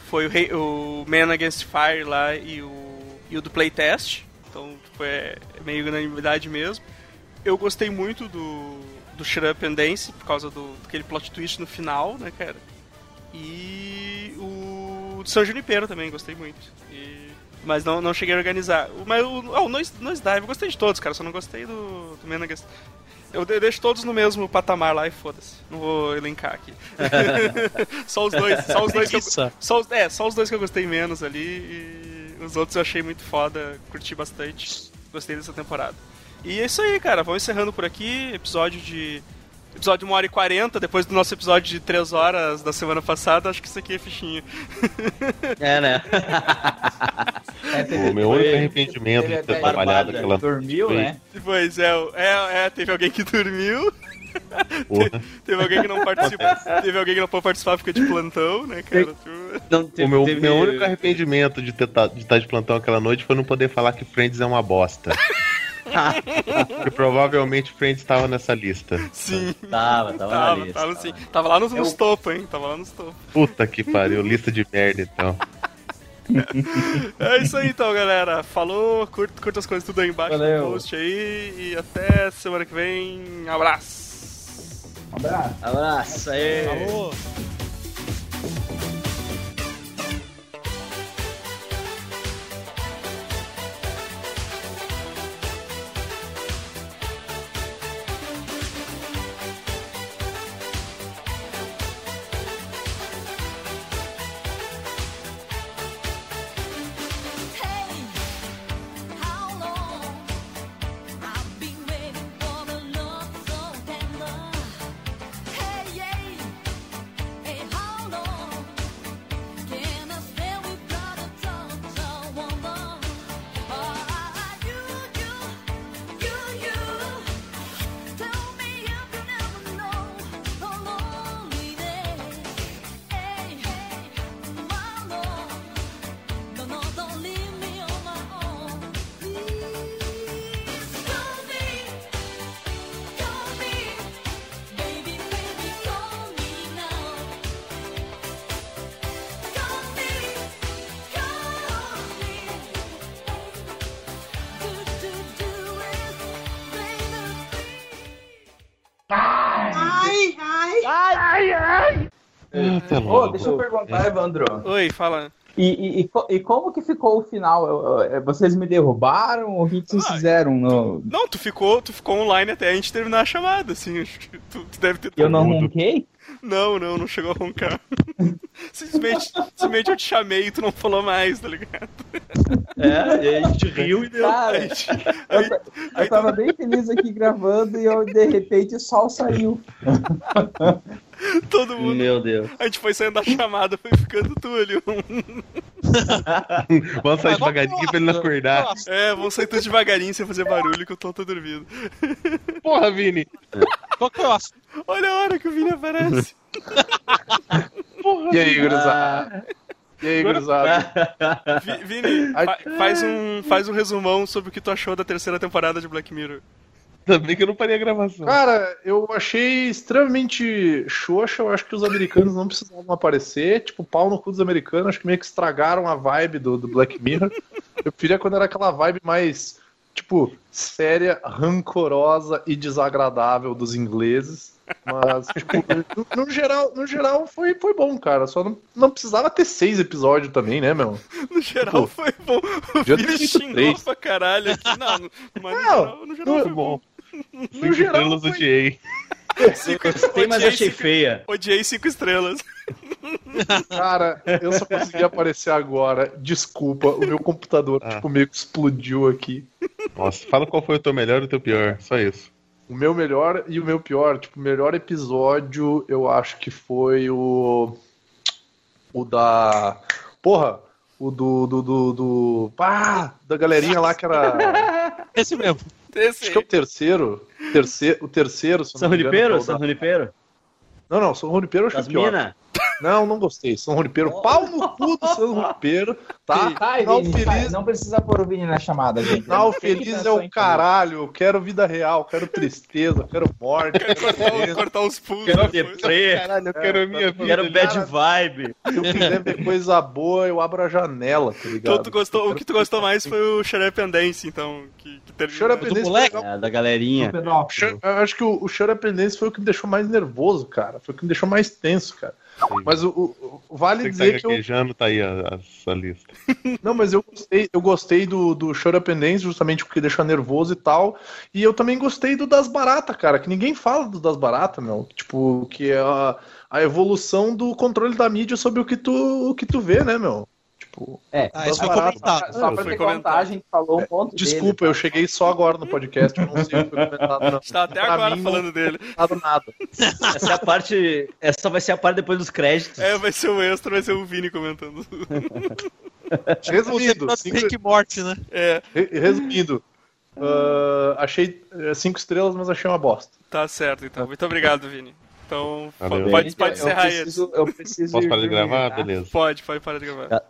Foi o, o Man Against Fire lá e o, e o do Playtest. Então, tipo, é meio unanimidade mesmo. Eu gostei muito do, do Shut Up and Dance, por causa do, daquele plot twist no final, né, cara? E o do São Junipero também, gostei muito. E- mas não, não cheguei a organizar. Mas o, ah, o Noise, Noise Dive, eu gostei de todos, cara, só não gostei do, do Man Against eu de- deixo todos no mesmo patamar lá e foda-se. Não vou elencar aqui. só os dois, só os dois que eu, só os, é, só os dois que eu gostei menos ali e os outros eu achei muito foda, curti bastante. Gostei dessa temporada. E é isso aí, cara. Vamos encerrando por aqui. Episódio de. Episódio de 1 hora e 40, depois do nosso episódio de 3 horas da semana passada, acho que isso aqui é fichinha. É, né? É, teve- O meu único arrependimento de ter trabalhado aquela Dormiu, noite né? Pois é, é, é, teve alguém que dormiu, Porra. teve alguém que não participou, teve alguém que não pôde participar porque de plantão, né, cara? Tipo, Não teve, O meu, teve- meu único arrependimento de, ter, tá- de estar de plantão aquela noite foi não poder falar que Friends é uma bosta. Porque provavelmente Friends estava nessa lista. Sim. Tava, tava, na Tava, lista. tava sim. Tava lá nos, nos topos, hein? Tava lá nos topos. Puta que pariu, lista de merda então. É isso aí então, galera. Falou, curta, curta as coisas tudo aí embaixo Valeu. no post aí. E até semana que vem. Abraço. Um abraço. Abraço aí. Alô? Deixa eu perguntar, Evandro. Oi, fala. E, e, e co- e como que ficou o final? Eu- Vocês me derrubaram ou o que vocês Ah, fizeram? No... Não, tu ficou, tu ficou online até a gente terminar a chamada, assim. Acho que tu, tu deve ter. Eu não ronquei? Não, não, não chegou a roncar. simplesmente, simplesmente eu te chamei e tu não falou mais, tá ligado? É, e aí a gente riu e deu. Cara, Aí, eu, aí eu tava bem feliz aqui gravando e eu, de repente o sol saiu. todo mundo. Meu Deus. A gente foi saindo da chamada, foi ficando um- Vamos sair devagarinho pra ele não acordar. É vamos sair tudo devagarinho sem fazer barulho que eu tô, tô dormindo. Porra, Vini. Qual que é o assunto? Olha a hora que o Vini aparece. E aí, gurizada? E aí, gurizada? Vi- Vini, fa- faz, um, faz um resumão sobre o que tu achou da terceira temporada de Black Mirror. Bem que eu não parei a gravação. Cara, eu achei extremamente xoxa. Eu acho que os americanos não precisavam aparecer. Tipo, pau no cu dos americanos. Acho que meio que estragaram a vibe do, do Black Mirror. Eu preferia quando era aquela vibe mais tipo, séria, rancorosa e desagradável dos ingleses. Mas, tipo, no, no geral, no geral foi, foi bom, cara. Só não, não precisava ter seis episódios também, né, meu? No geral Pô, foi bom. O feito xingou três. pra caralho aqui. Não, no- mas no Não, geral, no geral no- foi bom. No Cinco geral, estrelas foi- odiei. Gostei, mas Odiei achei cinco- feia. Odiei cinco estrelas. Cara, eu só consegui aparecer agora. Desculpa, o meu computador, Ah. tipo, meio que explodiu aqui. Nossa, fala qual foi o teu melhor e o teu pior. Só isso. O meu melhor e o meu pior, tipo, o melhor episódio, eu acho que foi o. O da. Porra! O do. do. do. do... Pá! Da galerinha lá que era. Esse mesmo. Esse Acho que é o terceiro. terceiro o terceiro, se São que é o São Runipeiro? Não, não, São Runipeiro eu acho Das pior. minas? Não, não gostei. São Runipeiro, pau no cu do São Runipeiro, tá? Sai, Final Vini, feliz, Não precisa pôr o Vini na chamada, gente. Que feliz é o caralho. Eu quero vida real, quero tristeza, quero morte. cortar, o- cortar os pulsos. Quero deprê, Caralho, eu quero a minha vida. quero bad vibe. Se eu quiser ver coisa boa, eu abro a janela, tá ligado? Então, tu gostou, o que tu gostou mais foi o Shut and Dance, então. Que, que terminou. Shut Up Do moleque? É, da galerinha. Eu acho que o, o Shut Up and Dance foi o que me deixou mais nervoso, cara. Foi o que me deixou mais tenso, cara. Mas o, o- o- vale Você que tá dizer que eu. gaguejando, tá aí a, a lista. Não, mas eu gostei, eu gostei do, do and Dance, justamente porque deixa nervoso e tal. E eu também gostei do Das Barata, cara, que ninguém fala do Das Barata, meu. Tipo, que é a, a evolução do controle da mídia sobre o que tu, o que tu vê, né, meu? Tipo, É, Ah, isso foi comentado. só pra foi ter falou um ponto Desculpa, dele, eu cheguei só agora no podcast, eu não sei o que foi comentado, não. A gente tá até Pra agora mim, não falando dele. foi comentado nada. Essa é a parte. Essa vai ser a parte depois dos créditos. É, vai ser o extra, vai ser o Vini comentando. Resumindo, tá cinco, Rick Morty, né? É, re- resumindo, ah, achei eh, cinco estrelas, mas achei uma bosta. tá certo então. Muito obrigado, Vini. Então, Valeu. pode, pode encerrar isso. eu preciso Posso parar de gravar? tá? Beleza. Pode, pode parar de gravar.